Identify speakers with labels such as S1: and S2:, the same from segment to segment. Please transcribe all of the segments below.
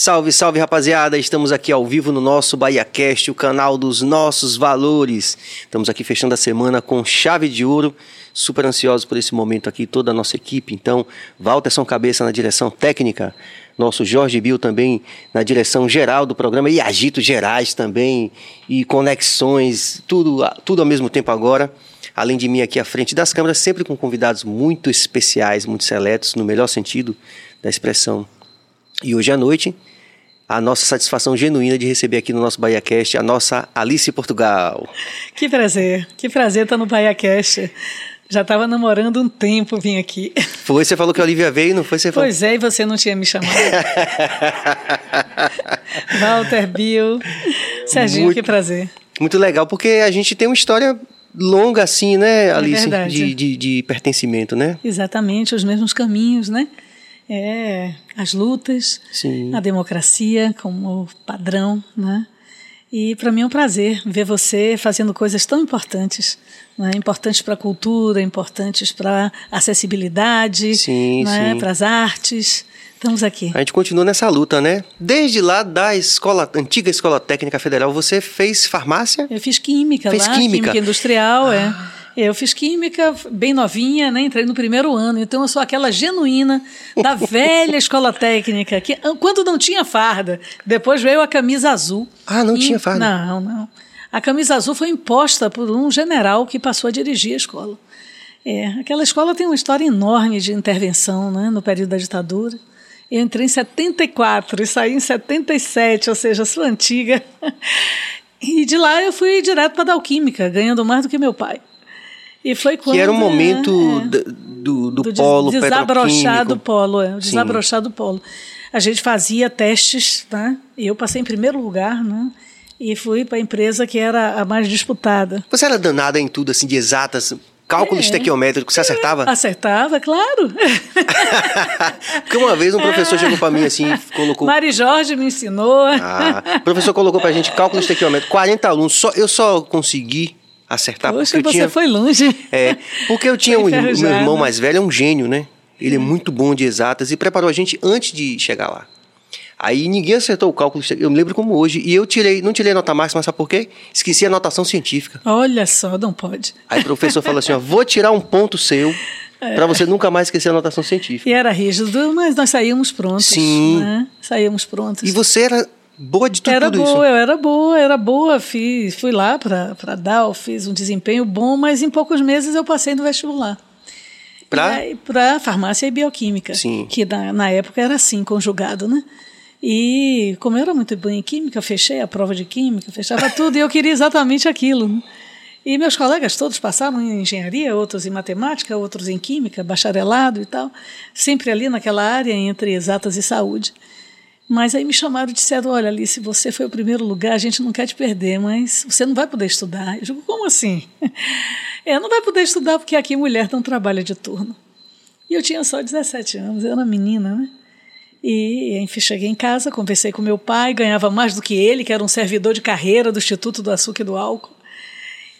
S1: Salve, salve rapaziada! Estamos aqui ao vivo no nosso BahiaCast, o canal dos nossos valores. Estamos aqui fechando a semana com chave de ouro. Super ansiosos por esse momento aqui, toda a nossa equipe. Então, Walterson Cabeça na direção técnica, nosso Jorge Bill também na direção geral do programa e agitos gerais também e conexões, tudo, tudo ao mesmo tempo agora. Além de mim aqui à frente das câmeras, sempre com convidados muito especiais, muito seletos, no melhor sentido da expressão. E hoje à noite, a nossa satisfação genuína de receber aqui no nosso BahiaCast a nossa Alice Portugal.
S2: Que prazer, que prazer estar no BahiaCast. Já estava namorando um tempo, vim aqui.
S1: Foi, você falou que a Olivia veio, não foi? Você
S2: falou... Pois é, e você não tinha me chamado. Walter, Bill, Serginho, muito, que prazer.
S1: Muito legal, porque a gente tem uma história longa assim, né, é Alice? É de, de, de pertencimento, né?
S2: Exatamente, os mesmos caminhos, né? É, as lutas, Sim. a democracia como padrão, né? E para mim é um prazer ver você fazendo coisas tão importantes, né? importantes para a cultura, importantes para a acessibilidade, né? para as artes. Estamos aqui.
S1: A gente continua nessa luta, né? Desde lá da escola, antiga Escola Técnica Federal, você fez farmácia?
S2: Eu fiz química fez lá, química, química industrial, é. ah. é. Eu fiz química bem novinha, né? Entrei no primeiro ano, então eu sou aquela genuína da velha escola técnica, que quando não tinha farda, depois veio a camisa azul.
S1: Ah, não e, tinha farda?
S2: Não, não. A camisa azul foi imposta por um general que passou a dirigir a escola. É, aquela escola tem uma história enorme de intervenção né, no período da ditadura. Eu entrei em 74 e saí em 77, ou seja, sou antiga. E de lá eu fui direto para a Dalquímica, ganhando mais do que meu pai.
S1: E foi quando, que era o momento é, do, do, do, polo
S2: desabrochar do polo, é, o desabrochar do polo. A gente fazia testes, né? E eu passei em primeiro lugar, né? E fui para a empresa que era a mais disputada.
S1: Você era danada em tudo, assim, de exatas, cálculo é. estequiométrico, você acertava?
S2: Acertava, claro.
S1: Porque uma vez um professor é. chegou para mim assim, colocou.
S2: Mari Jorge me ensinou.
S1: Ah, o professor colocou para a gente cálculo estequiométrico, 40 alunos, só, eu só consegui acertar.
S2: Poxa,
S1: porque
S2: você
S1: tinha...
S2: foi longe.
S1: É, porque eu tinha um, meu irmão mais velho, é um gênio, né? Ele é muito bom de exatas e preparou a gente antes de chegar lá. Aí ninguém acertou o cálculo, eu me lembro como hoje. E eu tirei, não tirei a nota máxima, sabe por quê? Esqueci a notação científica.
S2: Olha só, não pode.
S1: Aí o professor falou assim: ó, vou tirar um ponto seu é. para você nunca mais esquecer a notação científica.
S2: E era rígido, mas nós saímos prontos. Sim. Né? Saímos prontos.
S1: E você era boa de tudo,
S2: era
S1: tudo
S2: boa,
S1: isso?
S2: Eu era boa, era boa. Fiz, fui lá para dar, fiz um desempenho bom, mas em poucos meses eu passei no vestibular. Para farmácia e bioquímica. Sim. Que na, na época era assim, conjugado, né? E como eu era muito boa em química, fechei a prova de química, fechava tudo, e eu queria exatamente aquilo. Né? E meus colegas todos passaram em engenharia, outros em matemática, outros em química, bacharelado e tal, sempre ali naquela área entre exatas e saúde. Mas aí me chamaram e disseram: Olha, Alice, você foi o primeiro lugar, a gente não quer te perder, mas você não vai poder estudar. Eu digo: Como assim? É, não vai poder estudar porque aqui mulher não trabalha de turno. E eu tinha só 17 anos, eu era menina, né? E, enfim, cheguei em casa, conversei com meu pai, ganhava mais do que ele, que era um servidor de carreira do Instituto do Açúcar e do Álcool.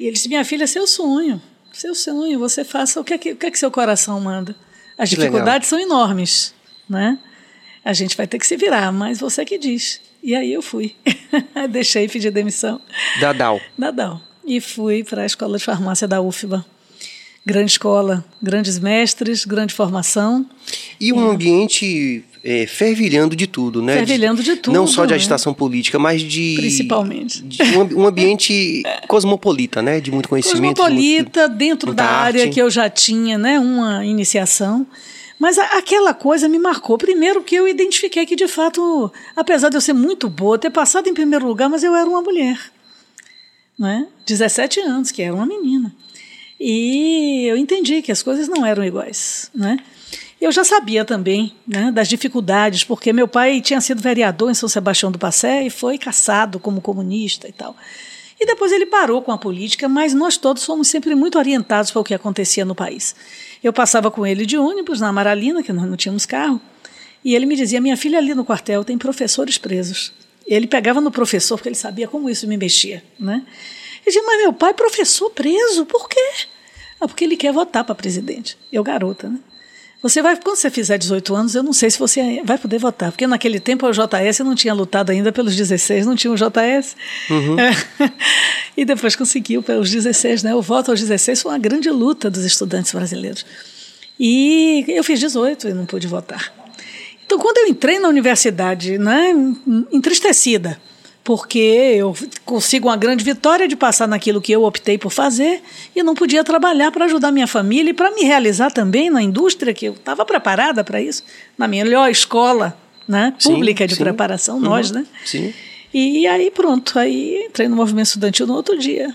S2: E ele disse: Minha filha, seu sonho, seu sonho, você faça o que é que, o que, é que seu coração manda. As dificuldades são enormes, né? A gente vai ter que se virar, mas você que diz. E aí eu fui. Deixei e pedi demissão.
S1: Da DAO.
S2: Da DAO. E fui para a escola de farmácia da UFBA. Grande escola, grandes mestres, grande formação.
S1: E um é. ambiente é, fervilhando de tudo, né?
S2: Fervilhando de tudo.
S1: Não só de né? agitação política, mas de.
S2: Principalmente.
S1: De um, um, ambiente cosmopolita, né? De muito conhecimento.
S2: Cosmopolita, muito, dentro da arte. área que eu já tinha, né? Uma iniciação. Mas aquela coisa me marcou. Primeiro que eu identifiquei que, de fato, apesar de eu ser muito boa, ter passado em primeiro lugar, mas eu era uma mulher. Né? 17 anos, que era uma menina. E eu entendi que as coisas não eram iguais. Né? Eu já sabia também né, das dificuldades, porque meu pai tinha sido vereador em São Sebastião do Passé e foi caçado como comunista e tal. E depois ele parou com a política, mas nós todos fomos sempre muito orientados para o que acontecia no país. Eu passava com ele de ônibus na Amaralina, que nós não tínhamos carro, e ele me dizia: Minha filha, ali no quartel tem professores presos. Ele pegava no professor, porque ele sabia como isso me mexia. Né? Ele dizia: Mas meu pai, professor preso, por quê? Ah, porque ele quer votar para presidente. Eu, garota, né? Você vai, quando você fizer 18 anos, eu não sei se você vai poder votar, porque naquele tempo o JS não tinha lutado ainda pelos 16, não tinha o JS. Uhum. É. e depois conseguiu pelos 16, né? O voto aos 16 foi uma grande luta dos estudantes brasileiros. E eu fiz 18 e não pude votar. Então, quando eu entrei na universidade, né, entristecida, porque eu consigo uma grande vitória de passar naquilo que eu optei por fazer e não podia trabalhar para ajudar minha família e para me realizar também na indústria que eu estava preparada para isso, na melhor escola né, pública sim, de sim. preparação, uhum, nós, né?
S1: Sim.
S2: E aí pronto, aí entrei no movimento estudantil no outro dia.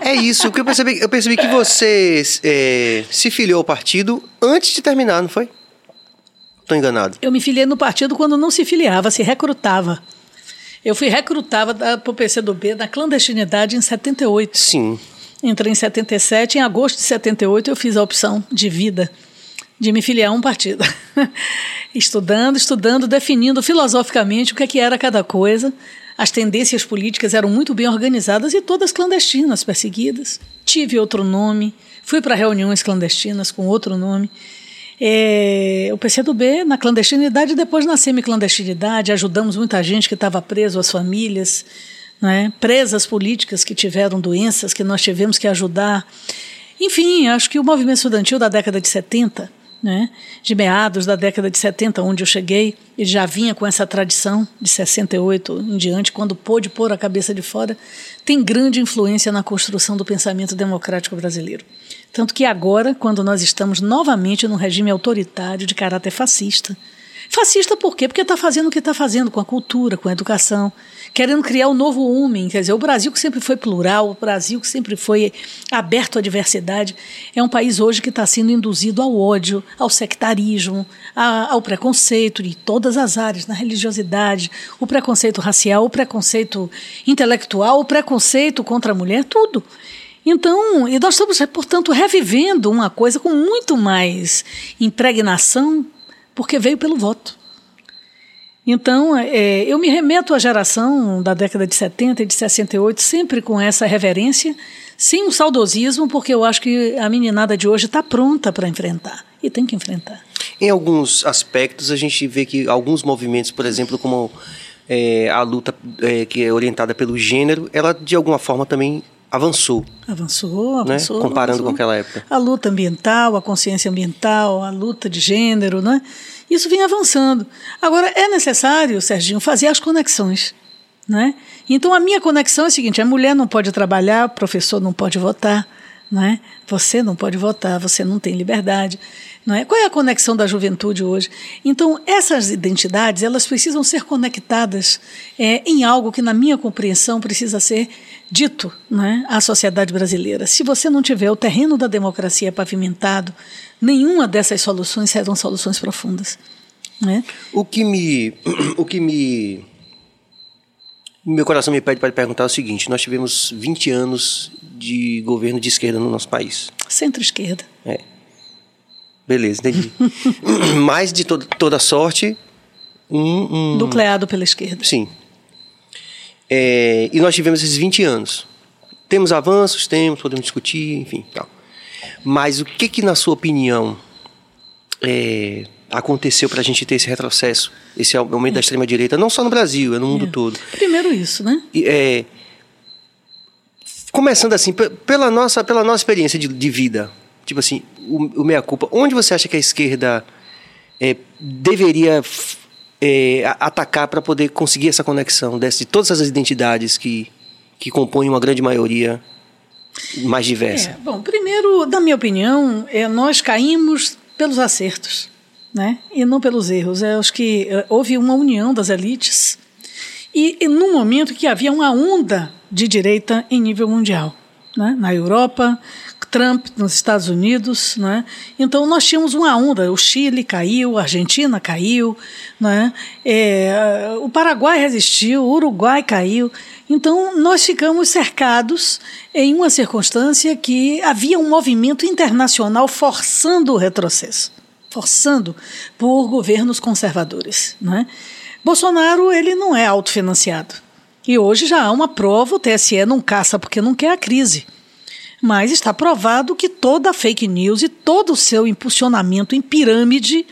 S1: É isso, que eu percebi, eu percebi que você é, se filiou ao partido antes de terminar, não foi? Estou enganado.
S2: Eu me filiei no partido quando não se filiava, se recrutava. Eu fui recrutada para o PCdoB na clandestinidade em 78.
S1: Sim.
S2: Entrei em 77, em agosto de 78 eu fiz a opção de vida de me filiar a um partido. estudando, estudando, definindo filosoficamente o que, é que era cada coisa. As tendências políticas eram muito bem organizadas e todas clandestinas, perseguidas. Tive outro nome, fui para reuniões clandestinas com outro nome. É, o PCdoB na clandestinidade e depois na semiclandestinidade. Ajudamos muita gente que estava preso, as famílias, né, presas políticas que tiveram doenças que nós tivemos que ajudar. Enfim, acho que o movimento estudantil da década de 70, né, de meados da década de 70, onde eu cheguei, ele já vinha com essa tradição de 68 em diante, quando pôde pôr a cabeça de fora, tem grande influência na construção do pensamento democrático brasileiro. Tanto que agora, quando nós estamos novamente num regime autoritário de caráter fascista, Fascista por quê? Porque está fazendo o que está fazendo com a cultura, com a educação, querendo criar um novo homem. Quer dizer, o Brasil que sempre foi plural, o Brasil que sempre foi aberto à diversidade, é um país hoje que está sendo induzido ao ódio, ao sectarismo, ao preconceito de todas as áreas, na religiosidade, o preconceito racial, o preconceito intelectual, o preconceito contra a mulher, tudo. Então, e nós estamos, portanto, revivendo uma coisa com muito mais impregnação, porque veio pelo voto. Então, é, eu me remeto à geração da década de 70 e de 68, sempre com essa reverência, sem um saudosismo, porque eu acho que a meninada de hoje está pronta para enfrentar, e tem que enfrentar.
S1: Em alguns aspectos, a gente vê que alguns movimentos, por exemplo, como é, a luta é, que é orientada pelo gênero, ela de alguma forma também avançou.
S2: Avançou, avançou.
S1: Né? Comparando
S2: avançou.
S1: com aquela época.
S2: A luta ambiental, a consciência ambiental, a luta de gênero, né? Isso vem avançando. Agora, é necessário, Serginho, fazer as conexões. Né? Então, a minha conexão é a seguinte: a mulher não pode trabalhar, o professor não pode votar, né? você não pode votar, você não tem liberdade. Não é? Qual é a conexão da juventude hoje? Então, essas identidades elas precisam ser conectadas é, em algo que, na minha compreensão, precisa ser dito né, à sociedade brasileira. Se você não tiver o terreno da democracia pavimentado, nenhuma dessas soluções serão soluções profundas. Né?
S1: O que me. O que me. Meu coração me pede para perguntar é o seguinte: nós tivemos 20 anos de governo de esquerda no nosso país.
S2: Centro-esquerda.
S1: É. Beleza, entendi. Mas de to toda sorte. Um,
S2: um... Nucleado pela esquerda.
S1: Sim. É, e nós tivemos esses 20 anos. Temos avanços, temos, podemos discutir, enfim, tal. Mas o que, que na sua opinião, é, aconteceu para a gente ter esse retrocesso, esse aumento é. da extrema-direita, não só no Brasil, é no mundo é. todo?
S2: Primeiro isso, né?
S1: É, começando assim, pela nossa, pela nossa experiência de, de vida, tipo assim, o, o meia-culpa, onde você acha que a esquerda é, deveria é, atacar para poder conseguir essa conexão desse, de todas as identidades que, que compõem uma grande maioria mais diversa? É,
S2: bom, primeiro, na minha opinião, é, nós caímos pelos acertos, né? E não pelos erros. Eu acho que é, houve uma união das elites e, e num momento que havia uma onda de direita em nível mundial, né? Na Europa, Trump nos Estados Unidos, né? Então nós tínhamos uma onda, o Chile caiu, a Argentina caiu, né? É, o Paraguai resistiu, o Uruguai caiu. Então nós ficamos cercados em uma circunstância que havia um movimento internacional forçando o retrocesso, forçando por governos conservadores, né? Bolsonaro ele não é autofinanciado. E hoje já há uma prova, o TSE não caça porque não quer a crise. Mas está provado que toda fake news e todo o seu impulsionamento em pirâmide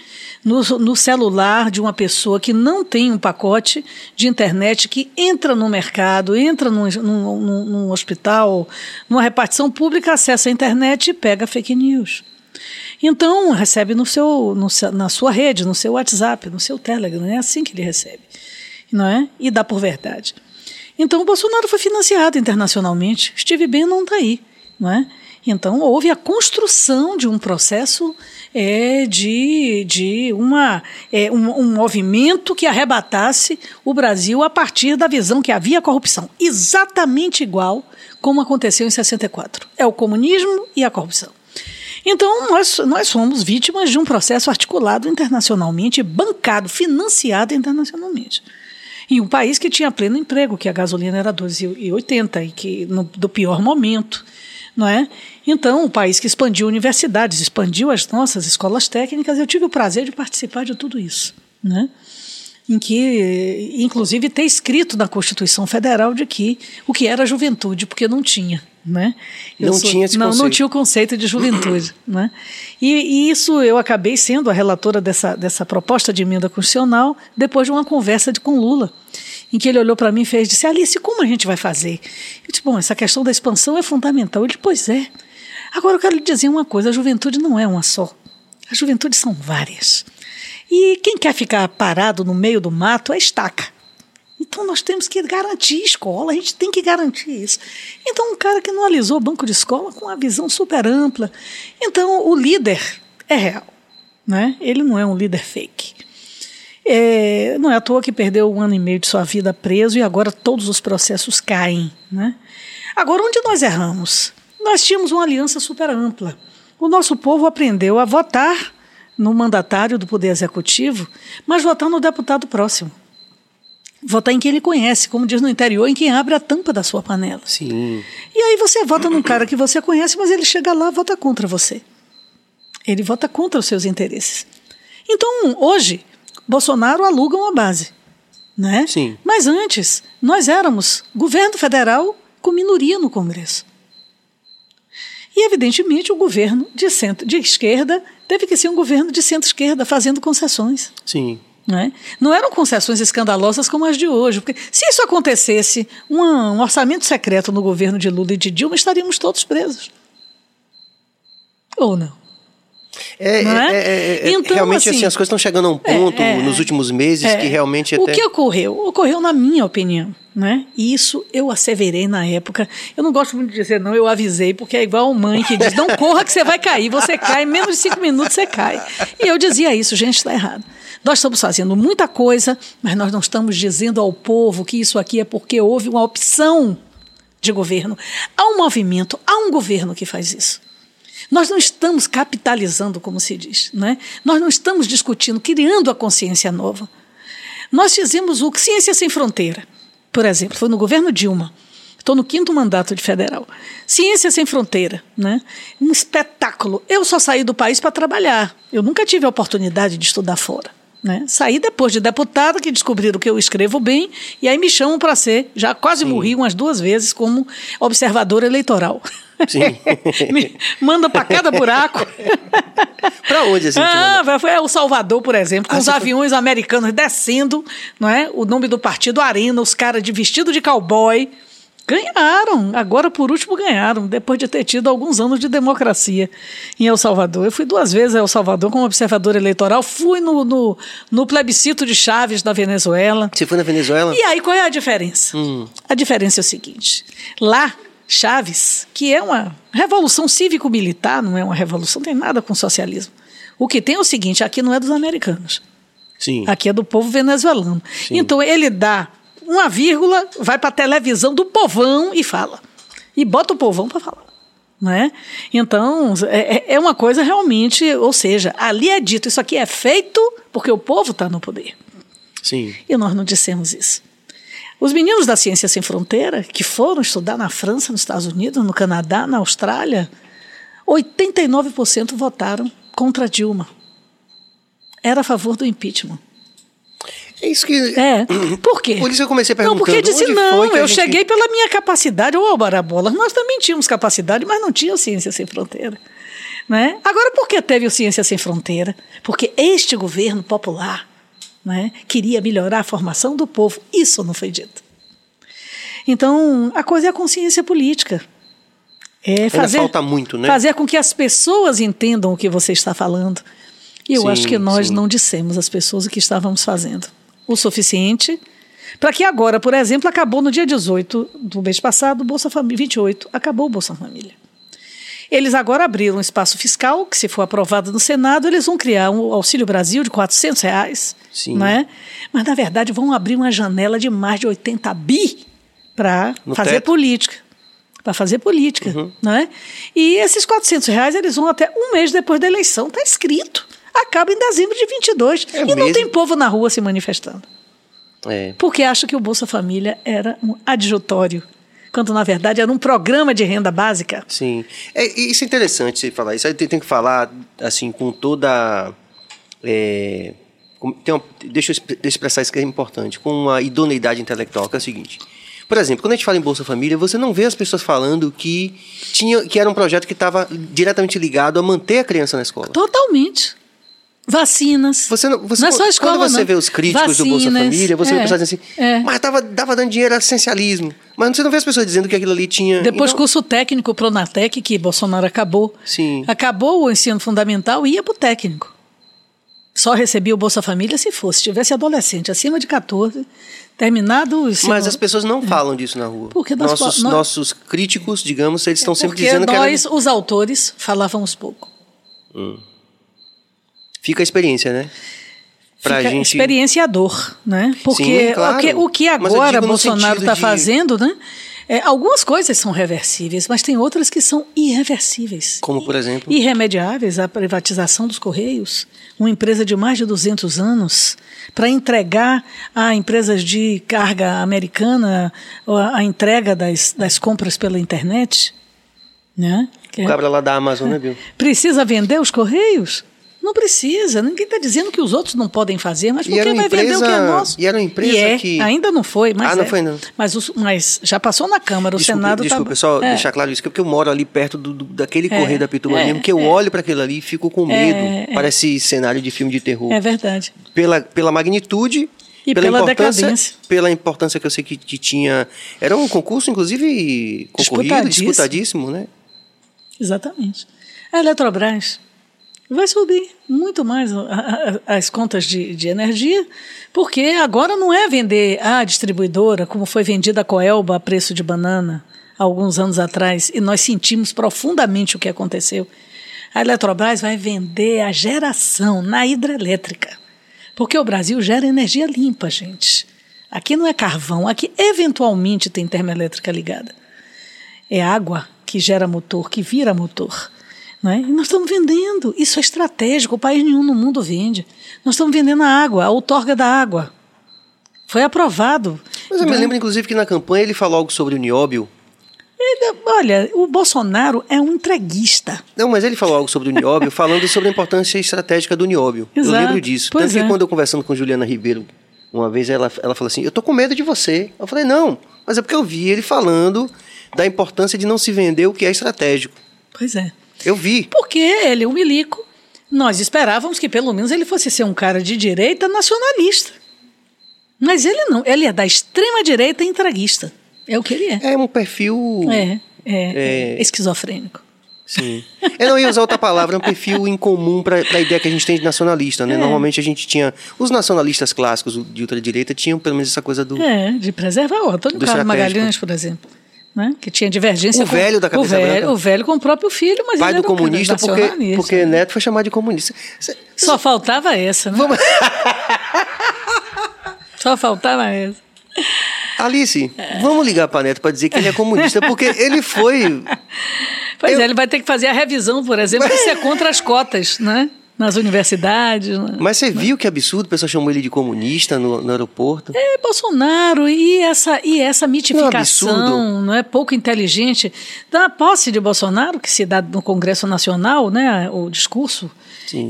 S2: no, no, celular de uma pessoa que não tem um pacote de internet, que entra no mercado, entra num, num, num hospital, numa repartição pública, acessa a internet e pega fake news. Então, recebe no seu, no, na sua rede, no seu WhatsApp, no seu Telegram, é assim que ele recebe. Não é? E dá por verdade. Então, o Bolsonaro foi financiado internacionalmente. Steve Bannon não está aí. É? Então, houve a construção de um processo é, de, de uma, é, um, um, movimento que arrebatasse o Brasil a partir da visão que havia corrupção. Exatamente igual como aconteceu em 64. É o comunismo e a corrupção. Então, nós, nós somos vítimas de um processo articulado internacionalmente, bancado, financiado internacionalmente. E um país que tinha pleno emprego, que a gasolina era 12,80 e que no, do pior momento, não é? Então, o país que expandiu universidades, expandiu as nossas escolas técnicas, eu tive o prazer de participar de tudo isso, né? em que, inclusive, ter escrito na Constituição Federal de que o que era juventude, porque não tinha. Né?
S1: Eu não sou, tinha esse
S2: não,
S1: conceito.
S2: Não tinha o conceito de juventude. né? E, e, isso eu acabei sendo a relatora dessa, dessa proposta de emenda constitucional depois de uma conversa de, com Lula, em que ele olhou para mim e fez, disse, Alice, como a gente vai fazer? Eu disse, bom, essa questão da expansão é fundamental. Ele disse, pois é. Agora eu quero lhe dizer uma coisa, a juventude não é uma só. A juventude são várias. E quem quer ficar parado no meio do mato é estaca. Então nós temos que garantir escola, a gente tem que garantir isso. Então um cara que não alisou banco de escola com uma visão super ampla. Então o líder é real, né? Ele não é um líder fake. É, não é à toa que perdeu um ano e meio de sua vida preso e agora todos os processos caem, né? Agora onde nós erramos? Nós tínhamos uma aliança super ampla. O nosso povo aprendeu a votar no mandatário do Poder Executivo, mas votar no deputado próximo. Votar em quem ele conhece, como diz no interior, em quem abre a tampa da sua panela.
S1: Sim.
S2: E aí você vota num cara que você conhece, mas ele chega lá e vota contra você. Ele vota contra os seus interesses. Então, hoje, Bolsonaro aluga uma base. Né?
S1: Sim.
S2: Mas antes, nós éramos governo federal com minoria no Congresso. E, evidentemente, o governo de, centro, de esquerda teve que ser um governo de centro-esquerda, fazendo concessões.
S1: Sim.
S2: Não, é? não eram concessões escandalosas como as de hoje. Porque se isso acontecesse, um, um orçamento secreto no governo de Lula e de Dilma, estaríamos todos presos. Ou não?
S1: É, é? é, é, é então, realmente assim, assim, as coisas estão chegando a um é, ponto é. nos últimos meses que realmente
S2: até... O que ocorreu? Ocorreu na minha opinião. Né? E isso eu asseverei na época. Eu não gosto muito de dizer não, eu avisei, porque é igual mãe que diz: não corra que você vai cair. Você cai, em menos de cinco minutos você cai. E eu dizia isso, gente, está errado. Nós estamos fazendo muita coisa, mas nós não estamos dizendo ao povo que isso aqui é porque houve uma opção de governo. Há um movimento, há um governo que faz isso. Nós não estamos capitalizando, como se diz, né? nós não estamos discutindo, criando a consciência nova. Nós fizemos o Ciência Sem Fronteira, por exemplo, foi no governo Dilma. Estou no quinto mandato de federal. Ciência Sem Fronteira, né? um espetáculo. Eu só saí do país para trabalhar. Eu nunca tive a oportunidade de estudar fora. Né? Saí depois de deputada, que descobriram que eu escrevo bem, e aí me chamam para ser. Já quase Sim. morri umas duas vezes como observadora eleitoral.
S1: Sim.
S2: me manda para cada buraco.
S1: para onde assim?
S2: Ah, foi o Salvador, por exemplo, com ah, os aviões foi... americanos descendo, não é? O nome do partido Arena, os caras de vestido de cowboy. Ganharam, agora por último ganharam, depois de ter tido alguns anos de democracia em El Salvador. Eu fui duas vezes a El Salvador como observador eleitoral, fui no, no, no plebiscito de Chaves da Venezuela.
S1: Você foi na Venezuela?
S2: E aí qual é a diferença?
S1: Hum.
S2: A diferença é o seguinte: lá, Chaves, que é uma revolução cívico-militar, não é uma revolução, não tem nada com socialismo. O que tem é o seguinte: aqui não é dos americanos.
S1: Sim.
S2: Aqui é do povo venezuelano. Sim. Então ele dá uma vírgula, vai para a televisão do povão e fala. E bota o povão para falar. Né? Então, é, é, é uma coisa realmente, ou seja, ali é dito, isso aqui é feito porque o povo está no poder.
S1: Sim.
S2: E nós não dissemos isso. Os meninos da Ciência Sem Fronteira, que foram estudar na França, nos Estados Unidos, no Canadá, na Austrália, 89% votaram contra Dilma. Era a favor do impeachment.
S1: É isso que.
S2: É. Por quê?
S1: Por isso eu comecei perguntando.
S2: Não, porque disse não, eu
S1: gente...
S2: cheguei pela minha capacidade, ou Barabola. Nós também tínhamos capacidade, mas não tínhamos Ciência Sem Fronteira. Né? Agora, por que teve o Ciência Sem Fronteira? Porque este governo popular né, queria melhorar a formação do povo. Isso não foi dito. Então, a coisa é a consciência política. É fazer,
S1: falta muito, né?
S2: Fazer com que as pessoas entendam o que você está falando. E eu sim, acho que nós sim. não dissemos às pessoas o que estávamos fazendo o suficiente para que agora, por exemplo, acabou no dia 18 do mês passado, Bolsa Família, 28, acabou o Bolsa Família. Eles agora abriram um espaço fiscal, que se for aprovado no Senado, eles vão criar um Auxílio Brasil de 400 reais, Sim. Né? mas na verdade vão abrir uma janela de mais de 80 bi para fazer teto. política. Para fazer política. Uhum. Né? E esses 400 reais eles vão até um mês depois da eleição, está escrito acaba em dezembro de 22. É e mesmo? não tem povo na rua se manifestando. É. Porque acha que o Bolsa Família era um adjutório quando na verdade era um programa de renda básica.
S1: Sim. É, isso é interessante você falar. Isso aí tem, tem que falar assim com toda. É, com, uma, deixa eu expressar isso que é importante, com uma idoneidade intelectual, que é o seguinte. Por exemplo, quando a gente fala em Bolsa Família, você não vê as pessoas falando que, tinha, que era um projeto que estava diretamente ligado a manter a criança na escola.
S2: Totalmente. Vacinas.
S1: Você não, você, não
S2: é só escola,
S1: quando você
S2: não.
S1: vê os críticos Vacinas, do Bolsa Família, você é, vê pessoas assim, é. mas tava, dava dando dinheiro, era essencialismo. Mas você não vê as pessoas dizendo que aquilo ali tinha.
S2: Depois, então... curso técnico Pronatec, que Bolsonaro acabou.
S1: Sim.
S2: Acabou o ensino fundamental e ia para o técnico. Só recebia o Bolsa Família se fosse, tivesse adolescente acima de 14, terminado o ensino.
S1: Mas as pessoas não falam disso na rua. Porque nós, nossos, nós, nossos críticos, digamos, eles estão sempre dizendo
S2: nós,
S1: que.
S2: Nós, era... os autores, falávamos pouco.
S1: Hum. Fica a experiência, né?
S2: Pra Fica gente... experienciador, né? Porque Sim, claro. o, que, o que agora Bolsonaro está de... fazendo, né? É, algumas coisas são reversíveis, mas tem outras que são irreversíveis.
S1: Como, por exemplo?
S2: Irremediáveis. A privatização dos Correios, uma empresa de mais de 200 anos, para entregar a empresas de carga americana a, a entrega das, das compras pela internet. Né?
S1: O cabra lá da Amazon, né, Bill?
S2: Precisa vender os Correios? Não precisa. Ninguém está dizendo que os outros não podem fazer, mas por que vai empresa, vender o que é nosso?
S1: E era uma empresa
S2: é,
S1: que.
S2: Ainda não foi, mas.
S1: Ah, não
S2: é.
S1: foi, não.
S2: Mas, os, mas já passou na Câmara, o Senado.
S1: Desculpa,
S2: tá...
S1: pessoal, é. deixar claro isso, porque eu moro ali perto do, do daquele é, correio da Pituba é, mesmo, que eu é. olho para aquilo ali e fico com medo. É, Parece cenário de filme de terror.
S2: É verdade.
S1: Pela, pela magnitude
S2: e pela, pela importância, decadência.
S1: Pela importância que eu sei que, que tinha. Era um concurso, inclusive, concorrido, disputadíssimo, disputadíssimo né?
S2: Exatamente. A Eletrobras vai subir muito mais as contas de, de, energia, porque agora não é vender a distribuidora como foi vendida a Coelba a preço de banana alguns anos atrás, e nós sentimos profundamente o que aconteceu. A Eletrobras vai vender a geração na hidrelétrica, porque o Brasil gera energia limpa, gente. Aqui não é carvão, aqui eventualmente tem termoelétrica ligada. É água que gera motor, que vira motor. Né? E nós estamos vendendo. Isso é estratégico. O país nenhum no mundo vende. Nós estamos vendendo a água, a outorga da água. Foi aprovado.
S1: Mas eu me lembro, inclusive, que na campanha ele falou algo sobre o nióbio.
S2: Ele, olha, o Bolsonaro é um entreguista.
S1: Não, mas ele falou algo sobre o nióbio, falando sobre a importância estratégica do nióbio. Exato. Eu lembro disso. Pois Tanto é. que quando eu conversando com Juliana Ribeiro, uma vez ela, ela falou assim: Eu tô com medo de você. Eu falei: Não, mas é porque eu vi ele falando da importância de não se vender o que é estratégico.
S2: Pois é.
S1: Eu vi.
S2: Porque ele, o Milico, nós esperávamos que pelo menos ele fosse ser um cara de direita nacionalista. Mas ele não, ele é da extrema direita entreguista. É o que ele é.
S1: É um perfil.
S2: É, é, é... esquizofrênico.
S1: Sim. Eu não ia usar outra palavra, é um perfil incomum para a ideia que a gente tem de nacionalista, né? É. Normalmente a gente tinha. Os nacionalistas clássicos de ultradireita tinham pelo menos essa coisa do.
S2: É, de preservar. O Antônio Carlos Magalhães, por exemplo né? que tinha divergência
S1: o com velho da cabeça
S2: o velho,
S1: branca.
S2: O velho com o próprio filho, mas
S1: pai
S2: do
S1: comunista porque, porque né? Neto foi chamado de comunista.
S2: Cê, Só faltava essa, né? Vamos... Só faltava essa.
S1: Alice, é. vamos ligar para Neto para dizer que ele é comunista, porque ele foi.
S2: Pois Eu... é, ele vai ter que fazer a revisão, por exemplo, se é contra as cotas, né? Nas universidades.
S1: Né? Mas você viu que absurdo, o pessoal chamou ele de comunista no, no aeroporto?
S2: É, Bolsonaro, e essa, e essa mitificação, não, não é pouco inteligente, da posse de Bolsonaro, que se dá no Congresso Nacional, né, o discurso,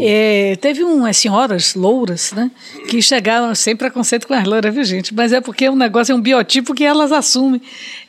S2: é, teve umas senhoras louras, né? Que chegaram sem preconceito com as louras, viu, gente? Mas é porque é um negócio, é um biotipo que elas assumem.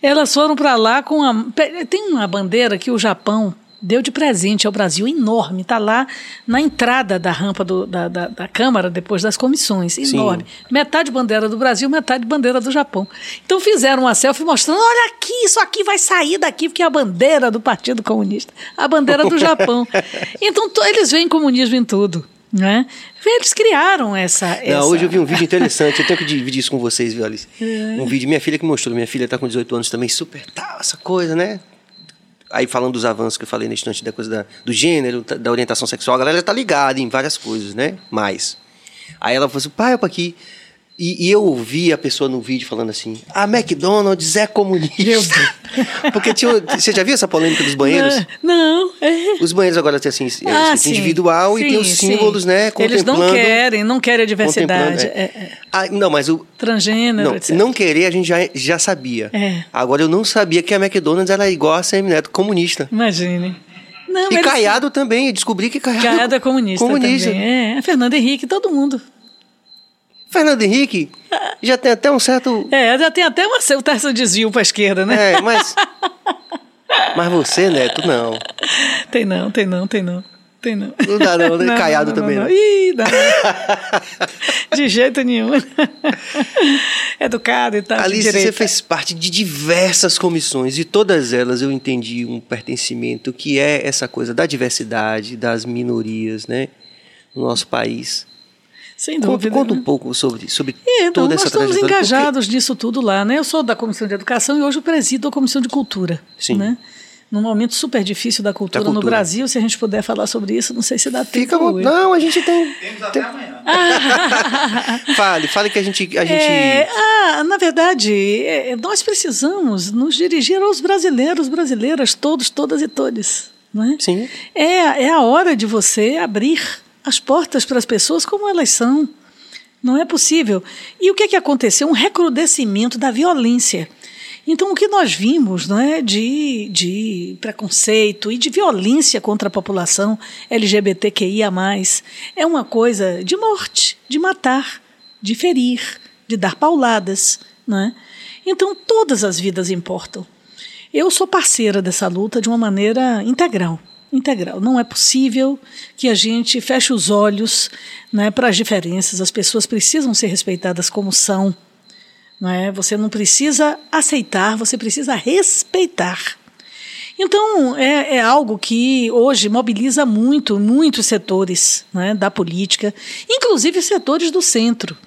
S2: Elas foram para lá com a. Tem uma bandeira que o Japão deu de presente ao Brasil enorme. Está lá na entrada da rampa do, da, da, da, Câmara, depois das comissões. Enorme. Sim. Metade bandeira do Brasil, metade bandeira do Japão. Então fizeram uma selfie mostrando: olha aqui, isso aqui vai sair daqui, porque é a bandeira do Partido Comunista, a bandeira do Japão. então eles veem comunismo em tudo. Né? Eles criaram essa, Não, essa...
S1: Hoje eu vi um vídeo interessante, eu tenho que dividir isso com vocês, viu, Alice? É. Um vídeo, minha filha que mostrou, minha filha está com 18 anos também, super tal, essa coisa, né? Aí falando dos avanços que eu falei na instante da coisa da, do gênero, da orientação sexual, a galera tá ligada em várias coisas, né? Mais. Aí ela falou assim, pai, opa aqui. E, e, eu ouvi a pessoa no vídeo falando assim: a McDonald's é comunista. Porque tinha, você já viu essa polêmica dos banheiros?
S2: Não. não é.
S1: Os banheiros agora têm assim, ah, assim individual sim, e tem os símbolos, sim. né?
S2: Eles não querem, não querem a diversidade. É. É,
S1: é. Ah, não, mas o.
S2: Transgênero,
S1: não,
S2: etc.
S1: não querer a gente já, já sabia.
S2: É.
S1: Agora eu não sabia que a McDonald's era igual a Semineto comunista.
S2: Imagine.
S1: Não, e Caiado também, eu descobri que Caiado,
S2: Caiado é comunista. Comunista. Também. É, Fernando Henrique, todo mundo.
S1: Fernando Henrique já tem até um certo.
S2: É, já tem até uma, um certo desvio para a esquerda, né?
S1: É, mas. mas você, Neto, não.
S2: Tem não, tem não, tem não. Tem não.
S1: Não dá não, né? não Caiado não, também não. não.
S2: Ih, dá não. De jeito nenhum. Educado e tal.
S1: Alice, você fez parte de diversas comissões e todas elas eu entendi um pertencimento que é essa coisa da diversidade, das minorias, né? No nosso país.
S2: Sem dúvida.
S1: Conta, conta um né? pouco sobre, sobre é, toda essa trajetória.
S2: Nós estamos engajados porque... nisso tudo lá, né? Eu sou da Comissão de Educação e hoje eu presido a Comissão de Cultura. Sim. Né? Num momento super difícil da cultura, da cultura, no Brasil, se a gente puder falar sobre isso, não sei se dá
S1: Fica
S2: tempo.
S1: Fica Não, a gente tem. Temos até tem... amanhã. fale, fale que a gente. A gente... É,
S2: ah, na verdade, é, nós precisamos nos dirigir aos brasileiros, brasileiras, todos, todas e todos. Não é?
S1: Sim.
S2: É, é a hora de você abrir as portas para as pessoas como elas são. Não é possível. E o que, é que aconteceu? Um recrudescimento da violência. Então, o que nós vimos não é, de, de preconceito e de violência contra a população LGBTQIA, é uma coisa de morte, de matar, de ferir, de dar pauladas. Não é? Então, todas as vidas importam. Eu sou parceira dessa luta de uma maneira integral integral. Não é possível que a gente feche os olhos né, para as diferenças. As pessoas precisam ser respeitadas como são. Não é? Você não precisa aceitar, você precisa respeitar. Então, é, é algo que hoje mobiliza muito, muitos setores né, da política, inclusive setores do centro.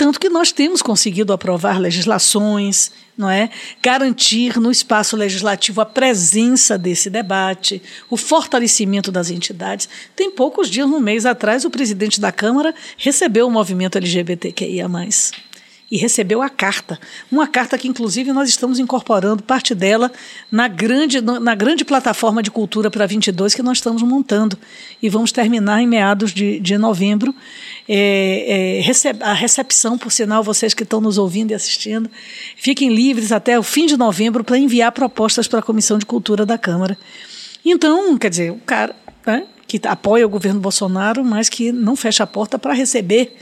S2: Tanto que nós temos conseguido aprovar legislações, não é? Garantir no espaço legislativo a presença desse debate, o fortalecimento das entidades. Tem poucos dias, um mês atrás, o presidente da Câmara recebeu o movimento LGBTQIA e recebeu a carta. Uma carta que, inclusive, nós estamos incorporando parte dela na grande, na grande plataforma de cultura para 22 que nós estamos montando. E vamos terminar em meados de, de novembro. É, é, a recepção, por sinal, vocês que estão nos ouvindo e assistindo, fiquem livres até o fim de novembro para enviar propostas para a Comissão de Cultura da Câmara. Então, quer dizer, o cara né, que apoia o governo Bolsonaro, mas que não fecha a porta para receber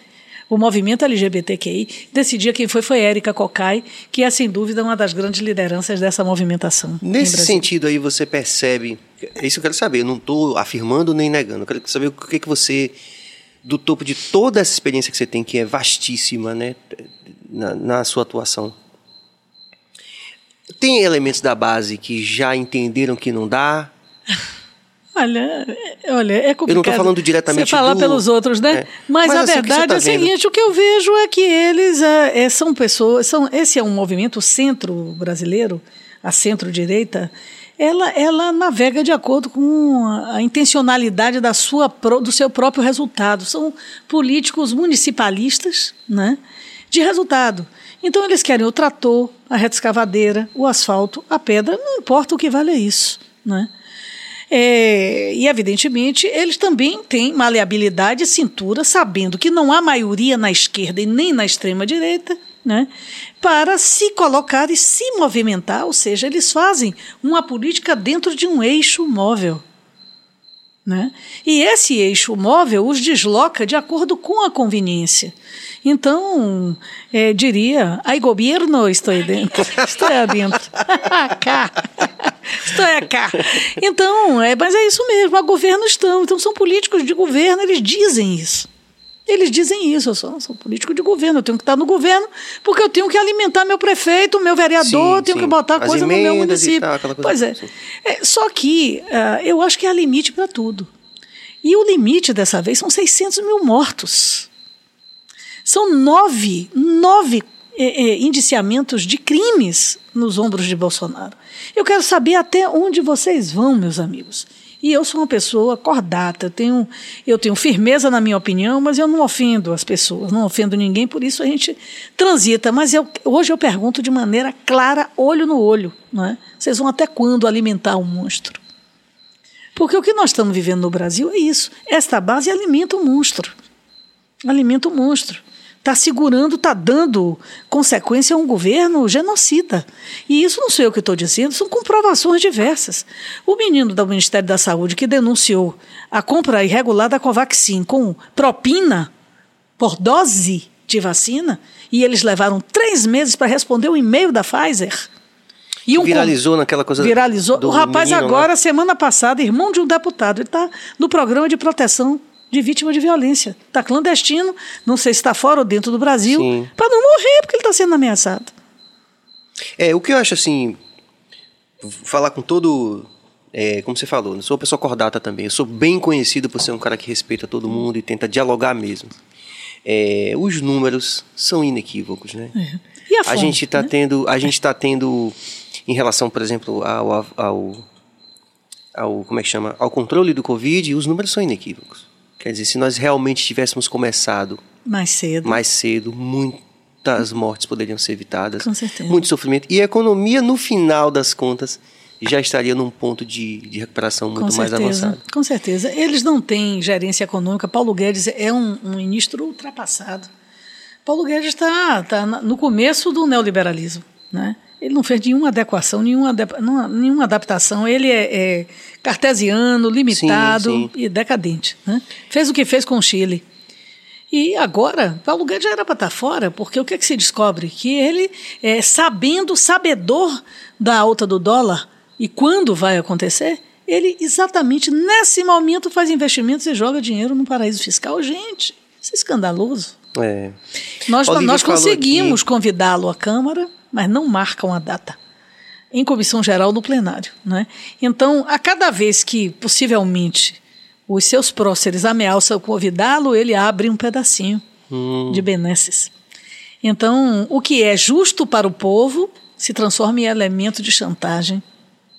S2: o movimento LGBTQI. Decidia quem foi foi Érica Cocai, que é sem dúvida uma das grandes lideranças dessa movimentação.
S1: Nesse sentido aí você percebe, é isso eu quero saber, eu não estou afirmando nem negando, eu quero saber o que, que você, do topo de toda essa experiência que você tem, que é vastíssima, né, na, na sua atuação, tem elementos da base que já entenderam que não dá?
S2: Olha, olha, é complicado.
S1: Eu não estou falando diretamente
S2: Você falar do... pelos outros, né? É. Mas, Mas, a assim, verdade tá é o seguinte: o que eu vejo é que eles é, é, são pessoas. São, esse é um movimento centro brasileiro, a centro-direita. Ela, ela navega de acordo com a intencionalidade da sua, do seu próprio resultado. São políticos municipalistas né, de resultado. Então eles querem o trator, a reta escavadeira, o asfalto, a pedra, não importa o que vale isso. Né? É, e, evidentemente, eles também têm maleabilidade e cintura, sabendo que não há maioria na esquerda e nem na extrema-direita, né, para se colocar e se movimentar, ou seja, eles fazem uma política dentro de um eixo móvel. Né? E esse eixo móvel os desloca de acordo com a conveniência. Então, é, diria, ai governo, estou dentro, estou dentro, cá, estou cá. Então, é, mas é isso mesmo, a governo estão. Então, são políticos de governo, eles dizem isso. Eles dizem isso, eu sou, sou político de governo, eu tenho que estar no governo porque eu tenho que alimentar meu prefeito, meu vereador, sim, tenho sim. que botar As coisa no meu município. Tal, pois é. é. Só que uh, eu acho que há limite para tudo. E o limite dessa vez são 600 mil mortos. São nove, nove é, é, indiciamentos de crimes nos ombros de Bolsonaro. Eu quero saber até onde vocês vão, meus amigos. E eu sou uma pessoa cordata, eu tenho, eu tenho firmeza na minha opinião, mas eu não ofendo as pessoas, não ofendo ninguém, por isso a gente transita. Mas eu, hoje eu pergunto de maneira clara, olho no olho. Não é? Vocês vão até quando alimentar o um monstro? Porque o que nós estamos vivendo no Brasil é isso. Esta base alimenta o monstro. Alimenta o monstro está segurando, está dando consequência a um governo genocida. E isso não sou eu que estou dizendo, são comprovações diversas. O menino do Ministério da Saúde que denunciou a compra irregular da Covaxin com propina por dose de vacina, e eles levaram três meses para responder o e-mail da Pfizer.
S1: Um viralizou naquela coisa.
S2: Viralizou. o rapaz menino, agora, né? semana passada, irmão de um deputado, ele está no programa de proteção de vítima de violência. Está clandestino, não sei se está fora ou dentro do Brasil, para não morrer porque ele está sendo ameaçado.
S1: É, o que eu acho assim, falar com todo. É, como você falou, eu sou uma pessoa cordata também. Eu sou bem conhecido por ser um cara que respeita todo mundo e tenta dialogar mesmo. É, os números são inequívocos, né? É. E a, fonte, a gente está né? tendo, a gente está tendo, em relação, por exemplo, ao, ao, ao, como é que chama, ao controle do Covid, os números são inequívocos. Quer dizer, se nós realmente tivéssemos começado
S2: mais cedo,
S1: mais cedo, muitas mortes poderiam ser evitadas,
S2: Com certeza.
S1: muito sofrimento e a economia no final das contas já estaria num ponto de, de recuperação muito mais avançado.
S2: Com certeza. Eles não têm gerência econômica. Paulo Guedes é um, um ministro ultrapassado. Paulo Guedes está tá no começo do neoliberalismo, né? Ele não fez nenhuma adequação, nenhuma, nenhuma adaptação. Ele é, é cartesiano, limitado sim, sim. e decadente. Né? Fez o que fez com o Chile. E agora, Paulo Guedes já era para estar fora, porque o que, é que se descobre? Que ele, é, sabendo, sabedor da alta do dólar e quando vai acontecer, ele exatamente nesse momento faz investimentos e joga dinheiro no paraíso fiscal. Gente, isso é escandaloso.
S1: É.
S2: Nós, nós conseguimos convidá-lo à Câmara mas não marcam a data em comissão geral no plenário. Né? Então, a cada vez que possivelmente os seus próceres ameaçam convidá-lo, ele abre um pedacinho hum. de benesses. Então, o que é justo para o povo se transforma em elemento de chantagem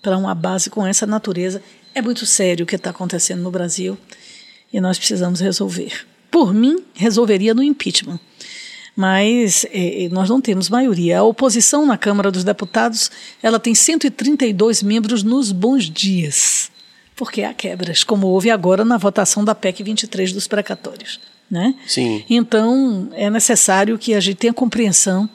S2: para uma base com essa natureza. É muito sério o que está acontecendo no Brasil e nós precisamos resolver. Por mim, resolveria no impeachment mas eh, nós não temos maioria. A oposição na Câmara dos Deputados ela tem 132 membros nos bons dias, porque há quebras, como houve agora na votação da PEC 23 dos precatórios. Né?
S1: Sim.
S2: Então, é necessário que a gente tenha compreensão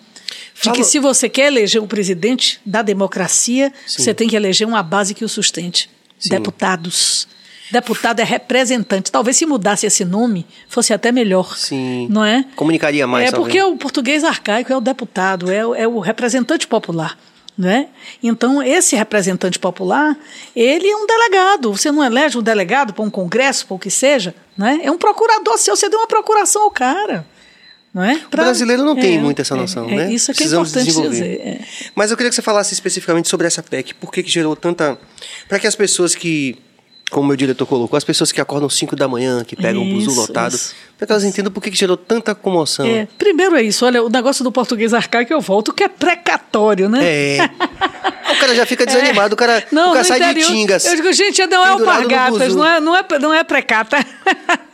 S2: de Fala... que se você quer eleger o presidente da democracia, Sim. você tem que eleger uma base que o sustente. Sim. Deputados Deputado é representante. Talvez se mudasse esse nome, fosse até melhor.
S1: Sim.
S2: Não é?
S1: Comunicaria mais.
S2: É porque o português arcaico é o deputado, é, é o representante popular. Né? Então, esse representante popular, ele é um delegado. Você não elege um delegado para um congresso, para o que seja. Né? É um procurador seu, você deu uma procuração ao cara. Não é?
S1: Pra, o brasileiro não é, tem muito essa noção,
S2: é,
S1: né?
S2: Isso é que é importante dizer. É.
S1: Mas eu queria que você falasse especificamente sobre essa PEC. Por que, que gerou tanta. Para que as pessoas que como meu diretor colocou, as pessoas que acordam 5 da manhã, que pegam isso, o buzu lotado, para que elas entendam por que, gerou tanta comoção.
S2: É, primeiro é isso, olha, o negócio do português arcaico eu volto, que é precatório, né?
S1: É. o cara já fica desanimado, é. o cara,
S2: não,
S1: o cara sai
S2: interior,
S1: de tingas.
S2: Eu digo, gente, não é alpargatas, não é, não, é, não é precata.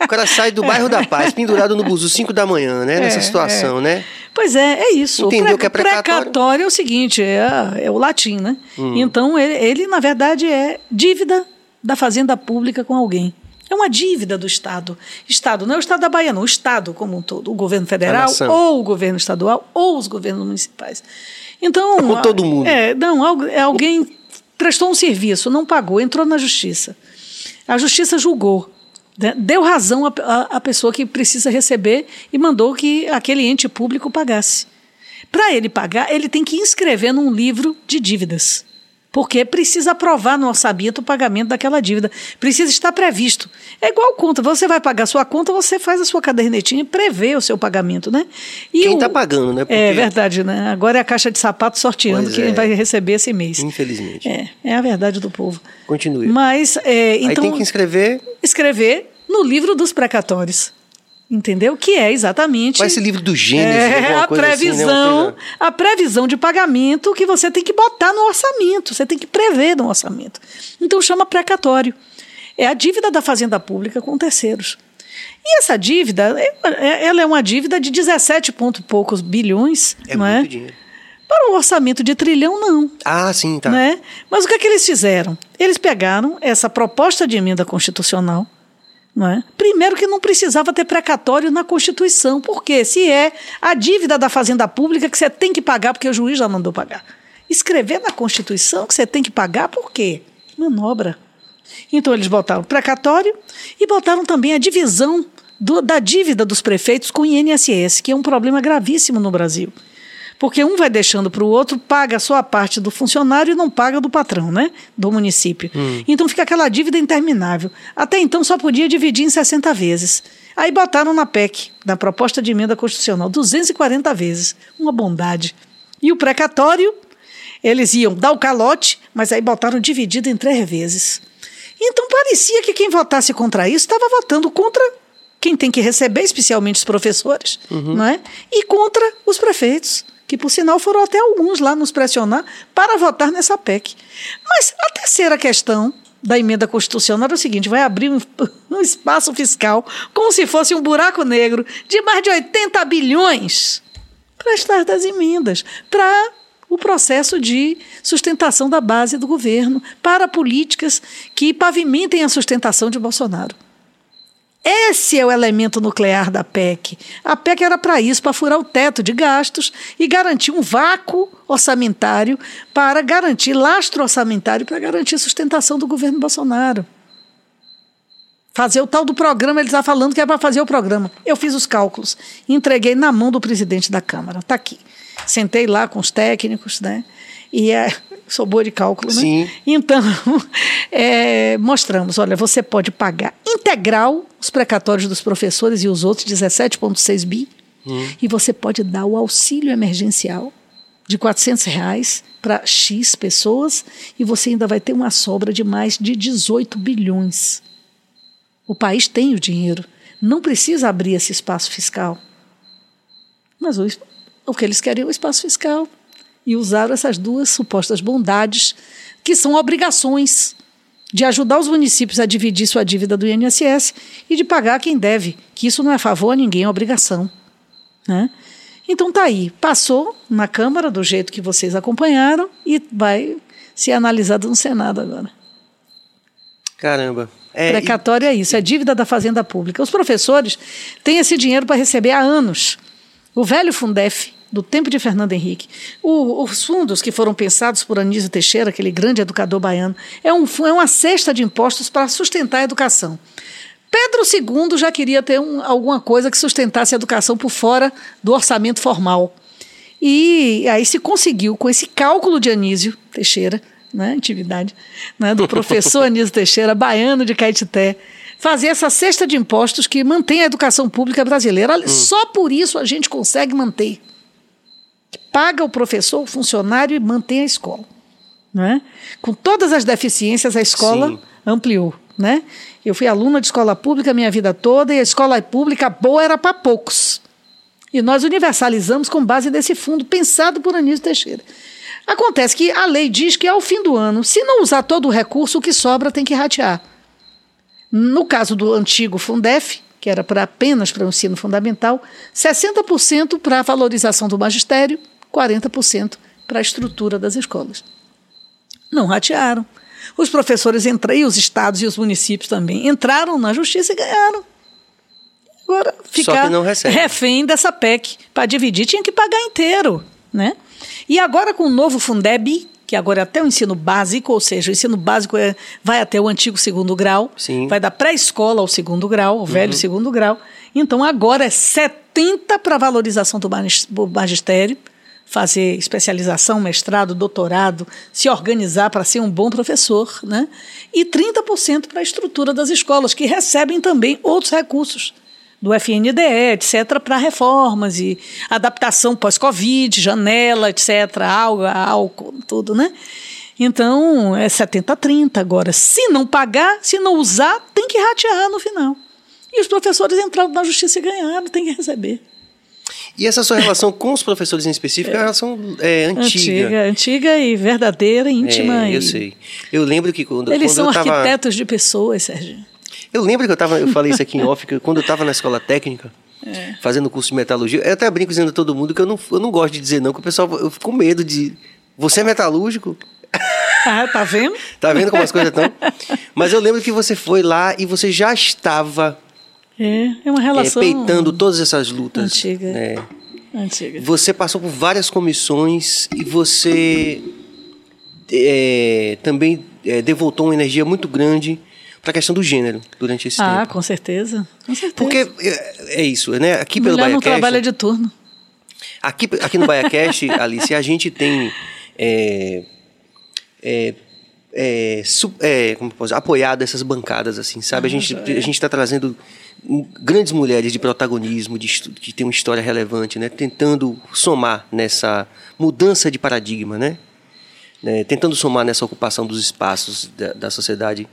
S1: O cara sai do bairro da Paz, pendurado no buzu 5 da manhã, né? Nessa é, situação, é. né?
S2: Pois é, é isso.
S1: Entendeu o que é precatório?
S2: Precatório é o seguinte, é, é o latim, né? Hum. Então, ele, ele, na verdade, é dívida da fazenda pública com alguém. É uma dívida do Estado. Estado, não é o Estado da Bahia, não, o Estado como um todo. O governo federal, ou o governo estadual, ou os governos municipais. Então.
S1: É com todo mundo.
S2: É, não, é alguém prestou um serviço, não pagou, entrou na justiça. A justiça julgou. Né, deu razão à pessoa que precisa receber e mandou que aquele ente público pagasse. Para ele pagar, ele tem que inscrever num livro de dívidas porque precisa aprovar no orçamento o pagamento daquela dívida. Precisa estar previsto. É igual conta. Você vai pagar sua conta, você faz a sua cadernetinha e prevê o seu pagamento, né?
S1: E quem está pagando, né?
S2: Porque... É verdade, né? Agora é a caixa de sapato sorteando pois quem é. vai receber esse mês.
S1: Infelizmente.
S2: É, é a verdade do povo.
S1: Continue.
S2: Mas, é, então... Aí
S1: tem que escrever...
S2: Escrever no livro dos precatórios. Entendeu? Que é exatamente.
S1: É esse livro do Gênesis?
S2: É a previsão, assim, né? a previsão de pagamento que você tem que botar no orçamento, você tem que prever no orçamento. Então chama precatório. É a dívida da fazenda pública com terceiros. E essa dívida, é, é, ela é uma dívida de 17 ponto poucos bilhões,
S1: é
S2: não
S1: muito é? dinheiro.
S2: Para um orçamento de trilhão, não.
S1: Ah, sim, tá.
S2: Né? Mas o que é que eles fizeram? Eles pegaram essa proposta de emenda constitucional, é? Primeiro que não precisava ter precatório na Constituição, porque se é a dívida da fazenda pública que você tem que pagar porque o juiz já mandou pagar. Escrever na Constituição que você tem que pagar por quê? Manobra. Então eles botaram precatório e botaram também a divisão do, da dívida dos prefeitos com o INSS, que é um problema gravíssimo no Brasil. Porque um vai deixando para o outro, paga só a parte do funcionário e não paga do patrão, né? Do município. Hum. Então fica aquela dívida interminável. Até então só podia dividir em 60 vezes. Aí botaram na PEC, na proposta de emenda constitucional, 240 vezes. Uma bondade. E o precatório, eles iam dar o calote, mas aí botaram dividido em três vezes. Então parecia que quem votasse contra isso estava votando contra quem tem que receber, especialmente os professores, uhum. não é? e contra os prefeitos que por sinal foram até alguns lá nos pressionar para votar nessa PEC. Mas a terceira questão da emenda constitucional era o seguinte: vai abrir um, um espaço fiscal como se fosse um buraco negro de mais de 80 bilhões para as das emendas, para o processo de sustentação da base do governo, para políticas que pavimentem a sustentação de Bolsonaro. Esse é o elemento nuclear da PEC. A PEC era para isso, para furar o teto de gastos e garantir um vácuo orçamentário para garantir lastro orçamentário para garantir a sustentação do governo Bolsonaro. Fazer o tal do programa, ele está falando que é para fazer o programa. Eu fiz os cálculos, entreguei na mão do presidente da Câmara. Está aqui. Sentei lá com os técnicos, né? E é, sou boa de cálculo, né?
S1: Sim.
S2: Então, é, mostramos, olha, você pode pagar integral os precatórios dos professores e os outros, 17,6 bi, hum. e você pode dar o auxílio emergencial de 400 reais para X pessoas e você ainda vai ter uma sobra de mais de 18 bilhões. O país tem o dinheiro, não precisa abrir esse espaço fiscal. Mas o, o que eles querem é o espaço fiscal e usaram essas duas supostas bondades, que são obrigações de ajudar os municípios a dividir sua dívida do INSS e de pagar quem deve, que isso não é favor a ninguém, é obrigação. Né? Então tá aí, passou na Câmara do jeito que vocês acompanharam e vai ser analisado no Senado agora.
S1: Caramba.
S2: É, Precatório e... é isso, é dívida da Fazenda Pública. Os professores têm esse dinheiro para receber há anos. O velho Fundef, do tempo de Fernando Henrique. O, os fundos que foram pensados por Anísio Teixeira, aquele grande educador baiano, é, um, é uma cesta de impostos para sustentar a educação. Pedro II já queria ter um, alguma coisa que sustentasse a educação por fora do orçamento formal. E aí se conseguiu, com esse cálculo de Anísio Teixeira, né, atividade, né, do professor Anísio Teixeira, baiano de Caetité, fazer essa cesta de impostos que mantém a educação pública brasileira. Hum. Só por isso a gente consegue manter paga o professor, o funcionário e mantém a escola. Né? Com todas as deficiências, a escola Sim. ampliou. Né? Eu fui aluna de escola pública minha vida toda e a escola pública boa era para poucos. E nós universalizamos com base nesse fundo pensado por Anísio Teixeira. Acontece que a lei diz que ao fim do ano, se não usar todo o recurso, o que sobra tem que ratear. No caso do antigo Fundef, que era para apenas para o ensino fundamental, 60% para a valorização do magistério 40% para a estrutura das escolas. Não ratearam. Os professores entraram, e os estados e os municípios também, entraram na justiça e ganharam. Agora, ficar refém dessa PEC para dividir, tinha que pagar inteiro. Né? E agora com o novo Fundeb, que agora é até o ensino básico, ou seja, o ensino básico é, vai até o antigo segundo grau, Sim. vai da pré-escola ao segundo grau, o velho uhum. segundo grau. Então agora é 70 para valorização do magistério, fazer especialização, mestrado, doutorado, se organizar para ser um bom professor, né? E 30% para a estrutura das escolas, que recebem também outros recursos do FNDE, etc., para reformas e adaptação pós-Covid, janela, etc., álcool, álcool, tudo, né? Então, é 70-30 agora. Se não pagar, se não usar, tem que ratear no final. E os professores entraram na justiça e ganharam, tem que receber.
S1: E essa sua relação com os professores em específico é uma relação é, antiga.
S2: Antiga, antiga e verdadeira, íntima.
S1: É, eu e... sei. Eu lembro que quando,
S2: Eles
S1: quando
S2: são
S1: eu tava...
S2: arquitetos de pessoas, Sérgio.
S1: Eu lembro que eu tava, eu falei isso aqui em off, que quando eu estava na escola técnica, é. fazendo curso de metalurgia, eu até brinco dizendo a todo mundo que eu não, eu não gosto de dizer não, que o pessoal, eu fico com medo de. Você é metalúrgico?
S2: Ah, tá vendo?
S1: tá vendo como as coisas estão? Mas eu lembro que você foi lá e você já estava.
S2: É, é uma relação.
S1: É, peitando todas essas lutas.
S2: Antiga.
S1: É.
S2: Antiga.
S1: Você passou por várias comissões e você é, também é, devotou uma energia muito grande para a questão do gênero durante esse
S2: ah,
S1: tempo.
S2: Ah, com certeza. Com certeza.
S1: Porque é, é isso, né? Aqui
S2: Mulher
S1: pelo BaiaCast...
S2: não trabalha de turno.
S1: Aqui, aqui no BaiaCast, Alice, a gente tem... É, é, é, é, como posso apoiado essas bancadas, assim, sabe? a gente a gente está trazendo grandes mulheres de protagonismo, de, que tem uma história relevante, né? Tentando somar nessa mudança de paradigma, né? né? Tentando somar nessa ocupação dos espaços da, da sociedade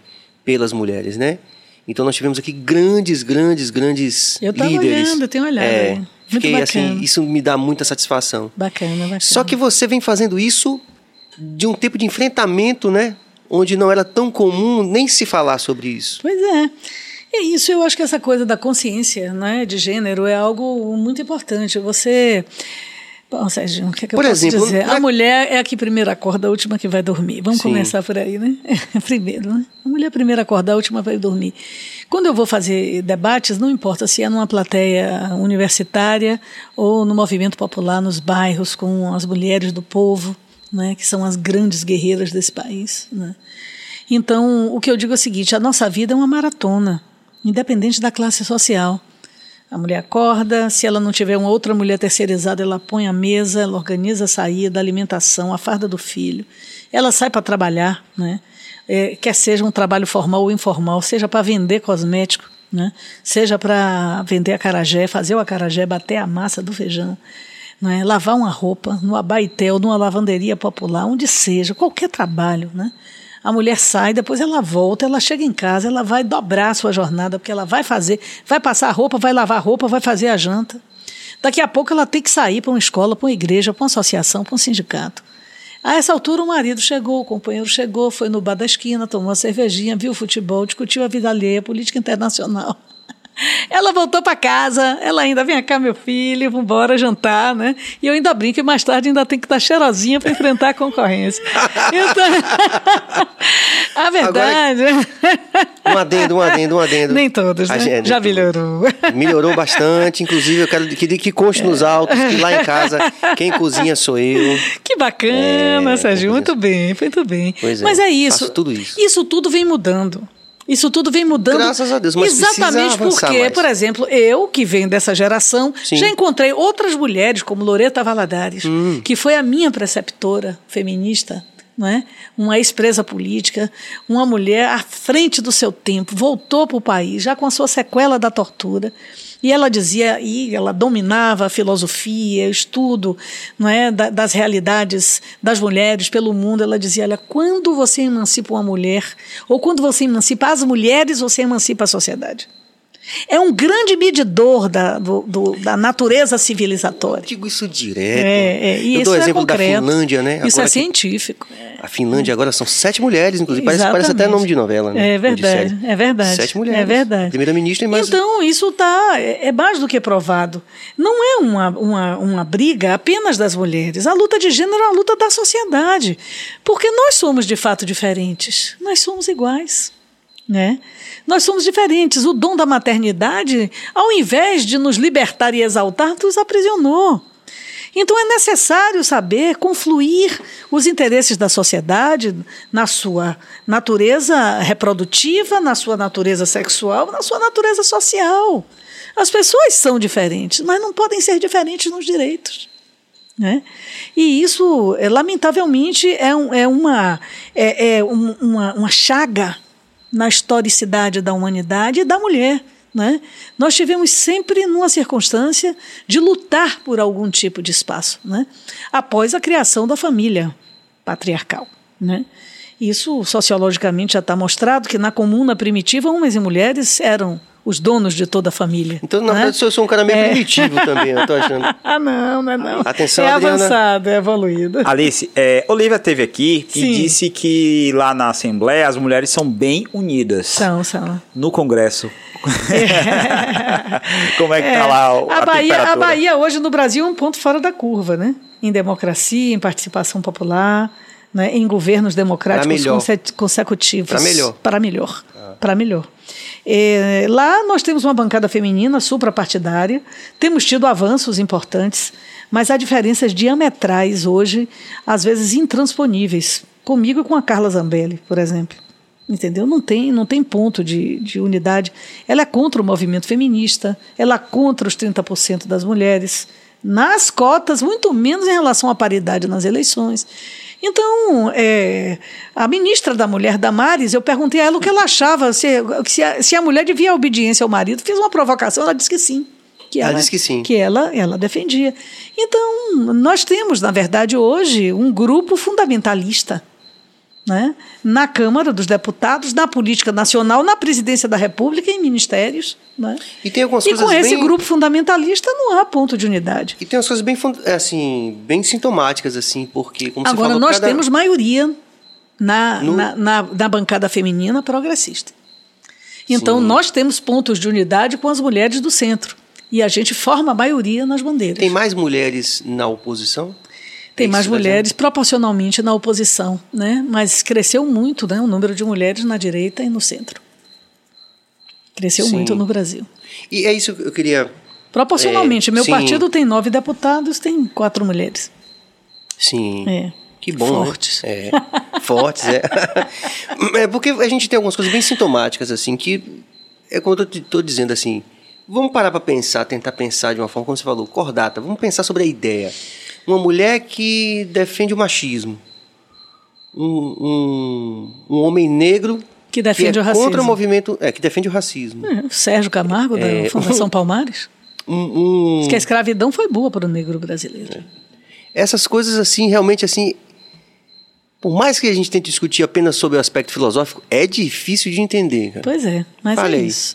S1: pelas mulheres, né? Então nós tivemos aqui grandes, grandes, grandes
S2: eu
S1: líderes.
S2: Olhando, eu tenho olhado.
S1: É, Muito fiquei assim, bacana. assim, isso me dá muita satisfação.
S2: Bacana, bacana.
S1: Só que você vem fazendo isso de um tempo de enfrentamento, né? Onde não era tão comum nem se falar sobre isso.
S2: Pois é. É isso, eu acho que essa coisa da consciência né, de gênero é algo muito importante. Você Bom, Sérgio, o que, é que por eu exemplo, posso dizer? A mulher é a que primeiro acorda, a última que vai dormir. Vamos Sim. começar por aí, né? primeiro, né? A mulher primeiro acorda, a última vai dormir. Quando eu vou fazer debates, não importa se é numa plateia universitária ou no movimento popular, nos bairros, com as mulheres do povo, né? que são as grandes guerreiras desse país. Né? Então, o que eu digo é o seguinte: a nossa vida é uma maratona, independente da classe social. A mulher acorda, se ela não tiver uma outra mulher terceirizada, ela põe a mesa, ela organiza a saída, a alimentação, a farda do filho. Ela sai para trabalhar, né? É, quer seja um trabalho formal ou informal, seja para vender cosmético, né? seja para vender acarajé, fazer o acarajé, bater a massa do feijão, né? lavar uma roupa no abaitel, numa lavanderia popular, onde seja, qualquer trabalho, né? A mulher sai, depois ela volta, ela chega em casa, ela vai dobrar a sua jornada, porque ela vai fazer, vai passar a roupa, vai lavar a roupa, vai fazer a janta. Daqui a pouco ela tem que sair para uma escola, para uma igreja, para uma associação, para um sindicato. A essa altura, o marido chegou, o companheiro chegou, foi no bar da esquina, tomou uma cervejinha, viu futebol, discutiu a vida alheia, política internacional. Ela voltou para casa, ela ainda vem cá, meu filho, vamos embora jantar, né? E eu ainda brinco que mais tarde ainda tem que estar cheirosinha para enfrentar a concorrência. Então, a verdade.
S1: Agora, um adendo, um adendo, um adendo.
S2: Nem todos, né? Gente, Já melhorou.
S1: Melhorou bastante, inclusive eu quero que, que conste nos autos que lá em casa quem cozinha sou eu.
S2: Que bacana, é, Sérgio, muito bem, muito bem.
S1: Pois
S2: é, Mas é isso.
S1: tudo isso.
S2: Isso tudo vem mudando. Isso tudo vem mudando.
S1: Graças a Deus, mas
S2: Exatamente porque,
S1: mais.
S2: por exemplo, eu, que venho dessa geração, Sim. já encontrei outras mulheres, como Loreta Valadares, hum. que foi a minha preceptora feminista, não é? uma ex-presa política, uma mulher à frente do seu tempo, voltou para o país, já com a sua sequela da tortura. E ela dizia, e ela dominava a filosofia, o estudo não é, das realidades das mulheres pelo mundo. Ela dizia: olha, quando você emancipa uma mulher, ou quando você emancipa as mulheres, você emancipa a sociedade. É um grande medidor da, do, do, da natureza civilizatória. Eu
S1: digo isso direto. É, é, e Eu dou o é exemplo é da Finlândia, né?
S2: Isso é agora é científico.
S1: A Finlândia agora são sete mulheres, inclusive. Parece, parece, até nome de novela, né?
S2: É verdade, é verdade.
S1: Sete mulheres.
S2: É verdade.
S1: Primeira-ministra e mais...
S2: Então, isso tá, é, é mais do que provado. Não é uma, uma, uma briga apenas das mulheres. A luta de gênero é uma luta da sociedade. Porque nós somos, de fato, diferentes. Nós somos iguais. Né? Nós somos diferentes. O dom da maternidade, ao invés de nos libertar e exaltar, nos aprisionou. Então é necessário saber confluir os interesses da sociedade na sua natureza reprodutiva, na sua natureza sexual, na sua natureza social. As pessoas são diferentes, mas não podem ser diferentes nos direitos. Né? E isso, é, lamentavelmente, é, um, é, uma, é, é um, uma, uma chaga na historicidade da humanidade e da mulher. Né? Nós tivemos sempre numa circunstância de lutar por algum tipo de espaço, né? após a criação da família patriarcal. Né? Isso sociologicamente já está mostrado que na comuna primitiva homens e mulheres eram os donos de toda a família.
S1: Então, na né? verdade, eu sou um cara meio é. primitivo também, eu tô achando.
S2: ah, não, não é não.
S1: Atenção,
S2: é
S1: Adriana.
S2: avançado, é evoluído.
S3: Alice, é, Olivia teve aqui e Sim. disse que lá na Assembleia as mulheres são bem unidas.
S2: São, são.
S3: No Congresso. É. Como é que tá lá a, a
S2: Bahia, a Bahia hoje no Brasil é um ponto fora da curva, né? Em democracia, em participação popular, né? em governos democráticos consecutivos.
S1: Para melhor.
S2: Para melhor. Ah. Para melhor. É, lá nós temos uma bancada feminina suprapartidária, temos tido avanços importantes, mas há diferenças diametrais hoje, às vezes intransponíveis, comigo e com a Carla Zambelli, por exemplo. Entendeu? Não tem, não tem ponto de, de unidade. Ela é contra o movimento feminista, ela é contra os 30% das mulheres nas cotas, muito menos em relação à paridade nas eleições. Então, é, a ministra da Mulher, Damares, eu perguntei a ela o que ela achava, se, se, a, se a mulher devia obediência ao marido. Fiz uma provocação, ela disse que sim.
S1: Que ela, ela disse que sim.
S2: Que ela, ela defendia. Então, nós temos, na verdade, hoje, um grupo fundamentalista né? na Câmara dos Deputados, na política nacional, na presidência da República, em ministérios. Né?
S1: E, tem algumas
S2: e
S1: coisas
S2: com esse
S1: bem...
S2: grupo fundamentalista não há ponto de unidade.
S1: E tem umas coisas bem, é, assim, bem sintomáticas, assim, porque, como
S2: Agora,
S1: falou,
S2: nós
S1: cada...
S2: temos maioria na, no... na, na, na, bancada feminina progressista. Então, Sim. nós temos pontos de unidade com as mulheres do centro. E a gente forma a maioria nas bandeiras.
S1: Tem mais mulheres na oposição?
S2: Tem mais mulheres proporcionalmente na oposição, né? mas cresceu muito né, o número de mulheres na direita e no centro. Cresceu sim. muito no Brasil.
S1: E é isso que eu queria.
S2: Proporcionalmente. É, meu sim. partido tem nove deputados, tem quatro mulheres.
S1: Sim.
S2: É.
S1: Que bom.
S2: Né? Fortes.
S1: Né? É. Fortes, é. é. Porque a gente tem algumas coisas bem sintomáticas, assim, que. É como eu estou dizendo, assim. Vamos parar para pensar, tentar pensar de uma forma, como você falou, cordata. Vamos pensar sobre a ideia uma mulher que defende o machismo, um, um, um homem negro
S2: que defende
S1: que é
S2: o racismo.
S1: contra o movimento, é, que defende o racismo.
S2: É, Sérgio Camargo da é, Fundação Palmares. Um, Diz que a escravidão foi boa para o negro brasileiro. É.
S1: Essas coisas assim, realmente assim, por mais que a gente tente discutir apenas sobre o aspecto filosófico, é difícil de entender. Cara.
S2: Pois é, mas Falei. é isso.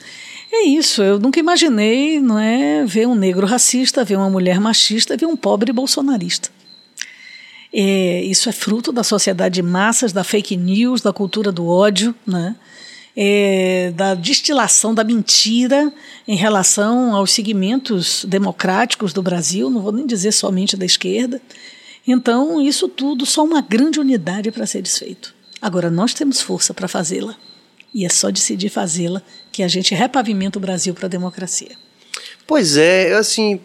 S2: É isso, eu nunca imaginei não é, ver um negro racista, ver uma mulher machista, ver um pobre bolsonarista. É, isso é fruto da sociedade de massas, da fake news, da cultura do ódio, né? É, da destilação da mentira em relação aos segmentos democráticos do Brasil, não vou nem dizer somente da esquerda. Então, isso tudo só uma grande unidade para ser desfeito. Agora, nós temos força para fazê-la. E é só decidir fazê-la que a gente repavimenta o Brasil para a democracia.
S1: Pois é, assim,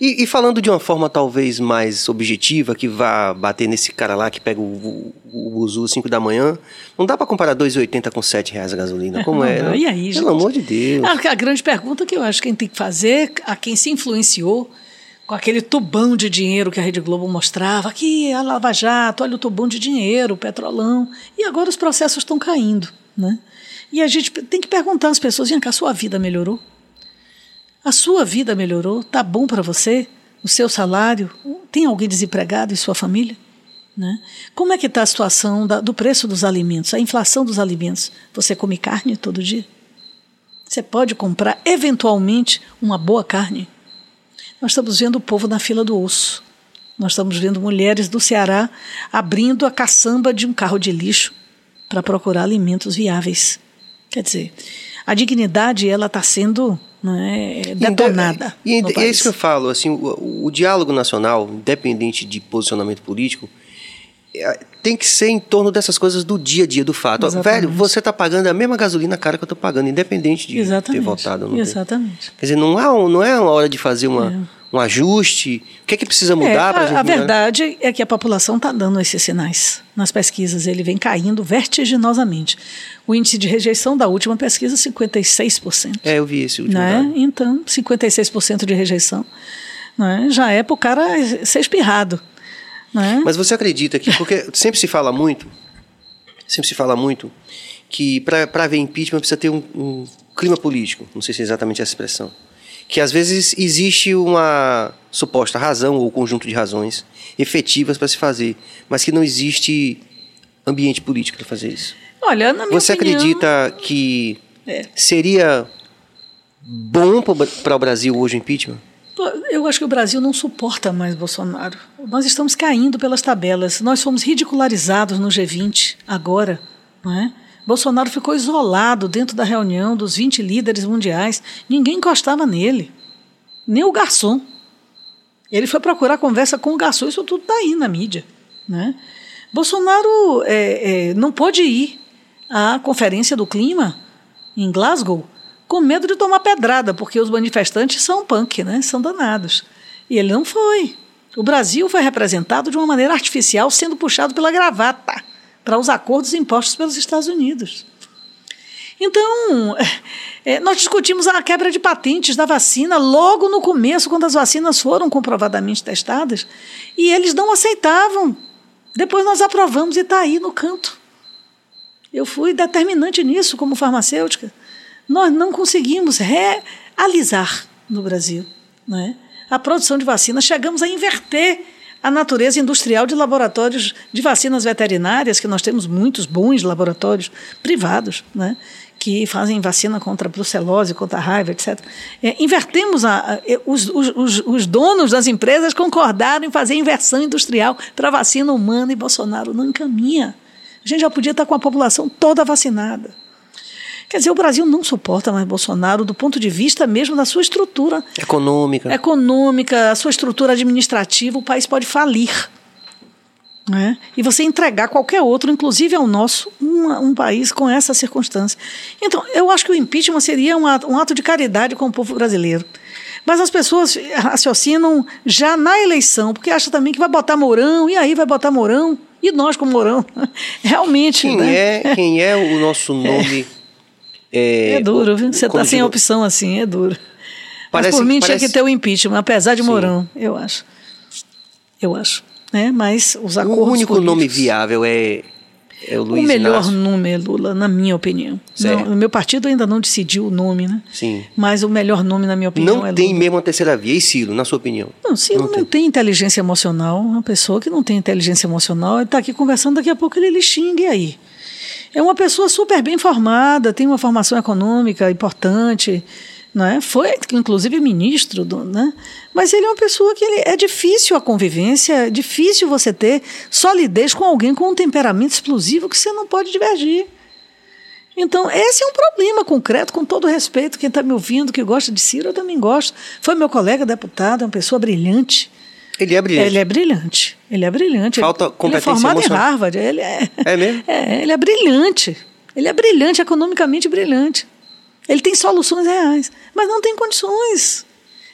S1: e, e, falando de uma forma talvez mais objetiva, que vá bater nesse cara lá que pega o, o, o buzu às 5 da manhã, não dá para comparar 2,80 com 7 reais a gasolina, como
S2: não,
S1: é?
S2: Não. E aí,
S1: Pelo amor de Deus.
S2: A, a grande pergunta que eu acho que a gente tem que fazer, a quem se influenciou com aquele tubão de dinheiro que a Rede Globo mostrava, aqui a Lava Jato, olha o tubão de dinheiro, o petrolão, e agora os processos estão caindo, né? E a gente tem que perguntar às pessoas: vem cá, a sua vida melhorou? A sua vida melhorou? Tá bom para você? O seu salário? Tem alguém desempregado em sua família? Né? Como é que está a situação da, do preço dos alimentos, a inflação dos alimentos? Você come carne todo dia? Você pode comprar, eventualmente, uma boa carne. Nós estamos vendo o povo na fila do osso. Nós estamos vendo mulheres do Ceará abrindo a caçamba de um carro de lixo para procurar alimentos viáveis. Quer dizer, a dignidade ela está sendo é, detonada.
S1: E, e é isso que eu falo, assim, o, o diálogo nacional, independente de posicionamento político, é, tem que ser em torno dessas coisas do dia a dia, do fato. Velho, você está pagando a mesma gasolina cara que eu estou pagando, independente de Exatamente. ter votado ou não.
S2: Exatamente.
S1: Quer dizer, não, há, não é uma hora de fazer uma, é. Um ajuste. O que é que precisa mudar
S2: é,
S1: para a gente?
S2: A verdade é que a população está dando esses sinais. Nas pesquisas, ele vem caindo vertiginosamente. O índice de rejeição da última pesquisa, 56%.
S1: É, eu vi esse último
S2: né?
S1: dado.
S2: Então, 56% de rejeição. Né? Já é para o cara ser espirrado.
S1: Né? Mas você acredita que, porque sempre se fala muito, sempre se fala muito, que para haver impeachment precisa ter um, um, clima político, não sei se é exatamente essa expressão, que às vezes existe uma suposta razão ou conjunto de razões efetivas para se fazer, mas que não existe ambiente político para fazer isso.
S2: Olha, na minha
S1: Você
S2: opinião,
S1: acredita que é. seria bom para o Brasil hoje o impeachment?
S2: Eu acho que o Brasil não suporta mais Bolsonaro. Nós estamos caindo pelas tabelas. Nós fomos ridicularizados no G20 agora, não é? Bolsonaro ficou isolado dentro da reunião dos 20 líderes mundiais. Ninguém encostava nele, nem o garçom. Ele foi procurar conversa com o garçom, isso tudo está aí na mídia. Né? Bolsonaro é, é, não pôde ir à Conferência do Clima em Glasgow com medo de tomar pedrada, porque os manifestantes são punk, né? são danados. E ele não foi. O Brasil foi representado de uma maneira artificial, sendo puxado pela gravata para os acordos impostos pelos Estados Unidos. Então, é, nós discutimos a quebra de patentes da vacina logo no começo, quando as vacinas foram comprovadamente testadas, e eles não aceitavam. Depois nós aprovamos e está aí no canto. Eu fui determinante nisso como farmacêutica nós não conseguimos realizar no Brasil né, a produção de vacinas. Chegamos a inverter a natureza industrial de laboratórios de vacinas veterinárias, que nós temos muitos bons laboratórios privados, né, que fazem vacina contra a brucelose, contra a raiva, etc. É, invertemos a, a os, os, os, donos das empresas concordaram em fazer inversão industrial para vacina humana e Bolsonaro não encaminha. A gente já podia estar com a população toda vacinada. Quer dizer, o Brasil não suporta mais Bolsonaro do ponto de vista mesmo da sua estrutura
S1: econômica.
S2: Econômica, a sua estrutura administrativa, o país pode falir. Né? E você entregar qualquer outro, inclusive ao nosso, um, um, país com essa circunstância. Então, eu acho que o impeachment seria um ato, um ato de caridade com o povo brasileiro. Mas as pessoas raciocinam já na eleição, porque acham também que vai botar Mourão, e aí vai botar Mourão, e nós com Mourão. Realmente.
S1: Quem,
S2: né?
S1: é, quem é o nosso nome
S2: é. É, duro, viu? Você está sem digo, opção assim, é duro. Parece, Mas por mim parece... tinha que ter o impeachment, apesar de Sim. Mourão, eu acho. Eu acho. Né? Mas os acordos.
S1: O único políticos... nome viável é, é o Luiz
S2: O melhor
S1: Inácio.
S2: nome é Lula, na minha opinião. Não, o meu partido ainda não decidiu o nome, né?
S1: Sim.
S2: Mas o melhor nome, na minha opinião,
S1: não
S2: é
S1: tem mesmo a terceira via. E Ciro, na sua opinião?
S2: Não, Ciro não, não tem. tem. inteligência emocional. Uma pessoa que não tem inteligência emocional, ele está aqui conversando, daqui a pouco ele lhe xingue aí. É uma pessoa super bem formada, tem uma formação econômica importante, é? foi inclusive ministro, do, né? mas ele é uma pessoa que ele, é difícil a convivência, é difícil você ter solidez com alguém com um temperamento explosivo que você não pode divergir. Então, esse é um problema concreto, com todo respeito. Quem está me ouvindo, que gosta de Ciro, eu também gosto. Foi meu colega deputado, é uma pessoa brilhante.
S1: Ele é brilhante.
S2: Ele é brilhante. Ele é brilhante.
S1: Falta competência
S2: Ele é formado
S1: emocional.
S2: em Harvard. Ele é,
S1: é mesmo?
S2: É, ele é brilhante. Ele é brilhante, economicamente brilhante. Ele tem soluções reais, mas não tem condições.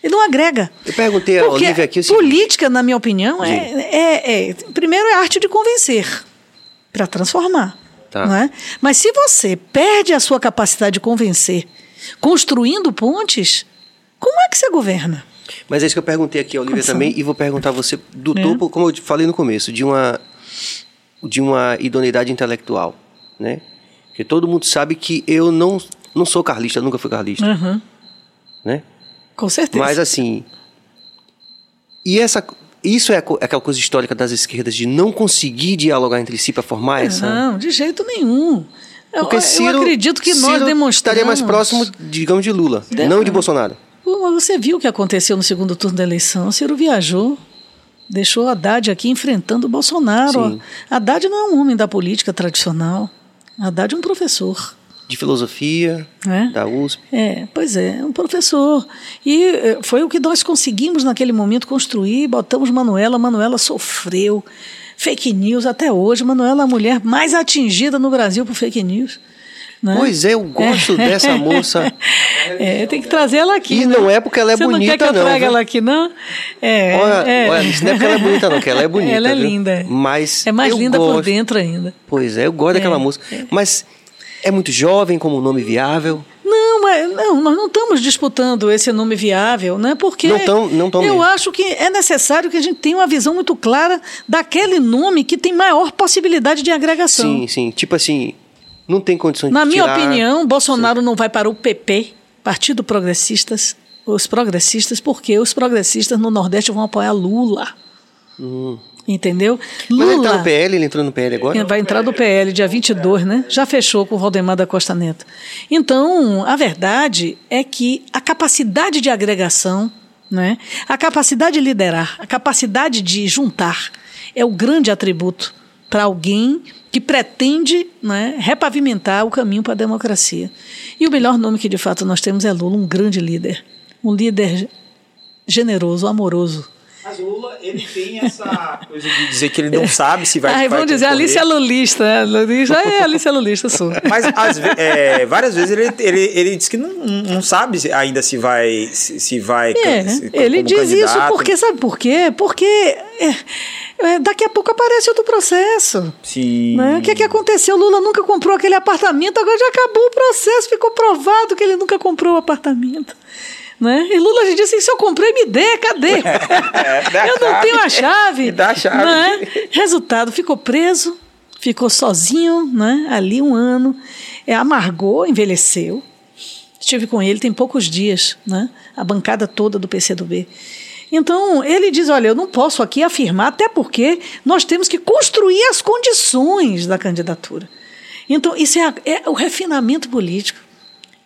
S2: Ele não agrega.
S1: Eu perguntei a Olivia aqui o
S2: seguinte. Política, na minha opinião, é, é, é, Primeiro é arte de convencer para transformar. Tá. Não é? Mas se você perde a sua capacidade de convencer construindo pontes, como é que você governa?
S1: Mas é isso que eu perguntei aqui, Olivia, também, e vou perguntar a você do é. topo, como eu falei no começo, de uma, de uma idoneidade intelectual, né? Porque todo mundo sabe que eu não, não sou carlista, nunca fui carlista.
S2: Uhum.
S1: Né?
S2: Com certeza.
S1: Mas assim. E essa, isso é aquela coisa histórica das esquerdas de não conseguir dialogar entre si para formar essa.
S2: Não, de jeito nenhum.
S1: Porque
S2: eu,
S1: Ciro,
S2: eu acredito que nós
S1: Ciro
S2: demonstramos.
S1: estaria mais próximo, digamos, de Lula, de... não de Bolsonaro.
S2: Você viu o que aconteceu no segundo turno da eleição? O Ciro viajou, deixou Haddad aqui enfrentando o Bolsonaro. Sim. Haddad não é um homem da política tradicional. Haddad é um professor.
S1: De filosofia, é? da USP.
S2: É, pois é, um professor. E eh, foi o que nós conseguimos naquele momento construir. Botamos Manuela, Manuela sofreu fake news até hoje. Manuela é a mulher mais atingida no Brasil por fake news.
S1: Né? Pois é, eu gosto dessa moça.
S2: É, tem que trazer ela aqui.
S1: E
S2: né?
S1: não é porque ela é
S2: Você
S1: bonita,
S2: não. Quer que eu traga ela aqui, não?
S1: É, olha, é. olha, isso não é porque ela é bonita, não, porque ela é bonita.
S2: Ela é
S1: viu?
S2: linda.
S1: Mas
S2: é mais linda
S1: gosto.
S2: por dentro ainda.
S1: Pois é, eu gosto daquela é, música. É. Mas é muito jovem como nome viável.
S2: Não, mas não, nós não estamos disputando esse nome viável, né? Porque
S1: não tão, não tão
S2: eu
S1: mesmo.
S2: acho que é necessário que a gente tenha uma visão muito clara daquele nome que tem maior possibilidade de agregação.
S1: Sim, sim. Tipo assim, não tem condição de
S2: Na minha
S1: tirar...
S2: opinião, Bolsonaro sim. não vai para o PP, Partido Progressistas, os progressistas, porque os progressistas no Nordeste vão apoiar Lula.
S1: Hum.
S2: Entendeu?
S1: Lula. Mas ele tá no PL, ele entrou no PL agora?
S2: Vai entrar no PL dia 22, né? Já fechou com o Valdemar da Costa Neto. Então, a verdade é que a capacidade de agregação, né? a capacidade de liderar, a capacidade de juntar é o grande atributo para alguém que pretende né, repavimentar o caminho para a democracia. E o melhor nome que de fato nós temos é Lula, um grande líder. Um líder generoso, amoroso
S3: mas o Lula, ele tem essa coisa de dizer que ele não sabe se vai.
S2: Ai, vamos dizer, Alice é lulista. Né? Lulista é Alice é lulista, sou.
S3: Mas as, é, várias vezes ele, ele, ele diz que não, não sabe ainda se vai. Se, se vai
S2: é, se, ele diz candidato. isso porque, sabe por quê? Porque. É, é, daqui a pouco aparece outro processo.
S3: Sim.
S2: Né? O que, é que aconteceu? Lula nunca comprou aquele apartamento, agora já acabou o processo, ficou provado que ele nunca comprou o apartamento. Né? E Lula já disse: se eu comprei, me dê, cadê? É, eu não tenho a chave.
S3: Me dá a chave.
S2: Né? Resultado: ficou preso, ficou sozinho né? ali um ano, é, amargou, envelheceu. Estive com ele tem poucos dias, né? a bancada toda do PCdoB. Então, ele diz: olha, eu não posso aqui afirmar, até porque nós temos que construir as condições da candidatura. Então, isso é, a, é o refinamento político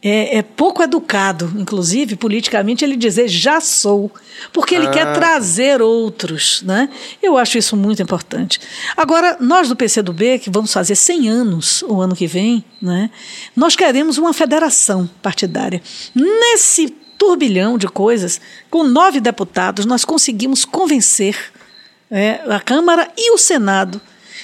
S2: é, é, pouco educado, inclusive politicamente, ele dizer já sou, porque ele ah. quer trazer outros. Né? Eu acho isso muito importante. Agora, nós do PCdoB, que vamos fazer 100 anos o ano que vem, né, nós queremos uma federação partidária. Nesse turbilhão de coisas, com nove deputados, nós conseguimos convencer é, a Câmara e o Senado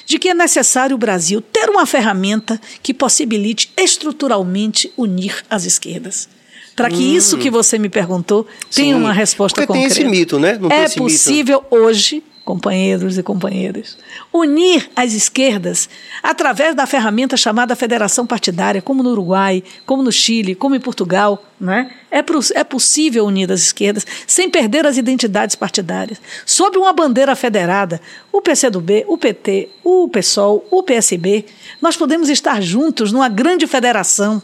S2: de que é necessário o Brasil ter uma ferramenta que possibilite estruturalmente unir as esquerdas. Para que hum. isso que você me perguntou tenha Sim. uma resposta
S1: Porque
S2: concreta.
S1: tem esse mito, né?
S2: Não é possível mito. hoje companheiros e companheiras, unir as esquerdas através da ferramenta chamada federação partidária, como no Uruguai, como no Chile, como em Portugal. Né? É, é possível unir as esquerdas sem perder as identidades partidárias. Sob uma bandeira federada, o PCdoB, o PT, o PSOL, o PSB, nós podemos estar juntos numa grande federação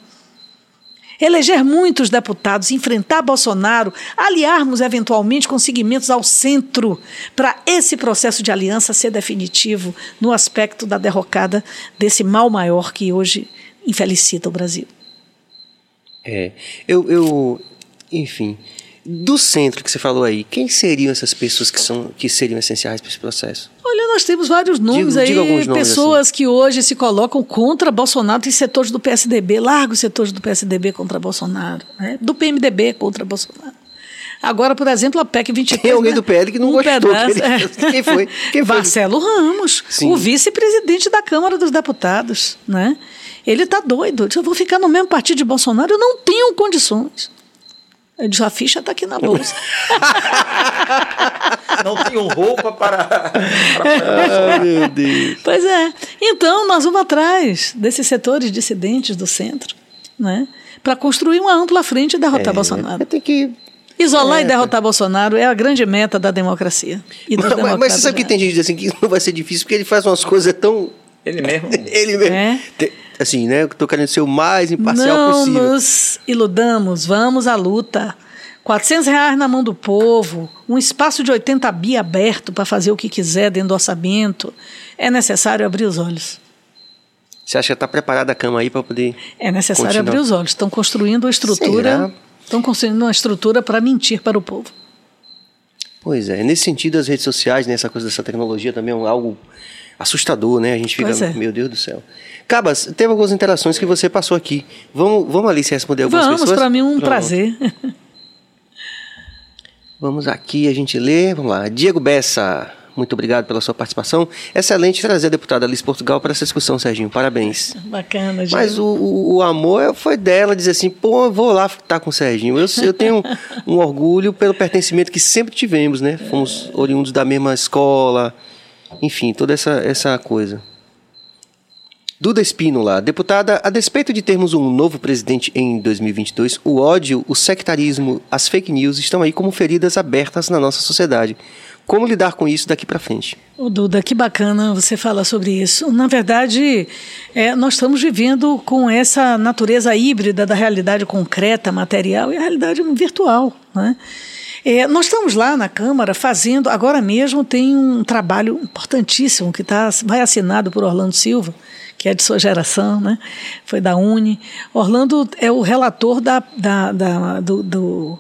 S2: eleger muitos deputados, enfrentar Bolsonaro, aliarmos eventualmente com seguimentos ao centro para esse processo de aliança ser definitivo no aspecto da derrocada desse mal maior que hoje infelicita o Brasil.
S1: É, eu, eu enfim, do centro que você falou aí, quem seriam essas pessoas que, são, que seriam essenciais para esse processo?
S2: Olha, nós temos vários nomes digo, aí, digo nomes pessoas assim. que hoje se colocam contra Bolsonaro, tem setores do PSDB, largos setores do PSDB contra Bolsonaro, né? do PMDB contra Bolsonaro. Agora, por exemplo, a PEC 23.
S1: Tem alguém né? do PL que não um gostou.
S2: Pedaço,
S1: é. Quem foi? Quem
S2: foi? Marcelo Ramos, Sim. o vice-presidente da Câmara dos Deputados. Né? Ele está doido. Eu vou ficar no mesmo partido de Bolsonaro, eu não tenho condições. Eu disse, a ficha está aqui na bolsa.
S3: Não tenho roupa para. para...
S1: Ah, meu Deus.
S2: Pois é. Então, nós vamos atrás desses setores dissidentes do centro, né? para construir uma ampla frente e derrotar é, Bolsonaro.
S1: Tem que.
S2: Isolar é, e derrotar Bolsonaro é a grande meta da democracia.
S1: mas, mas você sabe que tem gente que diz assim que não vai ser difícil porque ele faz umas coisas tão.
S3: Ele mesmo?
S1: ele mesmo. É. Tem, assim, né? Estou querendo ser o mais imparcial
S2: não
S1: possível.
S2: Não nos iludamos, vamos à luta. 400 reais na mão do povo, um espaço de 80 bi aberto para fazer o que quiser dentro do orçamento. É necessário abrir os olhos.
S1: Você acha que está preparada a cama aí para poder.
S2: É necessário continuar? abrir os olhos. Estão construindo uma estrutura. Estão construindo uma estrutura para mentir para o povo.
S1: Pois é, nesse sentido, as redes sociais, né, essa coisa dessa tecnologia também é algo assustador, né? A gente fica, é. meu Deus do céu. Cabas, teve algumas interações que você passou aqui. Vamos, vamos ali se responder algumas
S2: vamos,
S1: pessoas?
S2: Vamos, para mim um Pronto. prazer.
S1: vamos aqui, a gente lê. Vamos lá. Diego Bessa. Muito obrigado pela sua participação. Excelente trazer a deputada Alice Portugal para essa discussão, Serginho. Parabéns.
S2: Bacana, gente.
S1: Mas o, o, o, amor foi dela dizer assim: pô, eu vou lá estar com o Serginho. Eu, eu tenho um, um orgulho pelo pertencimento que sempre tivemos, né? Fomos oriundos da mesma escola, enfim, toda essa, essa coisa. Duda Espínola, deputada, a despeito de termos um novo presidente em 2022, o ódio, o sectarismo, as fake news estão aí como feridas abertas na nossa sociedade. Como lidar com isso daqui para frente?
S2: O Duda, que bacana você falar sobre isso. Na verdade, é, nós estamos vivendo com essa natureza híbrida da realidade concreta, material e a realidade virtual. Né? É, nós estamos lá na Câmara fazendo, agora mesmo tem um trabalho importantíssimo que tá, vai assinado por Orlando Silva, que é de sua geração, né? foi da Uni. Orlando é o relator da, da, da do, do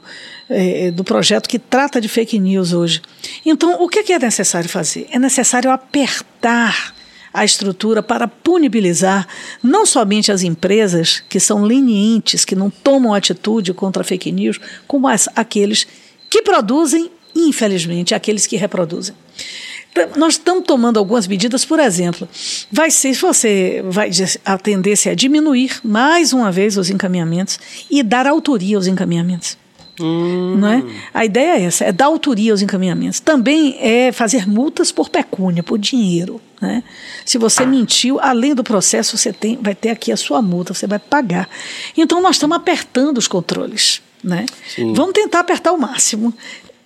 S2: é, do projeto que trata de fake news hoje. Então, o que é necessário fazer? É necessário apertar a estrutura para punibilizar não somente as empresas que são lenientes, que não tomam atitude contra fake news, como as, aqueles que produzem e, infelizmente, aqueles que reproduzem. Então, nós estamos tomando algumas medidas, por exemplo, vai ser, se você vai a tendência a diminuir mais uma vez os encaminhamentos e dar autoria aos encaminhamentos. Hum. Não é? A ideia é essa, é dar autoria aos encaminhamentos. Também é fazer multas por pecúnia, por dinheiro. Né? Se você mentiu, além do processo, você tem, vai ter aqui a sua multa, você vai pagar. Então nós estamos apertando os controles. Né? Vamos tentar apertar o máximo.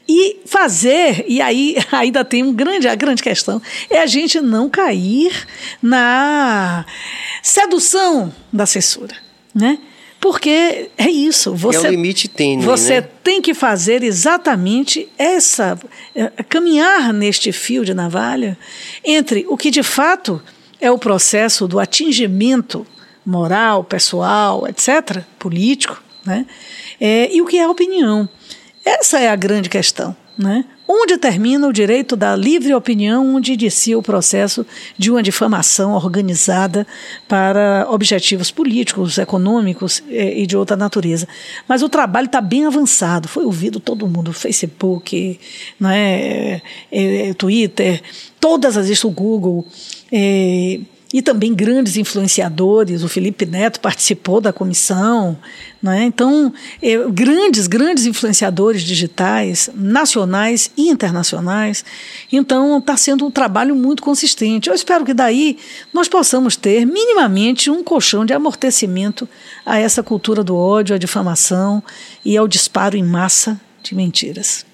S2: E fazer, e aí ainda tem um grande, a grande questão, é a gente não cair na sedução da censura. Né? Porque é isso. Você, é
S1: o limite tênue,
S2: Você
S1: né?
S2: tem que fazer exatamente essa. É, caminhar neste fio de navalha entre o que de fato é o processo do atingimento moral, pessoal, etc., político, né? É, e o que é opinião. Essa é a grande questão. Né? Onde termina o direito da livre opinião, onde inicia o processo de uma difamação organizada para objetivos políticos, econômicos eh, e de outra natureza. Mas o trabalho está bem avançado, foi ouvido todo mundo, Facebook, né, é, Twitter, todas as isso, o Google. É, e também grandes influenciadores. O Felipe Neto participou da comissão. Né? Então, é, grandes, grandes influenciadores digitais, nacionais e internacionais. Então, está sendo um trabalho muito consistente. Eu espero que daí nós possamos ter minimamente um colchão de amortecimento a essa cultura do ódio, à difamação e ao disparo em massa de mentiras.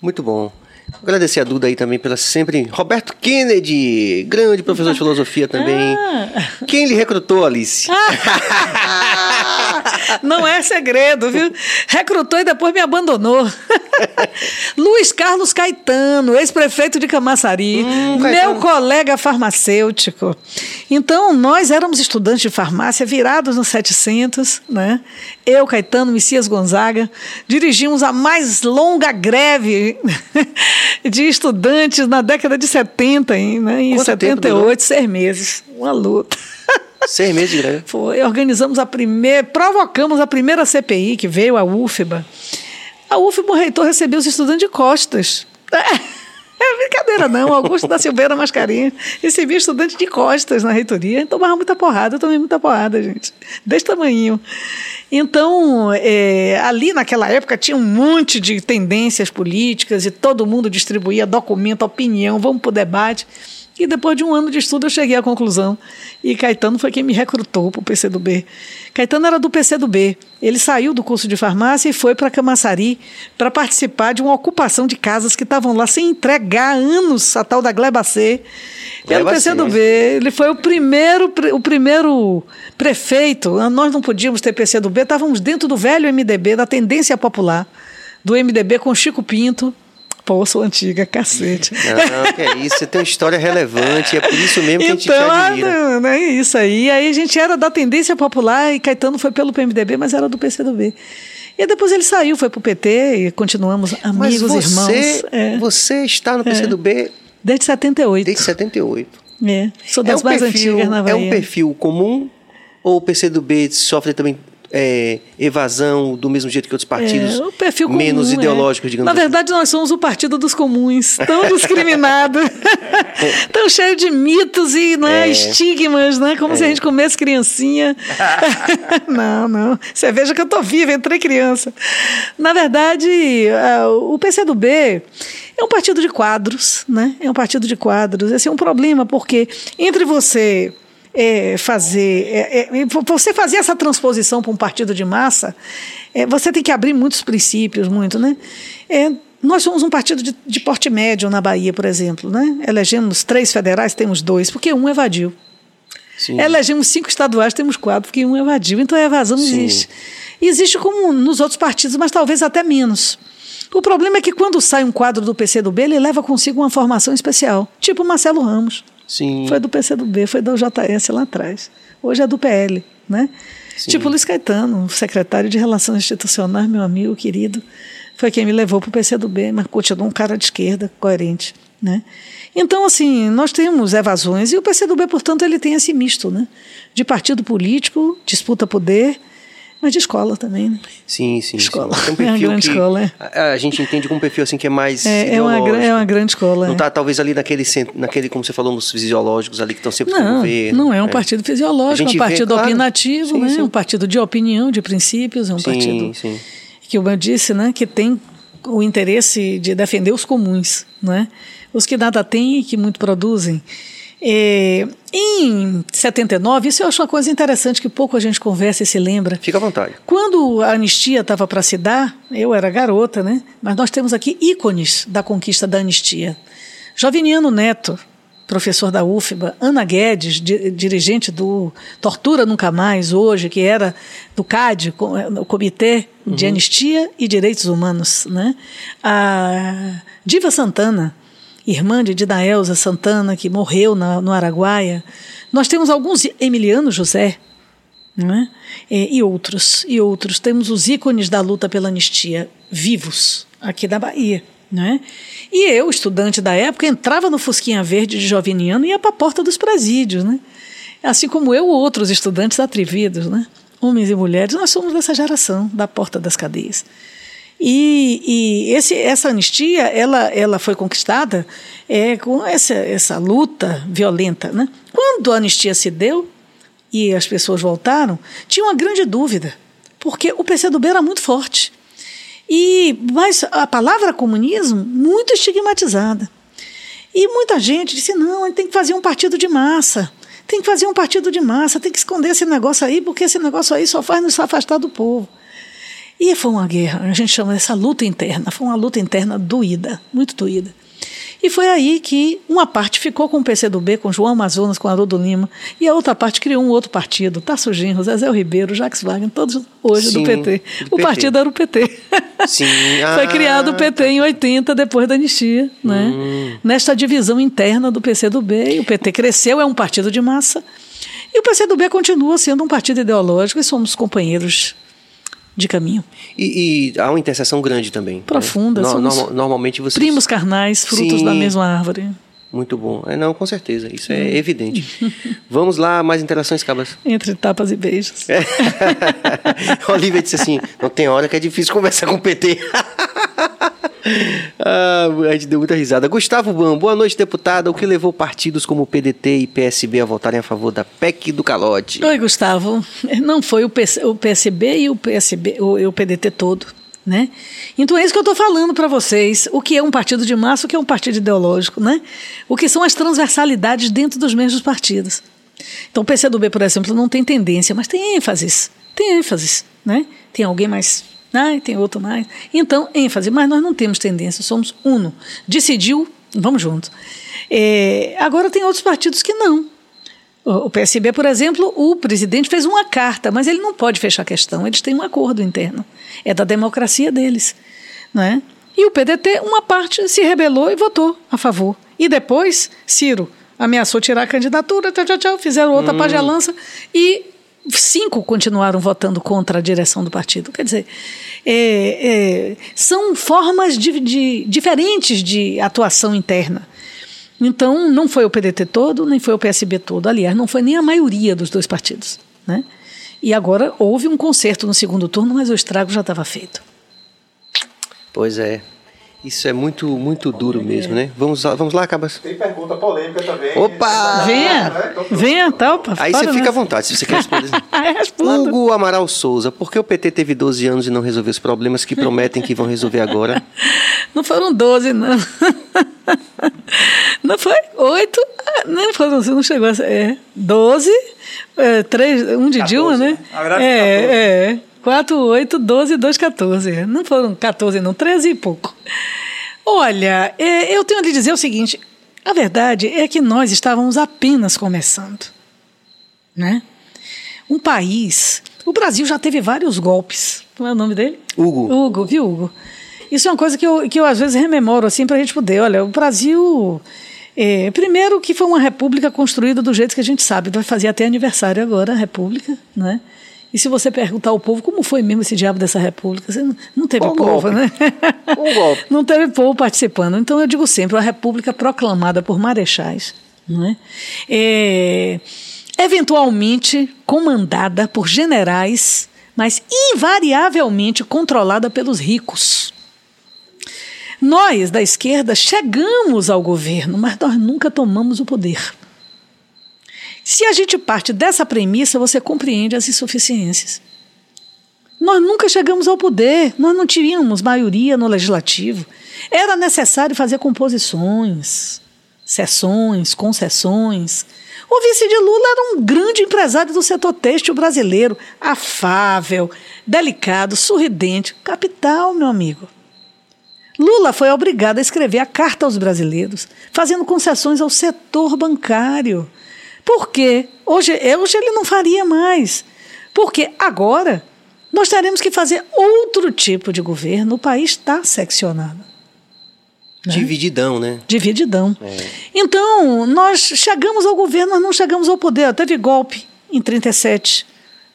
S1: Muito bom. Agradecer a Duda aí também pela sempre. Roberto Kennedy, grande professor de filosofia também. Ah. Quem lhe recrutou, Alice?
S2: Não é segredo, viu? Recrutou e depois me abandonou. Luiz Carlos Caetano, ex-prefeito de Camaçari, hum, meu colega farmacêutico. Então, nós éramos estudantes de farmácia virados no 700, né? Eu, Caetano, Messias Gonzaga, dirigimos a mais longa greve de estudantes na década de 70, né? em Quanto 78, seis meses. Uma luta.
S1: Seis meses de greve.
S2: Foi. Organizamos a primeira, provocamos a primeira CPI que veio, a UFBA. A UFBA, o reitor recebeu os estudantes de costas. É brincadeira, não. Augusto da Silveira Mascarinha recebia estudante de costas na reitoria. Tomava muita porrada, eu tomei muita porrada, gente. Desse tamanho. Então, é, ali naquela época tinha um monte de tendências políticas e todo mundo distribuía documento, opinião, vamos para o debate. E depois de um ano de estudo eu cheguei à conclusão. E Caetano foi quem me recrutou para o PCdoB. Caetano era do PCdoB. Ele saiu do curso de farmácia e foi para Camaçari para participar de uma ocupação de casas que estavam lá sem entregar há anos, a tal da Glebacê. Era o PCdoB. Ele foi o primeiro, o primeiro prefeito. Nós não podíamos ter PCdoB, estávamos dentro do velho MDB, da tendência popular, do MDB com Chico Pinto Sou antiga, cacete.
S1: Não, que é isso, você tem uma história relevante, é por isso mesmo que então, a gente te então, admira.
S2: Não, não é isso aí. Aí a gente era da tendência popular e Caetano foi pelo PMDB, mas era do PCdoB. E depois ele saiu, foi para o PT e continuamos amigos,
S1: mas você,
S2: irmãos.
S1: É. Você está no PCdoB? É.
S2: Desde 78.
S1: Desde 78.
S2: É, sou das é um mais perfil, antigas na Bahia.
S1: É um perfil comum ou o PCdoB sofre também é, evasão do mesmo jeito que outros partidos é, o perfil comum, menos é. ideológicos, digamos
S2: Na assim. verdade, nós somos o partido dos comuns, tão discriminado, tão cheio de mitos e né, estigmas, né? Como se a gente comesse criancinha. não, não. Você veja que eu estou viva, entrei criança. Na verdade, o PCdoB é um partido de quadros, né? É um partido de quadros. Esse é um problema, porque entre você é, fazer. É, é, você fazer essa transposição para um partido de massa, é, você tem que abrir muitos princípios, muito, né? É, nós somos um partido de, de, porte médio na Bahia, por exemplo, né? Elegemos três federais, temos dois, porque um evadiu. Sim. Elegemos cinco estaduais, temos quatro, porque um evadiu. Então a evasão não existe. Existe como nos outros partidos, mas talvez até menos. O problema é que quando sai um quadro do PCdoB, ele leva consigo uma formação especial, tipo Marcelo Ramos.
S1: Sim.
S2: Foi do PCdoB, foi do JS lá atrás. Hoje é do PL, né? Sim. Tipo Luiz Caetano, secretário de Relações Institucionais, meu amigo querido, foi quem me levou para o PCdoB, mas continuou um cara de esquerda, coerente, né? Então, assim, nós temos evasões e o PCdoB, portanto, ele tem esse misto, né? De partido político, disputa poder, mas de escola também, né?
S1: Sim, sim.
S2: Escola.
S1: Sim. Tem um perfil é uma grande escola, é. a, a, gente entende como um perfil assim que é mais
S2: é, é uma, é uma grande escola.
S1: Não está é. talvez ali naquele, naquele, como você falou, nos fisiológicos ali que estão sempre
S2: não,
S1: no governo.
S2: Não é um é. partido fisiológico, é um partido vê, claro, opinativo, sim, né? Sim. um partido de opinião, de princípios, é um sim, partido sim. que, como eu disse, né, que tem o interesse de defender os comuns, né? os que nada têm e que muito produzem. É, em 79, isso eu acho uma coisa interessante que pouco a gente conversa e se lembra.
S1: Fica à vontade.
S2: Quando a anistia estava para se dar, eu era garota, né? Mas nós temos aqui ícones da conquista da anistia. Joviniano Neto, professor da UFBA, Ana Guedes, di dirigente do Tortura Nunca Mais, hoje, que era do CAD, o Comitê de uhum. Anistia e Direitos Humanos, né? A Diva Santana, irmã de Didaelza Santana, que morreu na, no Araguaia. Nós temos alguns Emiliano José, né? E, outros, e outros. Temos os ícones da luta pela anistia vivos aqui da Bahia. Né? E eu, estudante da época, entrava no Fusquinha Verde de Joviniano e ia para a porta dos presídios. Né? Assim como eu, outros estudantes atrevidos, né? homens e mulheres, nós somos dessa geração da porta das cadeias. E, e esse, essa anistia ela, ela foi conquistada é, com essa, essa luta violenta. Né? Quando a anistia se deu e as pessoas voltaram, tinha uma grande dúvida, porque o PCdoB era muito forte. E, mas a palavra comunismo, muito estigmatizada. E muita gente disse: não, gente tem que fazer um partido de massa. Tem que fazer um partido de massa, tem que esconder esse negócio aí, porque esse negócio aí só faz nos afastar do povo. E foi uma guerra, a gente chama essa luta interna, foi uma luta interna doída, muito doída. E foi aí que uma parte ficou com o PCdoB, com João Amazonas, com Haroldo Lima, e a outra parte criou um outro partido, Tasso Genro, Zezé Ribeiro, Jacques Wagner, todos hoje Sim, do PT. Do o PT. partido era o PT.
S1: Sim.
S2: Ah, foi criado o PT em 80, depois da anistia, né? Hum. nesta divisão interna do PCdoB, e o PT cresceu, é um partido de massa, e o PCdoB continua sendo um partido ideológico e somos companheiros de caminho.
S1: E, e, há uma interseção grande também. Né?
S2: Profunda. Né? No,
S1: normalmente vocês...
S2: Primos carnais, frutos Sim. da mesma árvore.
S1: Muito bom. É, não, com certeza. Isso é hum. evidente. Vamos lá, mais interações, Cabas.
S2: Entre tapas e beijos. É.
S1: Olivia disse assim: não tem hora que é difícil conversar com o PT. ah, a gente deu muita risada. Gustavo Bam, boa noite, deputada. O que levou partidos como PDT e PSB a votarem a favor da PEC do calote?
S2: Oi, Gustavo. Não foi o, o PSB e o PSB, o, o PDT todo. Né? Então é isso que eu estou falando para vocês. O que é um partido de massa, o que é um partido ideológico, né? O que são as transversalidades dentro dos mesmos partidos. Então o PCdoB, por exemplo, não tem tendência, mas tem ênfases. Tem ênfases, né? Tem alguém mais ah, tem outro mais. Então, ênfase, mas nós não temos tendência, somos uno. Decidiu, vamos juntos. É, agora tem outros partidos que não. O PSB, por exemplo, o presidente fez uma carta, mas ele não pode fechar a questão, eles têm um acordo interno. É da democracia deles. Não é? E o PDT, uma parte se rebelou e votou a favor. E depois, Ciro ameaçou tirar a candidatura, tchau, tchau, tchau, fizeram outra hum. pagelança e cinco continuaram votando contra a direção do partido. Quer dizer, é, é, são formas de, de, diferentes de atuação interna. Então, não foi o PDT todo, nem foi o PSB todo. Aliás, não foi nem a maioria dos dois partidos. Né? E agora houve um concerto no segundo turno, mas o estrago já estava feito.
S1: Pois é. Isso é muito, muito duro mesmo, né? Vamos lá, vamos lá, Cabas.
S4: Tem pergunta polêmica também.
S2: Opa! Venha! Né? Venha, talpa.
S1: Aí você fica à vontade, se você quer responder. Hugo Amaral Souza, por que o PT teve 12 anos e não resolveu os problemas que prometem que vão resolver agora?
S2: Não foram 12, não. Não foi? Oito? Ah, não foram, você não chegou a ser. É, 12, é, três, um de 14, Dilma, né? né? É, é. 4, 8, 12, 2, 14. Não foram 14, não, 13 e pouco. Olha, é, eu tenho a lhe dizer o seguinte: a verdade é que nós estávamos apenas começando. Né? Um país. O Brasil já teve vários golpes. Como é o nome dele?
S1: Hugo.
S2: Hugo, viu, Hugo? Isso é uma coisa que eu, que eu às vezes rememoro assim para a gente poder. Olha, o Brasil. É, primeiro que foi uma república construída do jeito que a gente sabe, vai fazer até aniversário agora a república, né? E se você perguntar ao povo como foi mesmo esse diabo dessa república, você não, não teve um povo, golpe. né? Um golpe. não teve povo participando. Então eu digo sempre, uma república proclamada por marechais, não é? é eventualmente comandada por generais, mas invariavelmente controlada pelos ricos. Nós, da esquerda, chegamos ao governo, mas nós nunca tomamos o poder. Se a gente parte dessa premissa, você compreende as insuficiências. Nós nunca chegamos ao poder, nós não tínhamos maioria no legislativo. Era necessário fazer composições, sessões, concessões. O vice de Lula era um grande empresário do setor têxtil brasileiro, afável, delicado, sorridente, capital, meu amigo. Lula foi obrigado a escrever a carta aos brasileiros, fazendo concessões ao setor bancário por quê? Hoje, hoje ele não faria mais. Porque agora nós teremos que fazer outro tipo de governo. O país está seccionado.
S1: Né? Divididão, né?
S2: Divididão. É. Então, nós chegamos ao governo, nós não chegamos ao poder. Teve golpe em 37.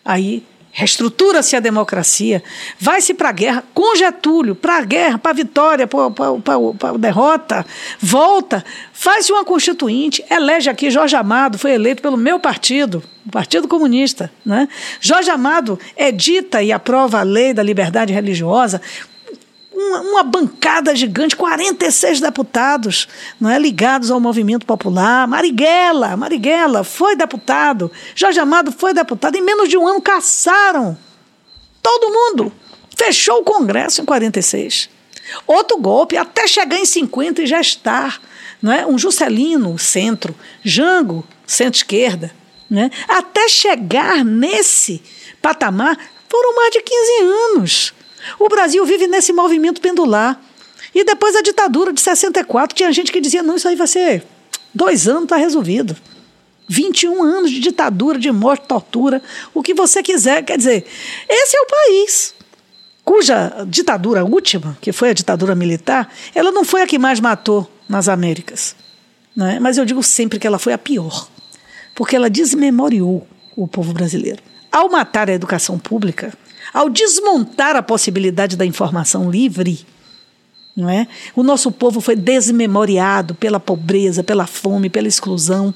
S2: Aí reestrutura-se a democracia, vai-se para a guerra, com Getúlio, para a guerra, para a vitória, para a derrota, volta, faz-se uma constituinte, elege aqui Jorge Amado, foi eleito pelo meu partido, o Partido Comunista. Né? Jorge Amado edita e aprova a lei da liberdade religiosa, uma, uma, bancada gigante, 46 deputados não é, ligados ao movimento popular. Marighella, Marighella foi deputado. Jorge Amado foi deputado. Em menos de um ano caçaram todo mundo. Fechou o Congresso em 46. Outro golpe, até chegar em 50 e já estar. Não é? Um Juscelino, centro. Jango, centro-esquerda. Né? Até chegar nesse patamar, foram mais de 15 anos. O Brasil vive nesse movimento pendular. E depois a ditadura de 64, tinha gente que dizia: não, isso aí vai ser dois anos, está resolvido. 21 anos de ditadura, de morte, tortura, o que você quiser. Quer dizer, esse é o país cuja ditadura última, que foi a ditadura militar, ela não foi a que mais matou nas Américas. Não é? Mas eu digo sempre que ela foi a pior, porque ela desmemoriou o povo brasileiro. Ao matar a educação pública, ao desmontar a possibilidade da informação livre, não é? O nosso povo foi desmemoriado pela pobreza, pela fome, pela exclusão.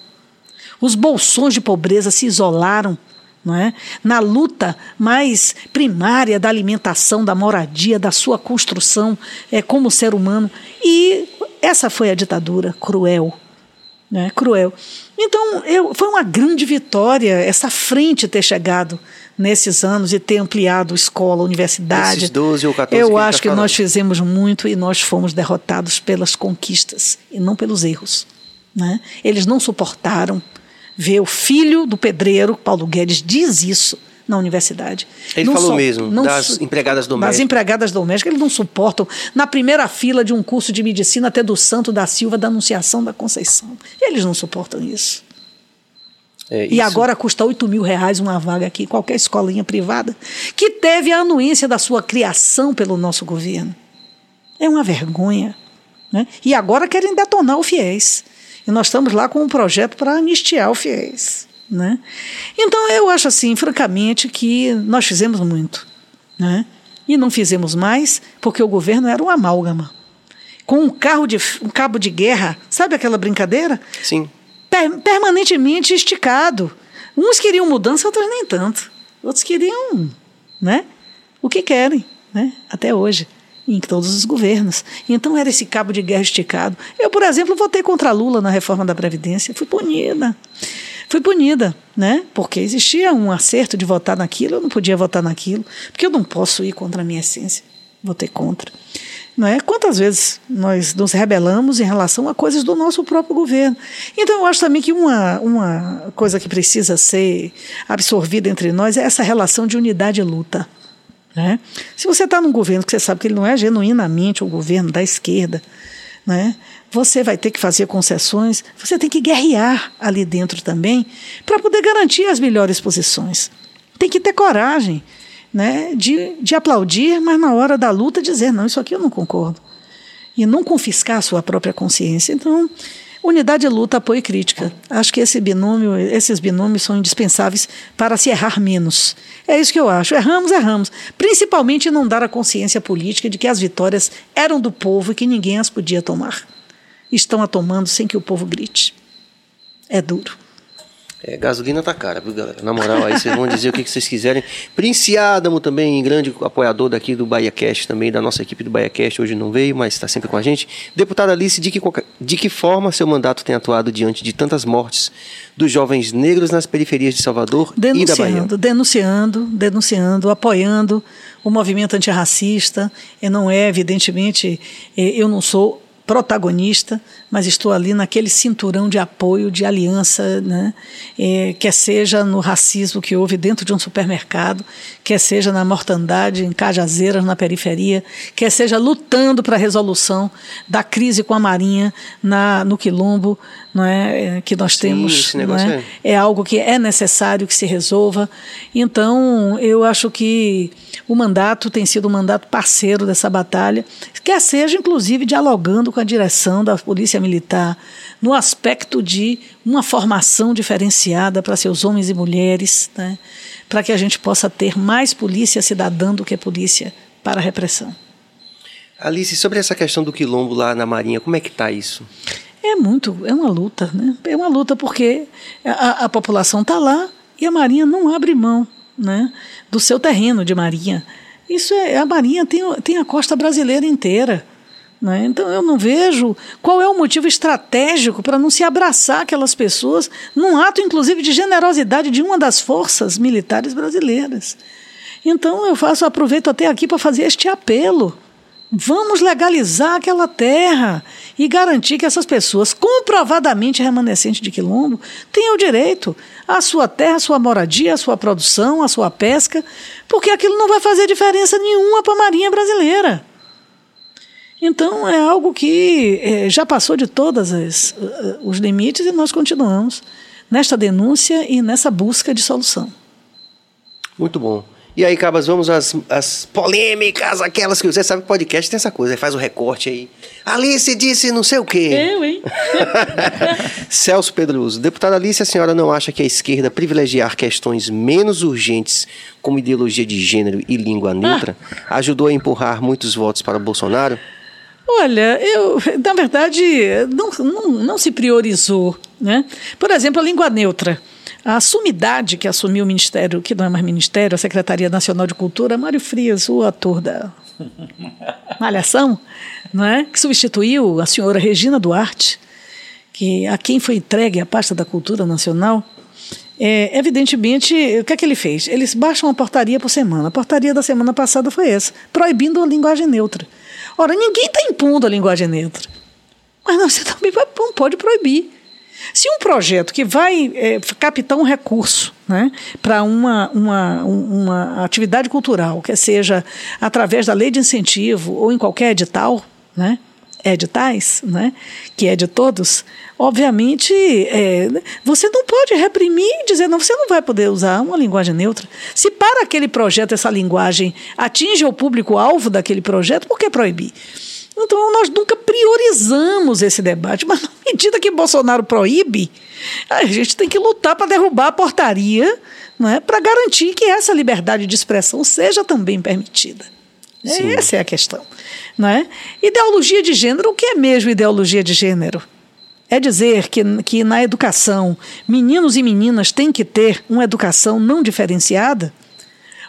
S2: Os bolsões de pobreza se isolaram, não é? Na luta mais primária da alimentação, da moradia, da sua construção é, como ser humano. E essa foi a ditadura cruel, né? Cruel. Então, eu, foi uma grande vitória essa frente ter chegado nesses anos e ter ampliado escola, universidade.
S1: Esses 12 ou 14
S2: Eu que acho tá que falando. nós fizemos muito e nós fomos derrotados pelas conquistas e não pelos erros. Né? Eles não suportaram ver o filho do pedreiro, Paulo Guedes diz isso na universidade.
S1: Ele não falou mesmo, das empregadas domésticas.
S2: Das empregadas domésticas, eles não suportam. Na primeira fila de um curso de medicina até do Santo da Silva, da Anunciação da Conceição. Eles não suportam isso. É, e agora custa 8 mil reais uma vaga aqui, qualquer escolinha privada, que teve a anuência da sua criação pelo nosso governo. É uma vergonha. Né? E agora querem detonar o FIES. E nós estamos lá com um projeto para anistiar o FIES. Né? Então, eu acho assim, francamente, que nós fizemos muito. Né? E não fizemos mais porque o governo era um amálgama. Com um, carro de, um cabo de guerra, sabe aquela brincadeira?
S1: Sim.
S2: Per, permanentemente esticado. Uns queriam mudança, outros nem tanto. Outros queriam né, o que querem, né, até hoje em todos os governos. Então era esse cabo de guerra esticado. Eu, por exemplo, votei contra Lula na reforma da Previdência, fui punida. Fui punida, né? Porque existia um acerto de votar naquilo, eu não podia votar naquilo, porque eu não posso ir contra a minha essência. Votei contra. Não é? Quantas vezes nós nos rebelamos em relação a coisas do nosso próprio governo? Então, eu acho também que uma, uma coisa que precisa ser absorvida entre nós é essa relação de unidade e luta. Né? Se você está num governo que você sabe que ele não é genuinamente o governo da esquerda, né? você vai ter que fazer concessões, você tem que guerrear ali dentro também para poder garantir as melhores posições. Tem que ter coragem né, de, de aplaudir, mas na hora da luta dizer: não, isso aqui eu não concordo. E não confiscar a sua própria consciência. Então, Unidade, luta, apoio e crítica. Acho que esse binômio, esses binômios são indispensáveis para se errar menos. É isso que eu acho. Erramos, erramos. Principalmente não dar a consciência política de que as vitórias eram do povo e que ninguém as podia tomar. Estão a tomando sem que o povo grite. É duro.
S1: É, gasolina tá cara, viu, galera? Na moral, aí vocês vão dizer o que, que vocês quiserem. Prince Adamo também, grande apoiador daqui do Bahia Cast, também da nossa equipe do Bahia Cast, hoje não veio, mas está sempre com a gente. Deputada Alice, de que, de que forma seu mandato tem atuado diante de tantas mortes dos jovens negros nas periferias de Salvador e da Bahia?
S2: Denunciando, denunciando, apoiando o movimento antirracista. E não é, evidentemente, eh, eu não sou protagonista, mas estou ali naquele cinturão de apoio, de aliança, né? É, quer seja no racismo que houve dentro de um supermercado, quer seja na mortandade em Cajazeiras, na periferia, quer seja lutando para a resolução da crise com a Marinha na, no Quilombo, não é, é que nós Sim, temos. Não é? é algo que é necessário que se resolva. Então, eu acho que o mandato tem sido um mandato parceiro dessa batalha, quer seja, inclusive, dialogando com a direção da Polícia Militar, no aspecto de uma formação diferenciada para seus homens e mulheres, né, para que a gente possa ter mais polícia cidadã do que polícia para a repressão.
S1: Alice, sobre essa questão do quilombo lá na Marinha, como é que está isso?
S2: É muito, é uma luta, né? É uma luta porque a, a população está lá e a Marinha não abre mão, né, do seu terreno de Marinha. Isso é a Marinha tem, tem a costa brasileira inteira. Né? Então eu não vejo qual é o motivo estratégico para não se abraçar aquelas pessoas num ato, inclusive, de generosidade de uma das forças militares brasileiras. Então eu faço, aproveito até aqui para fazer este apelo. Vamos legalizar aquela terra e garantir que essas pessoas, comprovadamente remanescentes de quilombo, tenham direito à sua terra, à sua moradia, à sua produção, à sua pesca, porque aquilo não vai fazer diferença nenhuma para a Marinha Brasileira. Então é algo que é, já passou de todos os limites e nós continuamos nesta denúncia e nessa busca de solução.
S1: Muito bom. E aí, Cabas, vamos às, às polêmicas, aquelas que você sabe que podcast tem essa coisa, faz o recorte aí. Alice disse não sei o quê.
S2: Eu, hein?
S1: Celso Pedroso. Deputada Alice, a senhora não acha que a esquerda privilegiar questões menos urgentes como ideologia de gênero e língua neutra ah. ajudou a empurrar muitos votos para Bolsonaro?
S2: Olha, eu, na verdade, não, não, não se priorizou. Né? Por exemplo, a língua neutra. A sumidade que assumiu o Ministério, que não é mais Ministério, a Secretaria Nacional de Cultura, Mário Frias, o ator da Malhação, não é? que substituiu a senhora Regina Duarte, que a quem foi entregue a pasta da Cultura Nacional, é, evidentemente, o que é que ele fez? Eles baixam uma portaria por semana. A portaria da semana passada foi essa, proibindo a linguagem neutra. Ora, ninguém está impondo a linguagem neutra. Mas não, você também não pode proibir. Se um projeto que vai é, captar um recurso né, para uma, uma, uma atividade cultural, que seja através da lei de incentivo ou em qualquer edital, né, editais, né, que é de todos, obviamente é, você não pode reprimir e dizer, não, você não vai poder usar uma linguagem neutra. Se para aquele projeto essa linguagem atinge o público-alvo daquele projeto, por que proibir? Então, nós nunca priorizamos esse debate, mas na medida que Bolsonaro proíbe, a gente tem que lutar para derrubar a portaria é, para garantir que essa liberdade de expressão seja também permitida. Sim. Essa é a questão. Não é? Ideologia de gênero, o que é mesmo ideologia de gênero? É dizer que, que na educação meninos e meninas têm que ter uma educação não diferenciada?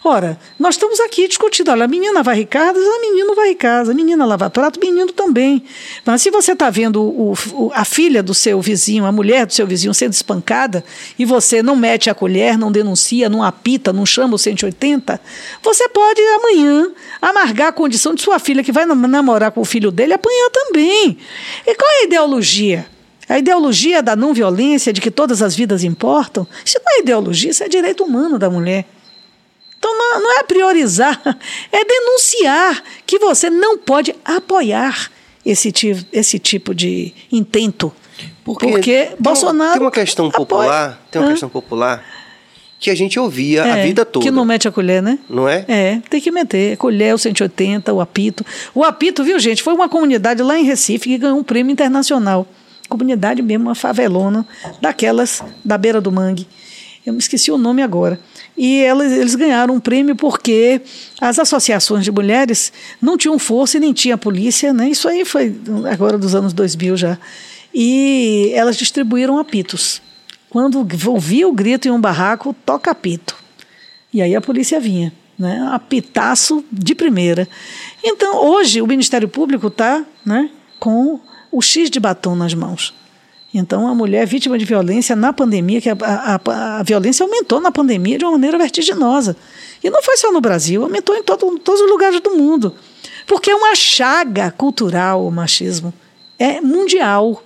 S2: Ora, nós estamos aqui discutindo, olha, a menina vai casa, a menino vai casa, a menina lava prato, o menino também. Mas se você está vendo o, o, a filha do seu vizinho, a mulher do seu vizinho sendo espancada, e você não mete a colher, não denuncia, não apita, não chama o 180, você pode amanhã amargar a condição de sua filha que vai namorar com o filho dele apanhar também. E qual é a ideologia? A ideologia da não violência, de que todas as vidas importam, isso não é ideologia, isso é direito humano da mulher. Então não é priorizar, é denunciar que você não pode apoiar esse tipo, esse tipo de intento. Porque, Porque tem Bolsonaro.
S1: Tem uma questão popular, apoia. tem uma questão popular que a gente ouvia é, a vida toda.
S2: Que não mete a colher, né?
S1: Não é?
S2: É, tem que meter. Colher, o 180, o apito. O apito, viu, gente? Foi uma comunidade lá em Recife que ganhou um prêmio internacional. Comunidade mesmo, uma favelona, daquelas da beira do mangue. Eu me esqueci o nome agora e eles ganharam um prêmio porque as associações de mulheres não tinham força e nem tinha polícia, né? Isso aí foi agora dos anos 2000 já. E elas distribuíram apitos. Quando ouvia o grito em um barraco, toca apito. E aí a polícia vinha, né? Apitaço de primeira. Então, hoje o Ministério Público está, né, com o X de batom nas mãos. Então, a mulher vítima de violência na pandemia, que a, a, a, violência aumentou na pandemia de uma maneira vertiginosa. E não foi só no Brasil, aumentou em todo, todos os lugares do mundo. Porque é uma chaga cultural o machismo. É mundial.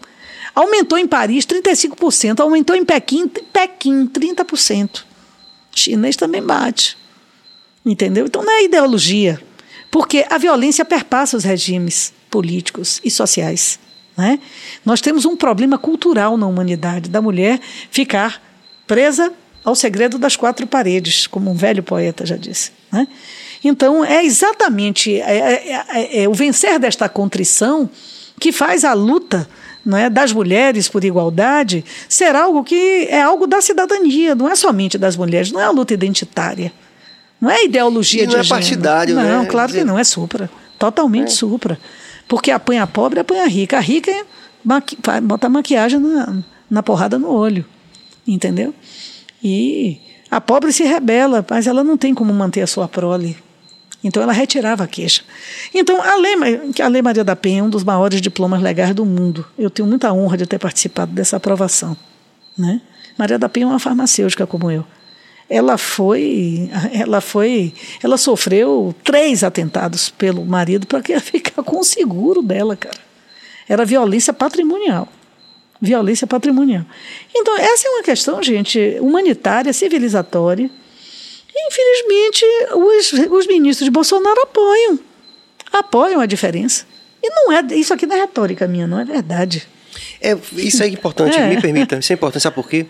S2: Aumentou em Paris 35%, aumentou em Pequim, Pequim 30%. Chinês também bate. Entendeu? Então não é ideologia. Porque a violência perpassa os regimes políticos e sociais. Né? Nós temos um problema cultural na humanidade da mulher ficar presa ao segredo das quatro paredes, como um velho poeta já disse. Né? Então, é exatamente é, é, é, é o vencer desta contrição que faz a luta é, das mulheres por igualdade ser algo que é algo da cidadania, não é somente das mulheres, não é a luta identitária. Não é ideologia e
S1: de não é partidário,
S2: não,
S1: né?
S2: Não, claro que não, é supra. Totalmente é. supra. Porque apanha pobre, apanha rica. A rica é maqui bota maquiagem na, na porrada no olho. Entendeu? E a pobre se rebela, mas ela não tem como manter a sua prole. Então ela retirava a queixa. Então a lei, a lei Maria da Penha é um dos maiores diplomas legais do mundo. Eu tenho muita honra de ter participado dessa aprovação. Né? Maria da Penha é uma farmacêutica como eu ela foi, ela foi, ela sofreu três atentados pelo marido para que ficar com o seguro dela, cara. Era violência patrimonial. Violência patrimonial. Então, essa é uma questão, gente, humanitária, civilizatória. Infelizmente, os, os ministros de Bolsonaro apoiam. Apoiam a diferença. E não é, isso aqui não é retórica minha, não é verdade.
S1: É, isso é importante, é. me permita, isso é importante, sabe por quê?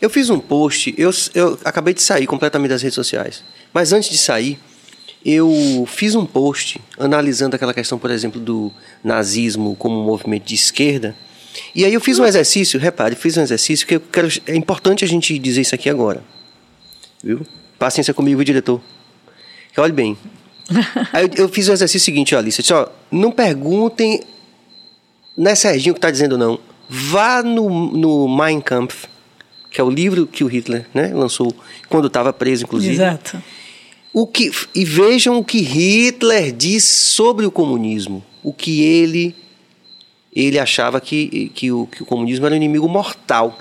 S1: Eu fiz um post, eu, eu acabei de sair completamente das redes sociais, mas antes de sair, eu fiz um post analisando aquela questão, por exemplo, do nazismo como um movimento de esquerda, e aí eu fiz um exercício, repare, fiz um exercício que eu quero, é importante a gente dizer isso aqui agora, viu? Paciência comigo, diretor. Olhe bem. Aí eu, eu fiz o exercício seguinte, ó, Alice, ó, não perguntem não é Serginho que está dizendo não. Vá no, no Mein Kampf, que é o livro que o Hitler né, lançou quando estava preso, inclusive.
S2: Exato.
S1: O que, e vejam o que Hitler diz sobre o comunismo. O que ele, ele achava que, que, o, que o comunismo era o inimigo mortal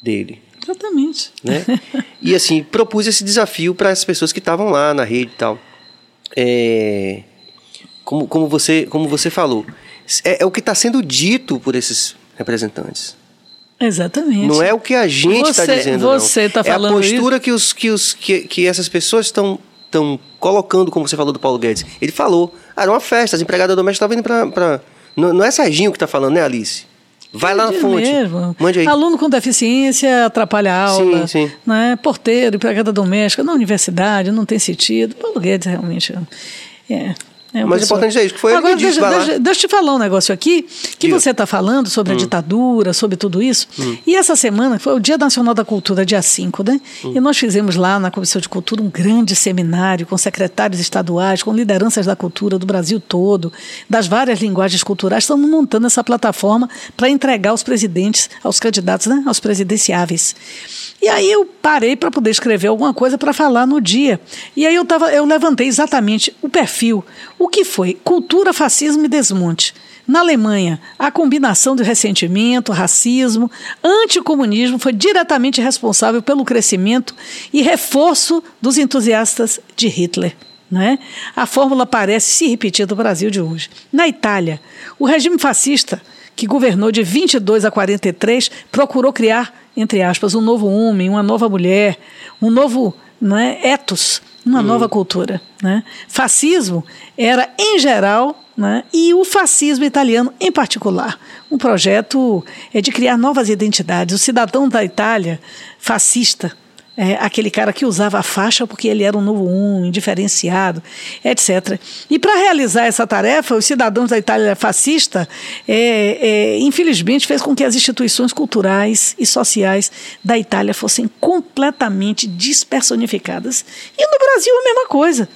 S1: dele.
S2: Exatamente.
S1: Né? E assim, propus esse desafio para as pessoas que estavam lá na rede e tal. É, como, como, você, como você falou é, é o que está sendo dito por esses representantes.
S2: Exatamente.
S1: Não é o que a gente está dizendo.
S2: Você está falando.
S1: É a postura isso? que, os, que, os, que, que essas pessoas estão estão colocando, como você falou do Paulo Guedes. Ele falou, ah, era uma festa, as empregadas domésticas estavam indo para. Não, não é Serginho que está falando, né, Alice? Vai lá na fonte. Mesmo. Mande aí.
S2: Aluno com deficiência atrapalha a aula. Sim, sim. Né? Porteiro, empregada doméstica, na universidade, não tem sentido. Paulo Guedes realmente. É.
S1: É Mas o importante é isso, que foi
S2: Agora,
S1: ele que disse,
S2: deixa, deixa, deixa, eu te falar um negócio aqui, que Diga. você está falando sobre hum. a ditadura, sobre tudo isso. Hum. E essa semana foi o Dia Nacional da Cultura, dia 5, né? Hum. E nós fizemos lá na Comissão de Cultura um grande seminário com secretários estaduais, com lideranças da cultura do Brasil todo, das várias linguagens culturais. Estamos montando essa plataforma para entregar aos presidentes, aos candidatos, né? aos presidenciáveis. E aí eu parei para poder escrever alguma coisa para falar no dia. E aí eu, tava, eu levantei exatamente o perfil, o que foi cultura, fascismo e desmonte. Na Alemanha, a combinação de ressentimento, racismo, anticomunismo foi diretamente responsável pelo crescimento e reforço dos entusiastas de Hitler. Né? A fórmula parece se repetir no Brasil de hoje. Na Itália, o regime fascista, que governou de 22 a 43, procurou criar entre aspas, um novo homem, uma nova mulher, um novo né, ethos, uma hum. nova cultura. Né? Fascismo era, em geral, né, e o fascismo italiano em particular. Um projeto é de criar novas identidades. O cidadão da Itália, fascista, é, aquele cara que usava a faixa porque ele era um novo um, diferenciado, etc. E para realizar essa tarefa, os cidadãos da Itália fascista, é, é, infelizmente, fez com que as instituições culturais e sociais da Itália fossem completamente despersonificadas. E no Brasil a mesma coisa.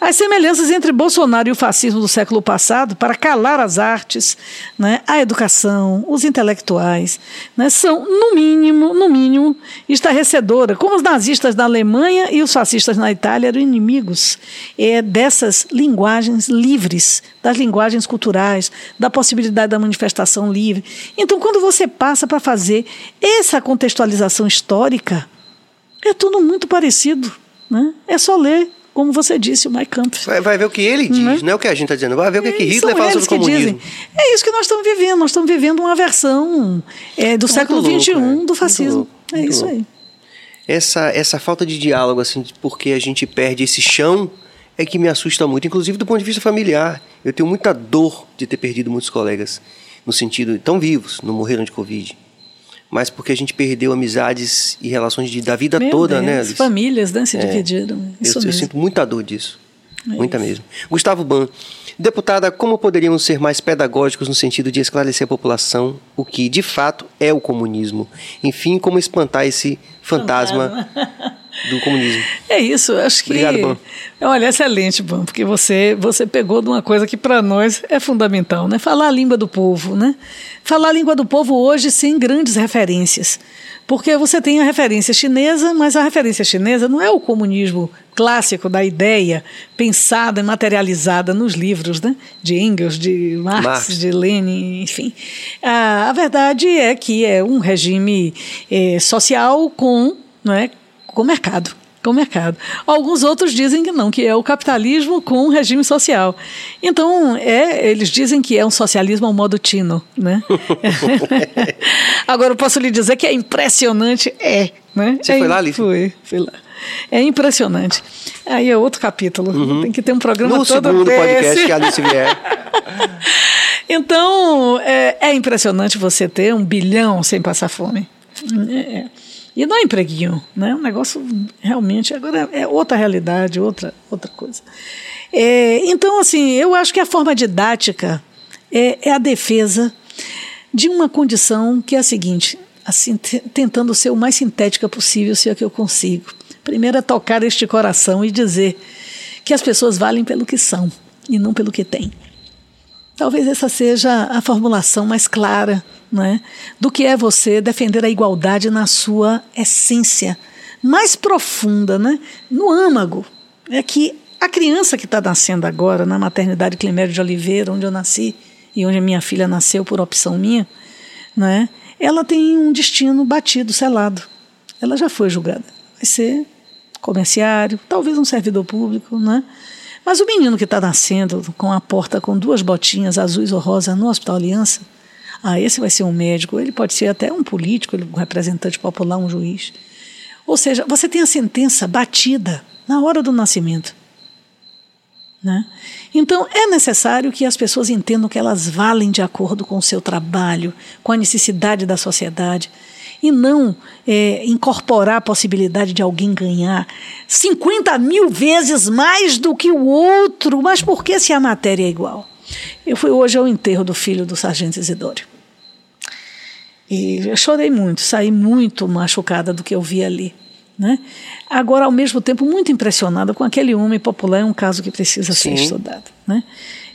S2: As semelhanças entre Bolsonaro e o fascismo do século passado, para calar as artes, né, a educação, os intelectuais, né, são, no mínimo, no mínimo, estarrecedora, como os nazistas na Alemanha e os fascistas na Itália eram inimigos é, dessas linguagens livres, das linguagens culturais, da possibilidade da manifestação livre. Então, quando você passa para fazer essa contextualização histórica, é tudo muito parecido. Né? É só ler como você disse, o Mike Kampf.
S1: Vai, vai, ver o que ele diz, não é, não é o que a gente está dizendo. Vai ver o que, é, que Hitler fala sobre o comunismo. Dizem.
S2: É isso que nós estamos vivendo. Nós estamos vivendo uma versão é, do muito século XXI é. do fascismo. Muito é isso louco. aí
S1: essa, essa falta de diálogo, assim, porque a gente perde esse chão, é que me assusta muito, inclusive do ponto de vista familiar. Eu tenho muita dor de ter perdido muitos colegas, no sentido, tão vivos, não morreram de Covid. Mas porque a gente perdeu amizades e relações de, da vida
S2: Meu
S1: toda,
S2: Deus,
S1: né?
S2: As famílias né, se é, dividiram. Isso
S1: eu,
S2: eu,
S1: sinto muita dor disso. É muita isso. mesmo. Gustavo Ban, deputada, como poderíamos ser mais pedagógicos no sentido de esclarecer a população o que de fato é o comunismo? Enfim, como espantar esse fantasma, fantasma. do comunismo.
S2: É isso, acho que.
S1: Obrigado, Ban.
S2: Olha, excelente, Ban, porque você, você pegou de uma coisa que para nós é fundamental, né? Falar a língua do povo, né? Falar a língua do povo hoje sem grandes referências. Porque você tem a referência chinesa, mas a referência chinesa não é o comunismo clássico da ideia pensada e materializada nos livros né? de Engels, de Marx, Marx. de Lenin, enfim. A, a, verdade é que é um regime é, social com, não é, com mercado com o mercado. Alguns outros dizem que não, que é o capitalismo com o regime social. Então, é, eles dizem que é um socialismo ao modo tino, né? Agora, eu posso lhe dizer que é impressionante, é. Né?
S1: Você
S2: é,
S1: foi lá, Lívia?
S2: Fui, fui lá. É impressionante. Aí é outro capítulo. Uhum. Tem que ter um programa
S1: no
S2: todo
S1: segundo
S2: desse.
S1: podcast que a Alice vier.
S2: então, é, é, impressionante você ter um bilhão sem passar fome. É. E não é empreguinho, né? Um negócio realmente agora é outra realidade, outra outra coisa. É, então, assim, eu acho que a forma didática é, é a defesa de uma condição que é a seguinte, assim, tentando ser o mais sintética possível, se é que eu consigo. Primeiro é tocar este coração e dizer que as pessoas valem pelo que são e não pelo que têm. Talvez essa seja a formulação mais clara né, do que é você defender a igualdade na sua essência mais profunda, né, no âmago. É que a criança que está nascendo agora na maternidade Climério de Oliveira, onde eu nasci e onde minha filha nasceu por opção minha, né, ela tem um destino batido, selado. Ela já foi julgada. Vai ser comerciário, talvez um servidor público, né? Mas o menino que está nascendo com a porta com duas botinhas azuis ou rosa no Hospital Aliança, ah, esse vai ser um médico, ele pode ser até um político, um representante popular, um juiz. Ou seja, você tem a sentença batida na hora do nascimento. Né? Então, é necessário que as pessoas entendam que elas valem de acordo com o seu trabalho, com a necessidade da sociedade. e não é, incorporar a possibilidade de alguém ganhar 50 mil vezes mais do que o outro. Mas por que se a matéria é igual? Eu fui hoje ao enterro do filho do sargento Isidório. E eu chorei muito, saí muito machucada do que eu vi ali. Né? Agora, ao mesmo tempo, muito impressionada com aquele homem popular, é um caso que precisa Sim. ser estudado. Né?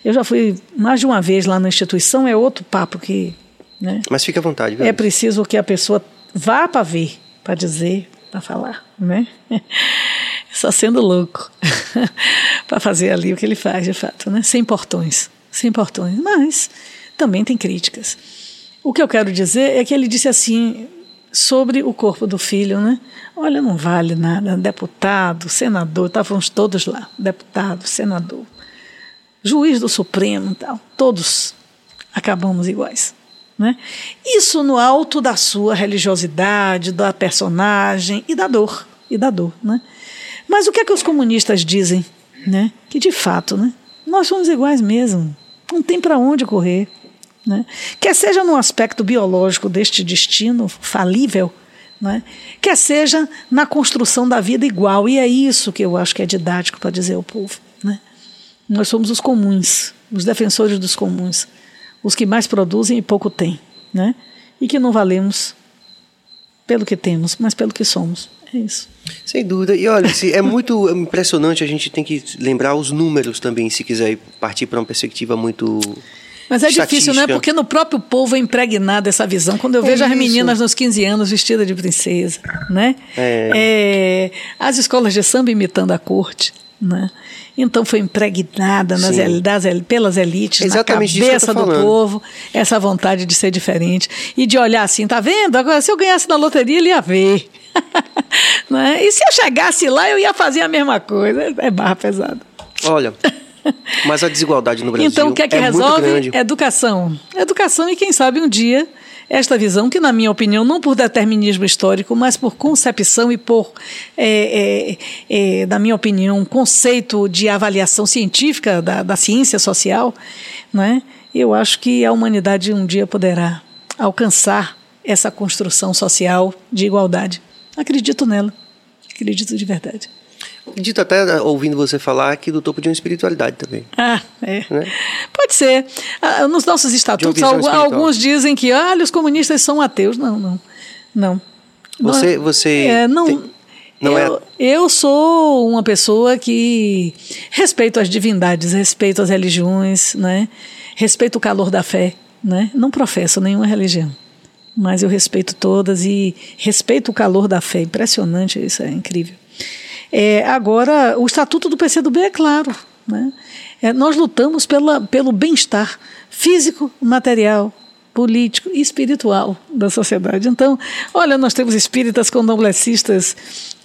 S2: Eu já fui mais de uma vez lá na instituição, é outro papo que. Né?
S1: Mas fique à vontade.
S2: Viu? É preciso que a pessoa vá para ver, para dizer, para falar. Né? Só sendo louco para fazer ali o que ele faz, de fato, né? sem portões. Sem portões. Mas também tem críticas. O que eu quero dizer é que ele disse assim: sobre o corpo do filho, né? Olha, não vale nada. Deputado, senador, estávamos todos lá. Deputado, senador, juiz do Supremo, tal. Todos acabamos iguais. Né? Isso no alto da sua religiosidade, da personagem e da dor. E da dor né? Mas o que é que os comunistas dizem? Né? Que de fato, né? nós somos iguais mesmo. Não tem para onde correr. Né? Quer seja no aspecto biológico deste destino falível, né? quer seja na construção da vida igual. E é isso que eu acho que é didático para dizer ao povo. Né? Nós somos os comuns, os defensores dos comuns, os que mais produzem e pouco têm, né? e que não valemos pelo que temos, mas pelo que somos. É isso.
S1: Sem dúvida. E olha, é muito impressionante, a gente tem que lembrar os números também, se quiser partir para uma perspectiva muito
S2: mas é difícil, né? Porque no próprio povo é impregnada essa visão. Quando eu é vejo isso. as meninas nos 15 anos vestidas de princesa, né? É. É, as escolas de samba imitando a corte, né? Então foi impregnada nas, das, pelas elites, Exatamente na cabeça do povo, essa vontade de ser diferente e de olhar assim, tá vendo? Agora, se eu ganhasse na loteria, ele ia ver. né? E se eu chegasse lá, eu ia fazer a mesma coisa. É barra pesada.
S1: Olha, mas a desigualdade no Brasil
S2: Então, o que é que
S1: é
S2: resolve? Educação. Educação e, quem sabe, um dia, esta visão, que, na minha opinião, não por determinismo histórico, mas por concepção e por, é, é, é, na minha opinião, um conceito de avaliação científica da, da ciência social, né? eu acho que a humanidade um dia poderá alcançar essa construção social de igualdade. Acredito nela. Acredito de verdade.
S1: Acredito até, eh, ouvindo você falar, que do topo de uma espiritualidade também.
S2: Ah, é. Né? Pode ser. Ah, nos nossos estatutos, alguns dizem que ah, os comunistas são ateus. Não, não. Não.
S1: Você. Não, você é,
S2: não, tem, não eu, é... eu sou uma pessoa que respeito as divindades, respeito as religiões, né? respeito o calor da fé. Né? Não professo nenhuma religião mas eu respeito todas e respeito o calor da fé. Impressionante, isso é incrível. É, agora, o estatuto do PCdoB é claro. Né? É, nós lutamos pela, pelo bem-estar físico, material, político e espiritual da sociedade. Então, olha, nós temos espíritas candomblecistas,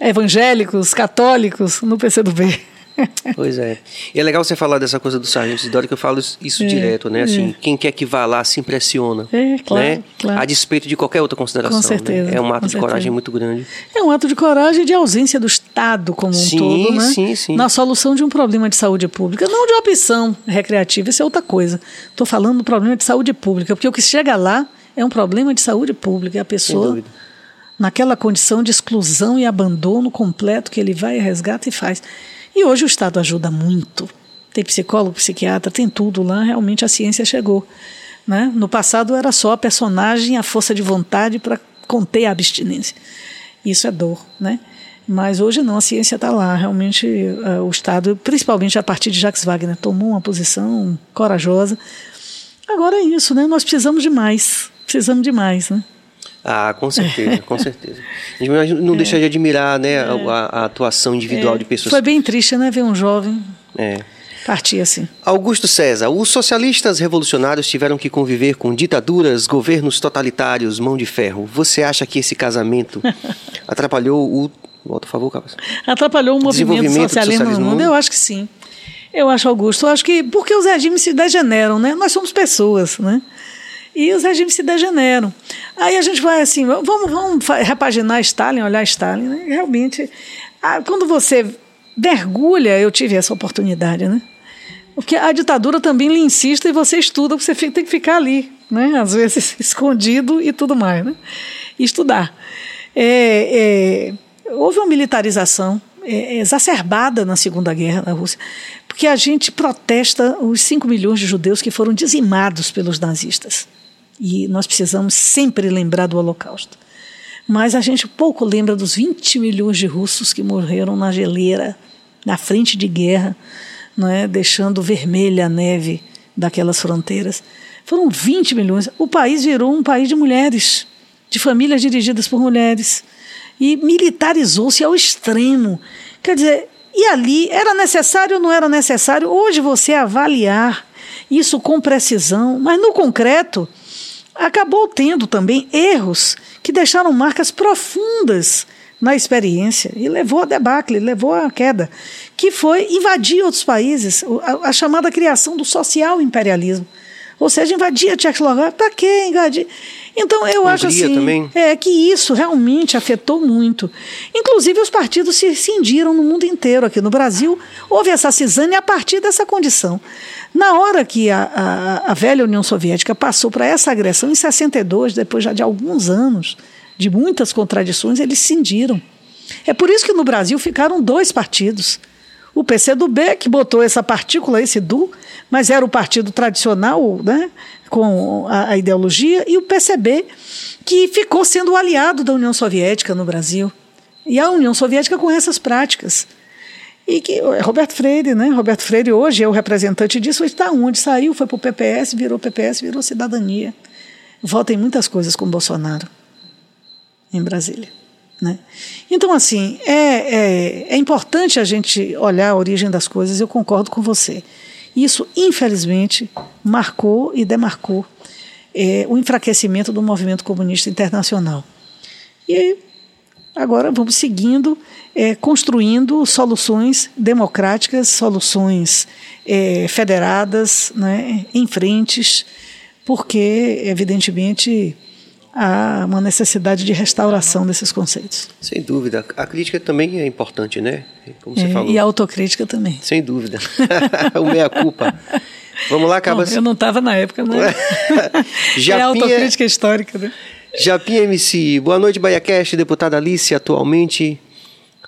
S2: evangélicos, católicos no PCdoB.
S1: Pois é. E é legal você falar dessa coisa do sargento Isidoro, que eu falo isso é, direto, né? Assim, é. quem quer que vá lá se impressiona. É, claro, né? claro. A despeito de qualquer outra consideração. Com né? certeza. Né? É um ato de coragem muito grande.
S2: É um ato de coragem de ausência do Estado como um
S1: sim,
S2: todo, né?
S1: Sim, sim.
S2: Na solução de um problema de saúde pública. Não de opção recreativa, isso é outra coisa. Estou falando do problema de saúde pública, porque o que chega lá é um problema de saúde pública. A pessoa naquela condição de exclusão e abandono completo que ele vai, resgata e faz. E hoje o Estado ajuda muito. Tem psicólogo, psiquiatra, tem tudo lá, realmente a ciência chegou. Né? No passado era só a personagem, a força de vontade para conter a abstinência. Isso é dor, né? Mas hoje não, a ciência está lá. Realmente uh, o Estado, principalmente a partir de Jacques Wagner, tomou uma posição corajosa. Agora é isso, né? Nós precisamos de mais. Precisamos de mais, né?
S1: Ah, com certeza, com certeza. A gente não é. deixa de admirar né, a, é. a, atuação individual
S2: é.
S1: de pessoas.
S2: Foi bem triste, né? Ver um jovem é. partir assim.
S1: Augusto César, os socialistas revolucionários tiveram que conviver com ditaduras, governos totalitários, mão de ferro. Você acha que esse casamento atrapalhou o. Volta, por favor, Carlos.
S2: Atrapalhou o movimento socialismo no mundo? Eu acho que sim. Eu acho, Augusto, eu acho que. Porque os regimes se degeneram, né? Nós somos pessoas, né? E os regimes se degeneram. Aí a gente vai assim, vamos, vamos repaginar Stalin, olhar Stalin. Né? Realmente, quando você mergulha, eu tive essa oportunidade, né? Porque a ditadura também lhe insiste e você estuda, você tem que ficar ali, né? Às vezes escondido e tudo mais, né? estudar. É, é, houve uma militarização é, exacerbada na Segunda Guerra na Rússia, porque a gente protesta os 5 milhões de judeus que foram dizimados pelos nazistas. E nós precisamos sempre lembrar do Holocausto. Mas a gente pouco lembra dos 20 milhões de russos que morreram na geleira, na frente de guerra, não é? deixando vermelha a neve daquelas fronteiras. Foram 20 milhões. O país virou um país de mulheres, de famílias dirigidas por mulheres. E militarizou-se ao extremo. Quer dizer, e ali era necessário ou não era necessário? Hoje você avaliar isso com precisão, mas no concreto acabou tendo também erros que deixaram marcas profundas na experiência e levou a debacle, levou a queda, que foi invadir outros países, a, a chamada criação do social imperialismo. Ou seja, invadir a Tchecoslováquia, para quê invadir? Então, eu Hungria acho assim também. É, que isso realmente afetou muito. Inclusive, os partidos se cindiram no mundo inteiro. Aqui no Brasil, houve essa cisânia a partir dessa condição. Na hora que a, a, a velha União Soviética passou para essa agressão, em 62, depois já de alguns anos, de muitas contradições, eles cindiram. É por isso que no Brasil ficaram dois partidos. O PCdoB, que botou essa partícula, esse DU, mas era o partido tradicional, né, com a, a ideologia, e o PCB, que ficou sendo o aliado da União Soviética no Brasil. E a União Soviética com essas práticas. E que é Roberto Freire, né? Roberto Freire hoje é o representante disso, está onde saiu, foi para o PPS, virou PPS, virou cidadania. Vota em muitas coisas com Bolsonaro em Brasília. Né? Então, assim, é, é, é importante a gente olhar a origem das coisas, eu concordo com você. Isso, infelizmente, marcou e demarcou é, o enfraquecimento do movimento comunista internacional. E agora vamos seguindo, é, construindo soluções democráticas, soluções é, federadas, né, em frentes, porque, evidentemente, há uma necessidade de restauração desses conceitos.
S1: Sem dúvida. A crítica também é importante, né? Como você
S2: é,
S1: falou.
S2: E a autocrítica também.
S1: Sem dúvida. o meia-culpa. Vamos lá, acaba.
S2: eu não estava na época, né? Japinha... É autocrítica histórica, né?
S1: Japinha MC. Boa noite, BaiaCast. Deputada Alice, atualmente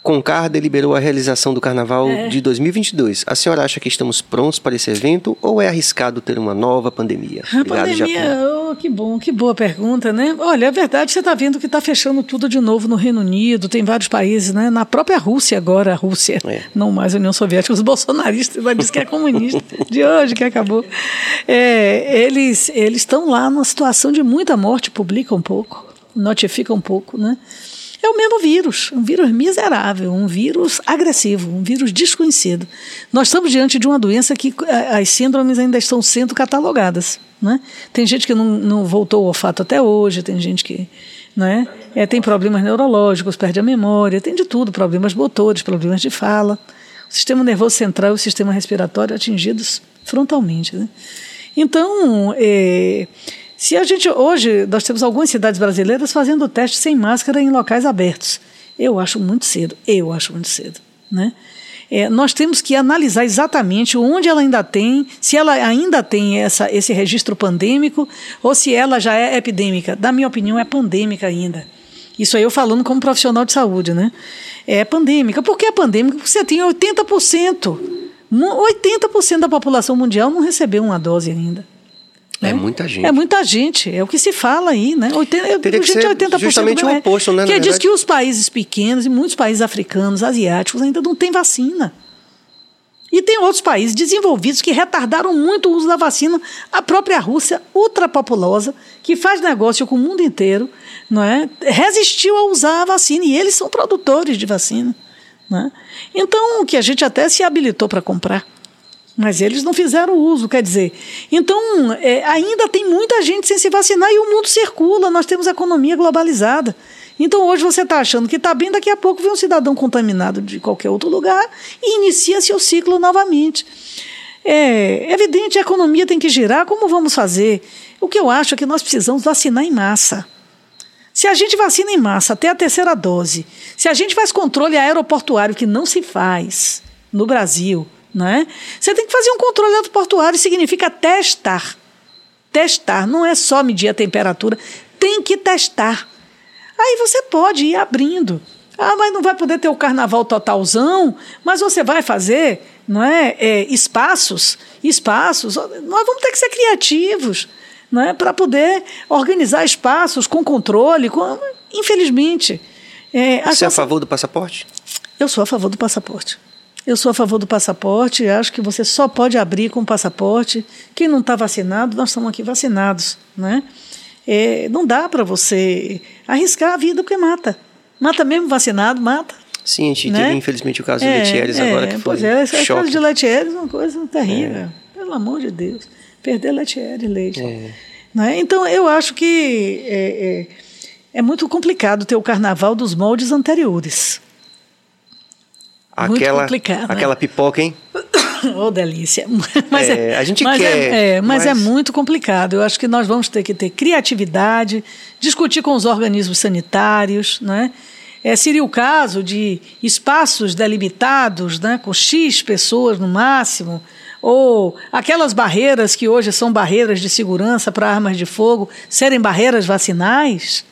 S1: Concar deliberou a realização do Carnaval é. de 2022. A senhora acha que estamos prontos para esse evento ou é arriscado ter uma nova pandemia?
S2: A Obrigado, pandemia, oh, que bom, que boa pergunta, né? Olha, é verdade, você está vendo que está fechando tudo de novo no Reino Unido, tem vários países, né? Na própria Rússia agora, a Rússia, é. não mais a União Soviética, os bolsonaristas vai dizer que é comunista, de hoje que acabou. É, eles estão lá numa situação de muita morte, publicam um pouco, notificam um pouco, né? É o mesmo vírus, um vírus miserável, um vírus agressivo, um vírus desconhecido. Nós estamos diante de uma doença que eh, as síndromes ainda estão sendo catalogadas. Né? Tem gente que não, não voltou ao olfato até hoje, tem gente que né, é, tem problemas neurológicos, perde a memória, tem de tudo, problemas motores, problemas de fala. O sistema nervoso central e o sistema respiratório atingidos frontalmente. Né? Então, é, se a gente hoje nós temos algumas cidades brasileiras fazendo teste sem máscara em locais abertos, eu acho muito cedo. Eu acho muito cedo, né? É, nós temos que analisar exatamente onde ela ainda tem, se ela ainda tem essa, esse registro pandêmico ou se ela já é epidêmica. Da minha opinião, é pandêmica ainda. Isso aí eu falando como profissional de saúde, né? É pandêmica. Por que é pandêmica? Porque você tem 80%. 80% da população mundial não recebeu uma dose ainda.
S1: É né? muita gente.
S2: É muita gente. É o que se fala aí, né? 80,
S1: Teria que gente, ser 80% justamente o oposto, né?
S2: Que diz que os países pequenos e muitos países africanos, asiáticos, ainda não têm vacina. E tem outros países desenvolvidos que retardaram muito o uso da vacina. A própria Rússia, ultrapopulosa, que faz negócio com o mundo inteiro, não é? resistiu a usar a vacina. E eles são produtores de vacina. Não é? Então, que a gente até se habilitou para comprar. Mas eles não fizeram uso, quer dizer. Então, é, ainda tem muita gente sem se vacinar e o mundo circula, nós temos economia globalizada. Então, hoje você está achando que está bem, daqui a pouco vem um cidadão contaminado de qualquer outro lugar e inicia-se o ciclo novamente. É evidente, a economia tem que girar, como vamos fazer? O que eu acho é que nós precisamos vacinar em massa. Se a gente vacina em massa até a terceira dose, se a gente faz controle aeroportuário, que não se faz no Brasil, né? Você tem que fazer um controle aeroportuário, significa testar. Testar, não é só medir a temperatura, tem que testar. Aí você pode ir abrindo. Ah, mas não vai poder ter o carnaval totalzão, mas você vai fazer, não é, é espaços, espaços. Nós vamos ter que ser criativos, não é, para poder organizar espaços com controle. Com, infelizmente,
S1: é, você é a favor do passaporte?
S2: Eu sou a favor do passaporte. Eu sou a favor do passaporte, acho que você só pode abrir com o passaporte. Quem não está vacinado, nós estamos aqui vacinados. Né? É, não dá para você arriscar a vida porque mata. Mata mesmo vacinado, mata.
S1: Sim, a gente né? teve infelizmente o caso de é, Letieres é, agora que foi. Pois é, esse
S2: caso de Letieres é uma coisa terrível. É. Pelo amor de Deus. Perder Letieres, leite. É. Né? Então eu acho que é, é muito complicado ter o carnaval dos moldes anteriores.
S1: Aquela, complicado, aquela pipoca, hein?
S2: oh, delícia. Mas é, é, a gente mas quer. É, é mas, mas, é muito complicado. Eu acho que nós vamos ter que ter criatividade, discutir com os organismos sanitários, né? É, seria o caso de espaços delimitados, né, com X pessoas no máximo, ou aquelas barreiras que hoje são barreiras de segurança para armas de fogo serem barreiras vacinais?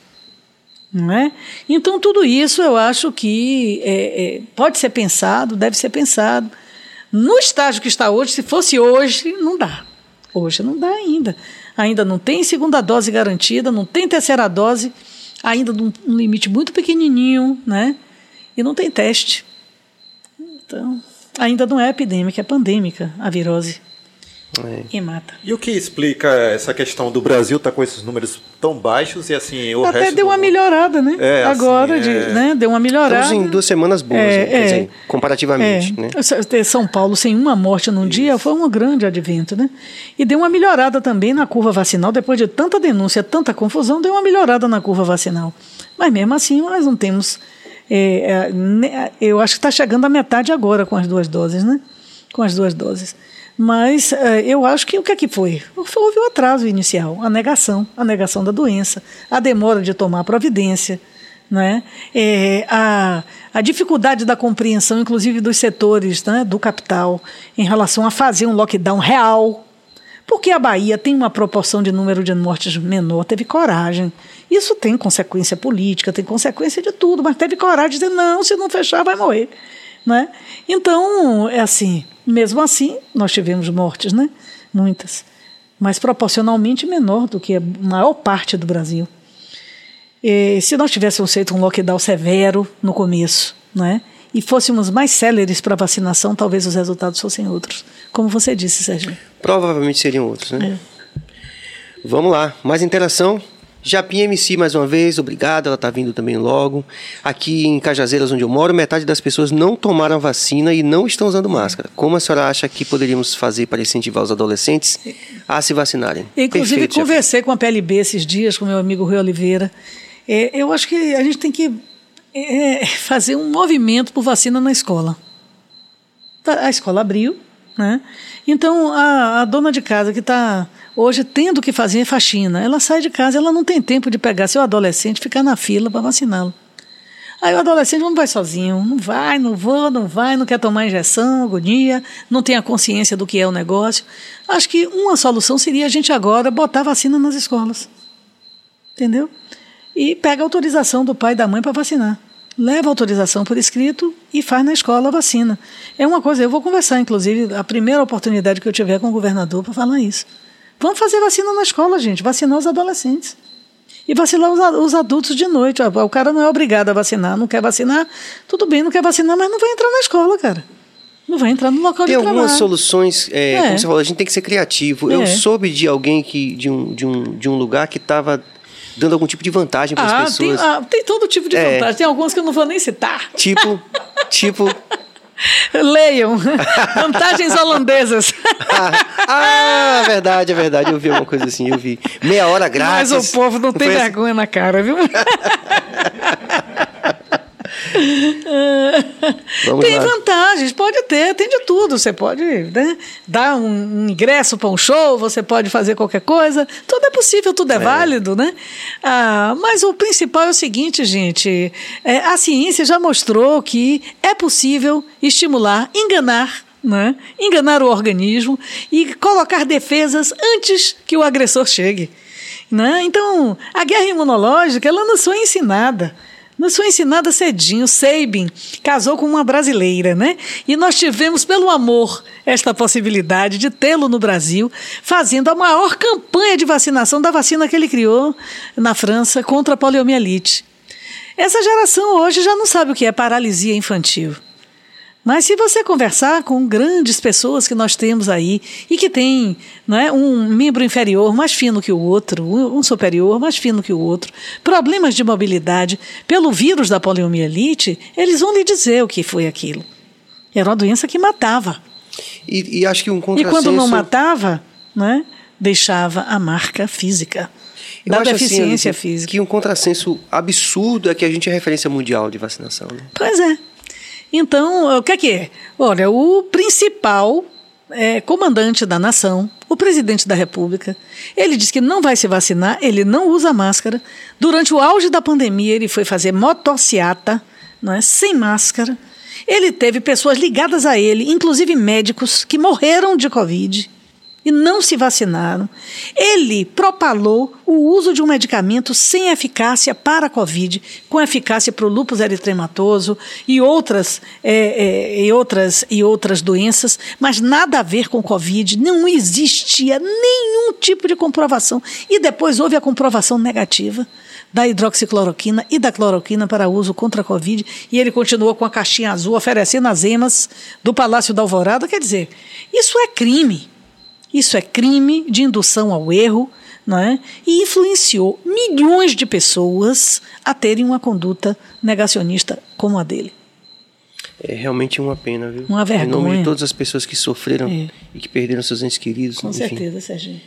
S2: É? Então, tudo isso eu acho que é, é, pode ser pensado, deve ser pensado. No estágio que está hoje, se fosse hoje, não dá. Hoje não dá ainda. Ainda não tem segunda dose garantida, não tem terceira dose, ainda num um limite muito pequenininho, né? E não tem teste. Então, ainda não é epidêmica, é pandêmica a virose. É. E mata.
S4: E o que explica essa questão do Brasil estar tá com esses números tão baixos e assim o
S2: Até deu uma mundo... melhorada, né? É, assim, Agora, assim, é... né? deu uma melhorada.
S1: Estamos em duas semanas boas, é, né? dizer, comparativamente. É.
S2: Né? São Paulo sem uma morte num Isso. dia foi um grande advento, né? E deu uma melhorada também na curva vacinal, depois de tanta denúncia, tanta confusão, deu uma melhorada na curva vacinal. Mas mesmo assim, nós não temos. É, é, eu acho que está chegando a metade agora com as duas doses, né? Com as duas doses. Mas uh, eu acho que o que é que foi? Houve o atraso inicial, a negação, a negação da doença, a demora de tomar providência, né? É, a, a dificuldade da compreensão, inclusive dos setores né, do capital, em relação a fazer um lockdown real, porque a Bahia tem uma proporção de número de mortes menor, teve coragem. Isso tem consequência política, tem consequência de tudo, mas teve coragem de dizer: não, se não fechar, vai morrer. Né? Então, é assim, mesmo assim, nós tivemos mortes, né? Muitas. Mas proporcionalmente menor do que a maior parte do Brasil. E se nós tivéssemos feito um lockdown severo no começo, né? E fôssemos mais céleres para a vacinação, talvez os resultados fossem outros. Como você disse, Sérgio.
S1: Provavelmente seriam outros, né? É. Vamos lá, mais interação. Japim MC mais uma vez, obrigado, ela está vindo também logo. Aqui em Cajazeiras, onde eu moro, metade das pessoas não tomaram a vacina e não estão usando máscara. Como a senhora acha que poderíamos fazer para incentivar os adolescentes a se vacinarem?
S2: Inclusive, Perfeito, conversei Japim. com a PLB esses dias, com meu amigo Rui Oliveira. É, eu acho que a gente tem que é, fazer um movimento por vacina na escola. A escola abriu, né? Então, a, a dona de casa que está hoje tendo que fazer faxina, ela sai de casa, ela não tem tempo de pegar seu adolescente e ficar na fila para vaciná-lo. Aí o adolescente não vai sozinho, não vai, não vou, não vai, não quer tomar injeção, agonia, não tem a consciência do que é o negócio. Acho que uma solução seria a gente agora botar vacina nas escolas. Entendeu? E pega autorização do pai e da mãe para vacinar leva autorização por escrito e faz na escola a vacina. É uma coisa, eu vou conversar, inclusive, a primeira oportunidade que eu tiver com o governador para falar isso. Vamos fazer vacina na escola, gente, vacinar os adolescentes. E vacinar os adultos de noite. O cara não é obrigado a vacinar, não quer vacinar, tudo bem, não quer vacinar, mas não vai entrar na escola, cara. Não vai entrar no local
S1: tem
S2: de trabalho.
S1: Tem algumas soluções, é, é. como você falou, a gente tem que ser criativo. É. Eu soube de alguém que, de, um, de, um, de um lugar que estava dando algum tipo de vantagem para as ah, pessoas.
S2: Tem, ah, tem todo tipo de é. vantagem. Tem algumas que eu não vou nem citar.
S1: Tipo, tipo.
S2: Leiam. Vantagens holandesas.
S1: ah, ah, verdade, é verdade. Eu vi alguma coisa assim, eu vi. Meia hora grátis.
S2: Mas o povo não, tem assim? vergonha assim? na cara, viu? Vamos tem lá. vantagens, pode ter, tem de tudo. Você pode né, dar um ingresso para um show, você pode fazer qualquer coisa. Tudo é possível, tudo é, é. válido, né? Ah, mas o principal é o seguinte, gente: é, a ciência já mostrou que é possível estimular, enganar. Né? enganar o organismo e colocar defesas antes que o agressor chegue. Né? Então, a guerra imunológica ela não foi ensinada. Nos foi ensinada cedinho. Sabin casou com uma brasileira, né? E nós tivemos, pelo amor, esta possibilidade de tê-lo no Brasil, fazendo a maior campanha de vacinação da vacina que ele criou na França contra a poliomielite. Essa geração hoje já não sabe o que é paralisia infantil. Mas se você conversar com grandes pessoas que nós temos aí e que têm é, um membro inferior mais fino que o outro, um superior mais fino que o outro, problemas de mobilidade pelo vírus da poliomielite, eles vão lhe dizer o que foi aquilo. Era uma doença que matava.
S1: E, e acho que um
S2: contrassenso... E quando não matava, né, deixava a marca física. Eu da assim, deficiência assim, física.
S1: Que um contrassenso absurdo é que a gente é referência mundial de vacinação. Né?
S2: Pois é. Então, o que é que é? Olha, o principal é, comandante da nação, o presidente da República, ele diz que não vai se vacinar, ele não usa máscara. Durante o auge da pandemia, ele foi fazer motociata, não é, sem máscara. Ele teve pessoas ligadas a ele, inclusive médicos, que morreram de Covid e não se vacinaram. Ele propalou o uso de um medicamento sem eficácia para a Covid, com eficácia para o lúpus eritematoso e outras, é, é, e outras, e outras doenças, mas nada a ver com Covid. Não existia nenhum tipo de comprovação. E depois houve a comprovação negativa da hidroxicloroquina e da cloroquina para uso contra a Covid, e ele continuou com a caixinha azul oferecendo as emas do Palácio da Alvorada. Quer dizer, isso é crime. Isso é crime de indução ao erro, não é? E influenciou milhões de pessoas a terem uma conduta negacionista como a dele.
S1: É realmente uma pena, viu?
S2: Uma vergonha. Em
S1: nome de todas as pessoas que sofreram é. e que perderam seus entes queridos.
S2: Com enfim. certeza, Serginho.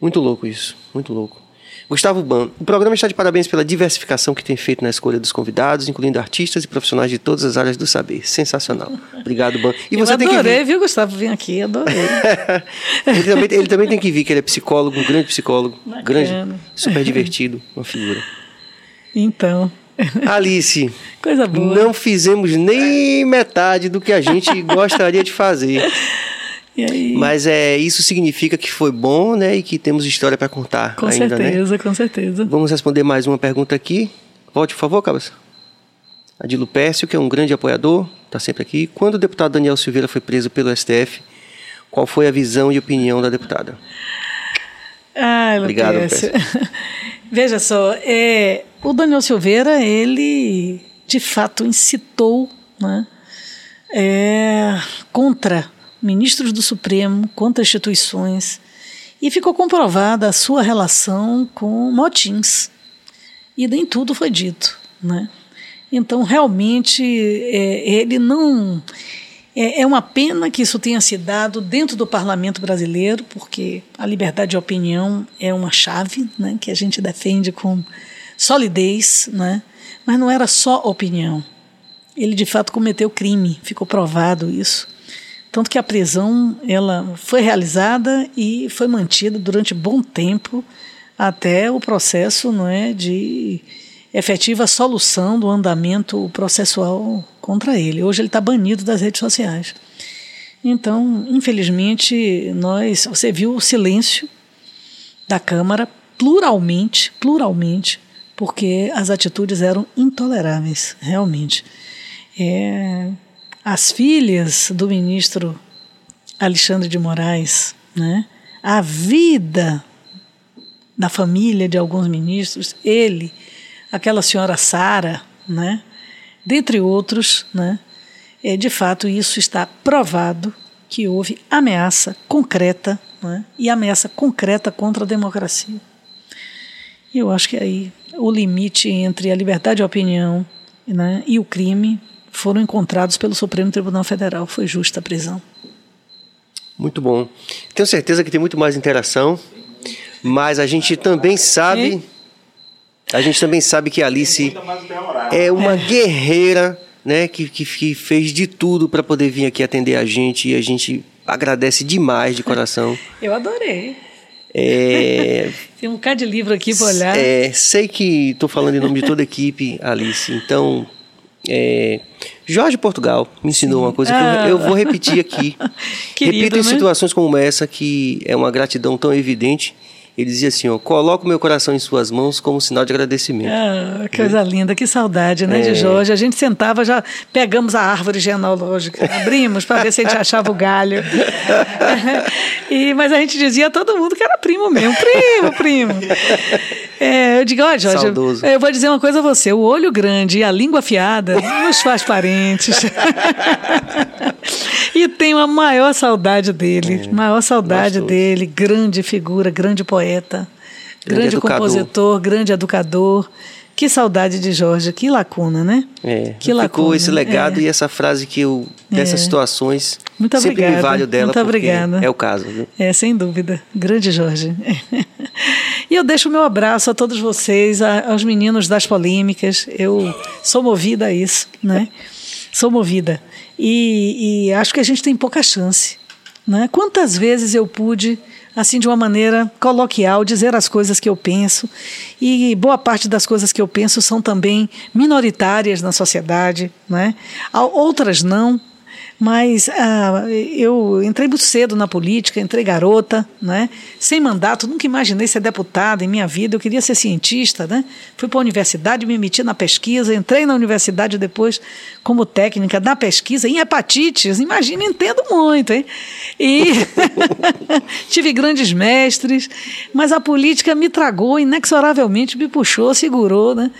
S1: Muito louco isso, muito louco. Gustavo Ban, o programa está de parabéns pela diversificação que tem feito na escolha dos convidados, incluindo artistas e profissionais de todas as áreas do saber. Sensacional. Obrigado, Ban.
S2: E você Eu adorei, tem que vir... viu, Gustavo, vir aqui, adorei.
S1: ele, também, ele também tem que vir, que ele é psicólogo, um grande psicólogo, Bacana. grande, super divertido, uma figura.
S2: Então.
S1: Alice,
S2: Coisa boa.
S1: não fizemos nem metade do que a gente gostaria de fazer. Mas é, isso significa que foi bom, né? E que temos história para contar
S2: com
S1: ainda,
S2: né? certeza,
S1: né?
S2: Com certeza,
S1: Vamos responder mais uma pergunta aqui. Volte, por favor, Cabeça. A de Lupécio, que é um grande apoiador, está sempre aqui. Quando o deputado Daniel Silveira foi preso pelo STF, qual foi a visão e opinião da deputada?
S2: Ah, Obrigado, Lupécio. Veja só, é, o Daniel Silveira, ele de fato incitou né, é, contra ministros do Supremo, contra instituições, e ficou comprovada a sua relação com motins. E nem tudo foi dito. Né? Então, realmente, é, ele não. É, é uma pena que isso tenha se dado dentro do parlamento brasileiro, porque a liberdade de opinião é uma chave né, que a gente defende com solidez, né? mas não era só opinião. Ele de fato cometeu crime, ficou provado isso. Tanto que a prisão ela foi realizada e foi mantida durante bom tempo até o processo não é, de efetiva solução do andamento processual contra ele. Hoje ele está banido das redes sociais. Então, infelizmente, nós, você viu o silêncio da Câmara pluralmente, pluralmente, porque as atitudes eram intoleráveis, realmente. É, as filhas do ministro Alexandre de Moraes, né? a vida da família de alguns ministros, ele, aquela senhora Sara, né? dentre outros, né? é, de fato isso está provado que houve ameaça concreta né? e ameaça concreta contra a democracia. E eu acho que aí o limite entre a liberdade de opinião né, e o crime foram encontrados pelo Supremo Tribunal Federal. Foi justa a prisão.
S1: Muito bom. Tenho certeza que tem muito mais interação, mas a gente também sabe. A gente também sabe que a Alice é uma guerreira, né? Que, que, que fez de tudo para poder vir aqui atender a gente e a gente agradece demais de coração.
S2: Eu adorei.
S1: É...
S2: Tem um bocado de livro aqui para olhar.
S1: É, sei que estou falando em nome de toda a equipe, Alice. Então, é, Jorge Portugal me ensinou Sim. uma coisa que ah. eu, eu, vou repetir aqui. Querido, Repito em né? situações como essa que é uma gratidão tão evidente ele dizia assim: ó, coloco meu coração em suas mãos como sinal de agradecimento.
S2: Ah, coisa linda, que saudade, né, é. de Jorge. A gente sentava, já pegamos a árvore genealógica, abrimos para ver se a gente achava o galho. e, mas a gente dizia a todo mundo que era primo mesmo, primo, primo. É, eu digo, ó, Jorge, Saudoso. eu vou dizer uma coisa a você: o olho grande e a língua afiada nos faz parentes. e tenho a maior saudade dele, é, maior saudade gostoso. dele, grande figura, grande poeta, grande, grande compositor, grande educador. Que saudade de Jorge, que lacuna, né?
S1: É, que lacuna. Ficou esse legado é. e essa frase que eu, dessas é. situações, muito sempre obrigada, me valho dela, muito obrigada. é o caso. Viu?
S2: É, sem dúvida. Grande Jorge. e eu deixo o meu abraço a todos vocês, aos meninos das polêmicas. Eu sou movida a isso, né? Sou movida. E, e acho que a gente tem pouca chance. Né? Quantas vezes eu pude, assim, de uma maneira coloquial, dizer as coisas que eu penso, e boa parte das coisas que eu penso são também minoritárias na sociedade, né? outras não, mas ah, eu entrei muito cedo na política, entrei garota, né? sem mandato, nunca imaginei ser deputada em minha vida, eu queria ser cientista, né? fui para a universidade, me meti na pesquisa, entrei na universidade depois como técnica na pesquisa em hepatites, imagina, entendo muito, hein? E tive grandes mestres, mas a política me tragou inexoravelmente, me puxou, segurou, né?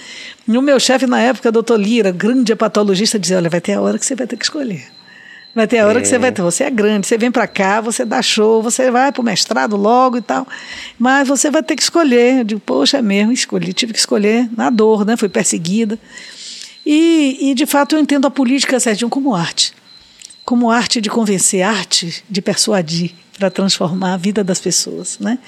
S2: E o meu chefe na época, doutor Lira, grande hepatologista, dizia, olha, vai ter a hora que você vai ter que escolher. Vai ter a hora é. que você vai ter. Você é grande, você vem para cá, você dá show, você vai para o mestrado logo e tal. Mas você vai ter que escolher. Eu digo, poxa, é mesmo, escolhi. Tive que escolher na dor, né? Fui perseguida. E, e de fato, eu entendo a política, Sérgio, como arte. Como arte de convencer, arte de persuadir para transformar a vida das pessoas, né?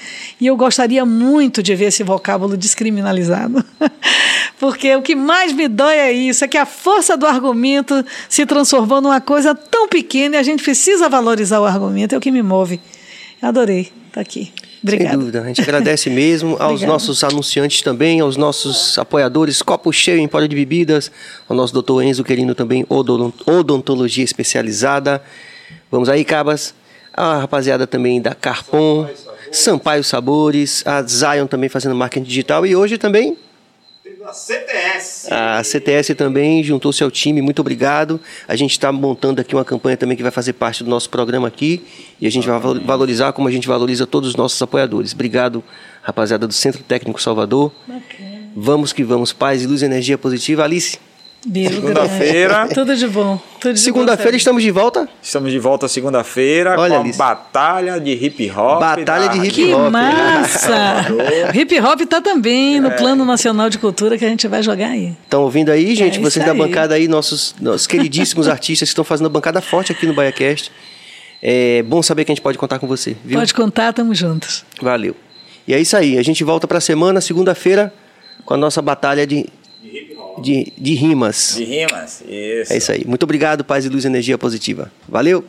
S2: E eu gostaria muito de ver esse vocábulo descriminalizado, porque o que mais me dói é isso, é que a força do argumento se transformou numa coisa tão pequena e a gente precisa valorizar o argumento, é o que me move. Adorei estar tá aqui. Obrigada.
S1: Sem dúvida, a gente agradece mesmo aos nossos anunciantes também, aos nossos apoiadores, Copo Cheio Empório de Bebidas, ao nosso doutor Enzo Querino também, odontologia especializada. Vamos aí, Cabas a rapaziada também da Carpon, Sampaio Sabores, a Zion também fazendo marketing digital e hoje também
S3: a CTS.
S1: A CTS também juntou-se ao time, muito obrigado. A gente está montando aqui uma campanha também que vai fazer parte do nosso programa aqui e a gente vai valorizar como a gente valoriza todos os nossos apoiadores. Obrigado, rapaziada do Centro Técnico Salvador. Vamos que vamos, paz e luz e energia positiva. Alice.
S3: Segunda-feira.
S2: Tudo de bom.
S1: Segunda-feira estamos de volta?
S3: Estamos de volta segunda-feira com a batalha de hip hop.
S1: Batalha de hip
S2: hop. Que massa! hip hop tá também no é. Plano Nacional de Cultura que a gente vai jogar aí.
S1: Estão ouvindo aí, é gente? É Vocês da bancada aí, nossos, nossos queridíssimos artistas que estão fazendo a bancada forte aqui no BaiaCast. É bom saber que a gente pode contar com você, viu?
S2: Pode contar, tamo juntos.
S1: Valeu. E é isso aí, a gente volta para a semana, segunda-feira, com a nossa batalha de de, de rimas.
S3: De rimas, isso.
S1: É isso aí. Muito obrigado, paz e luz e energia positiva. Valeu!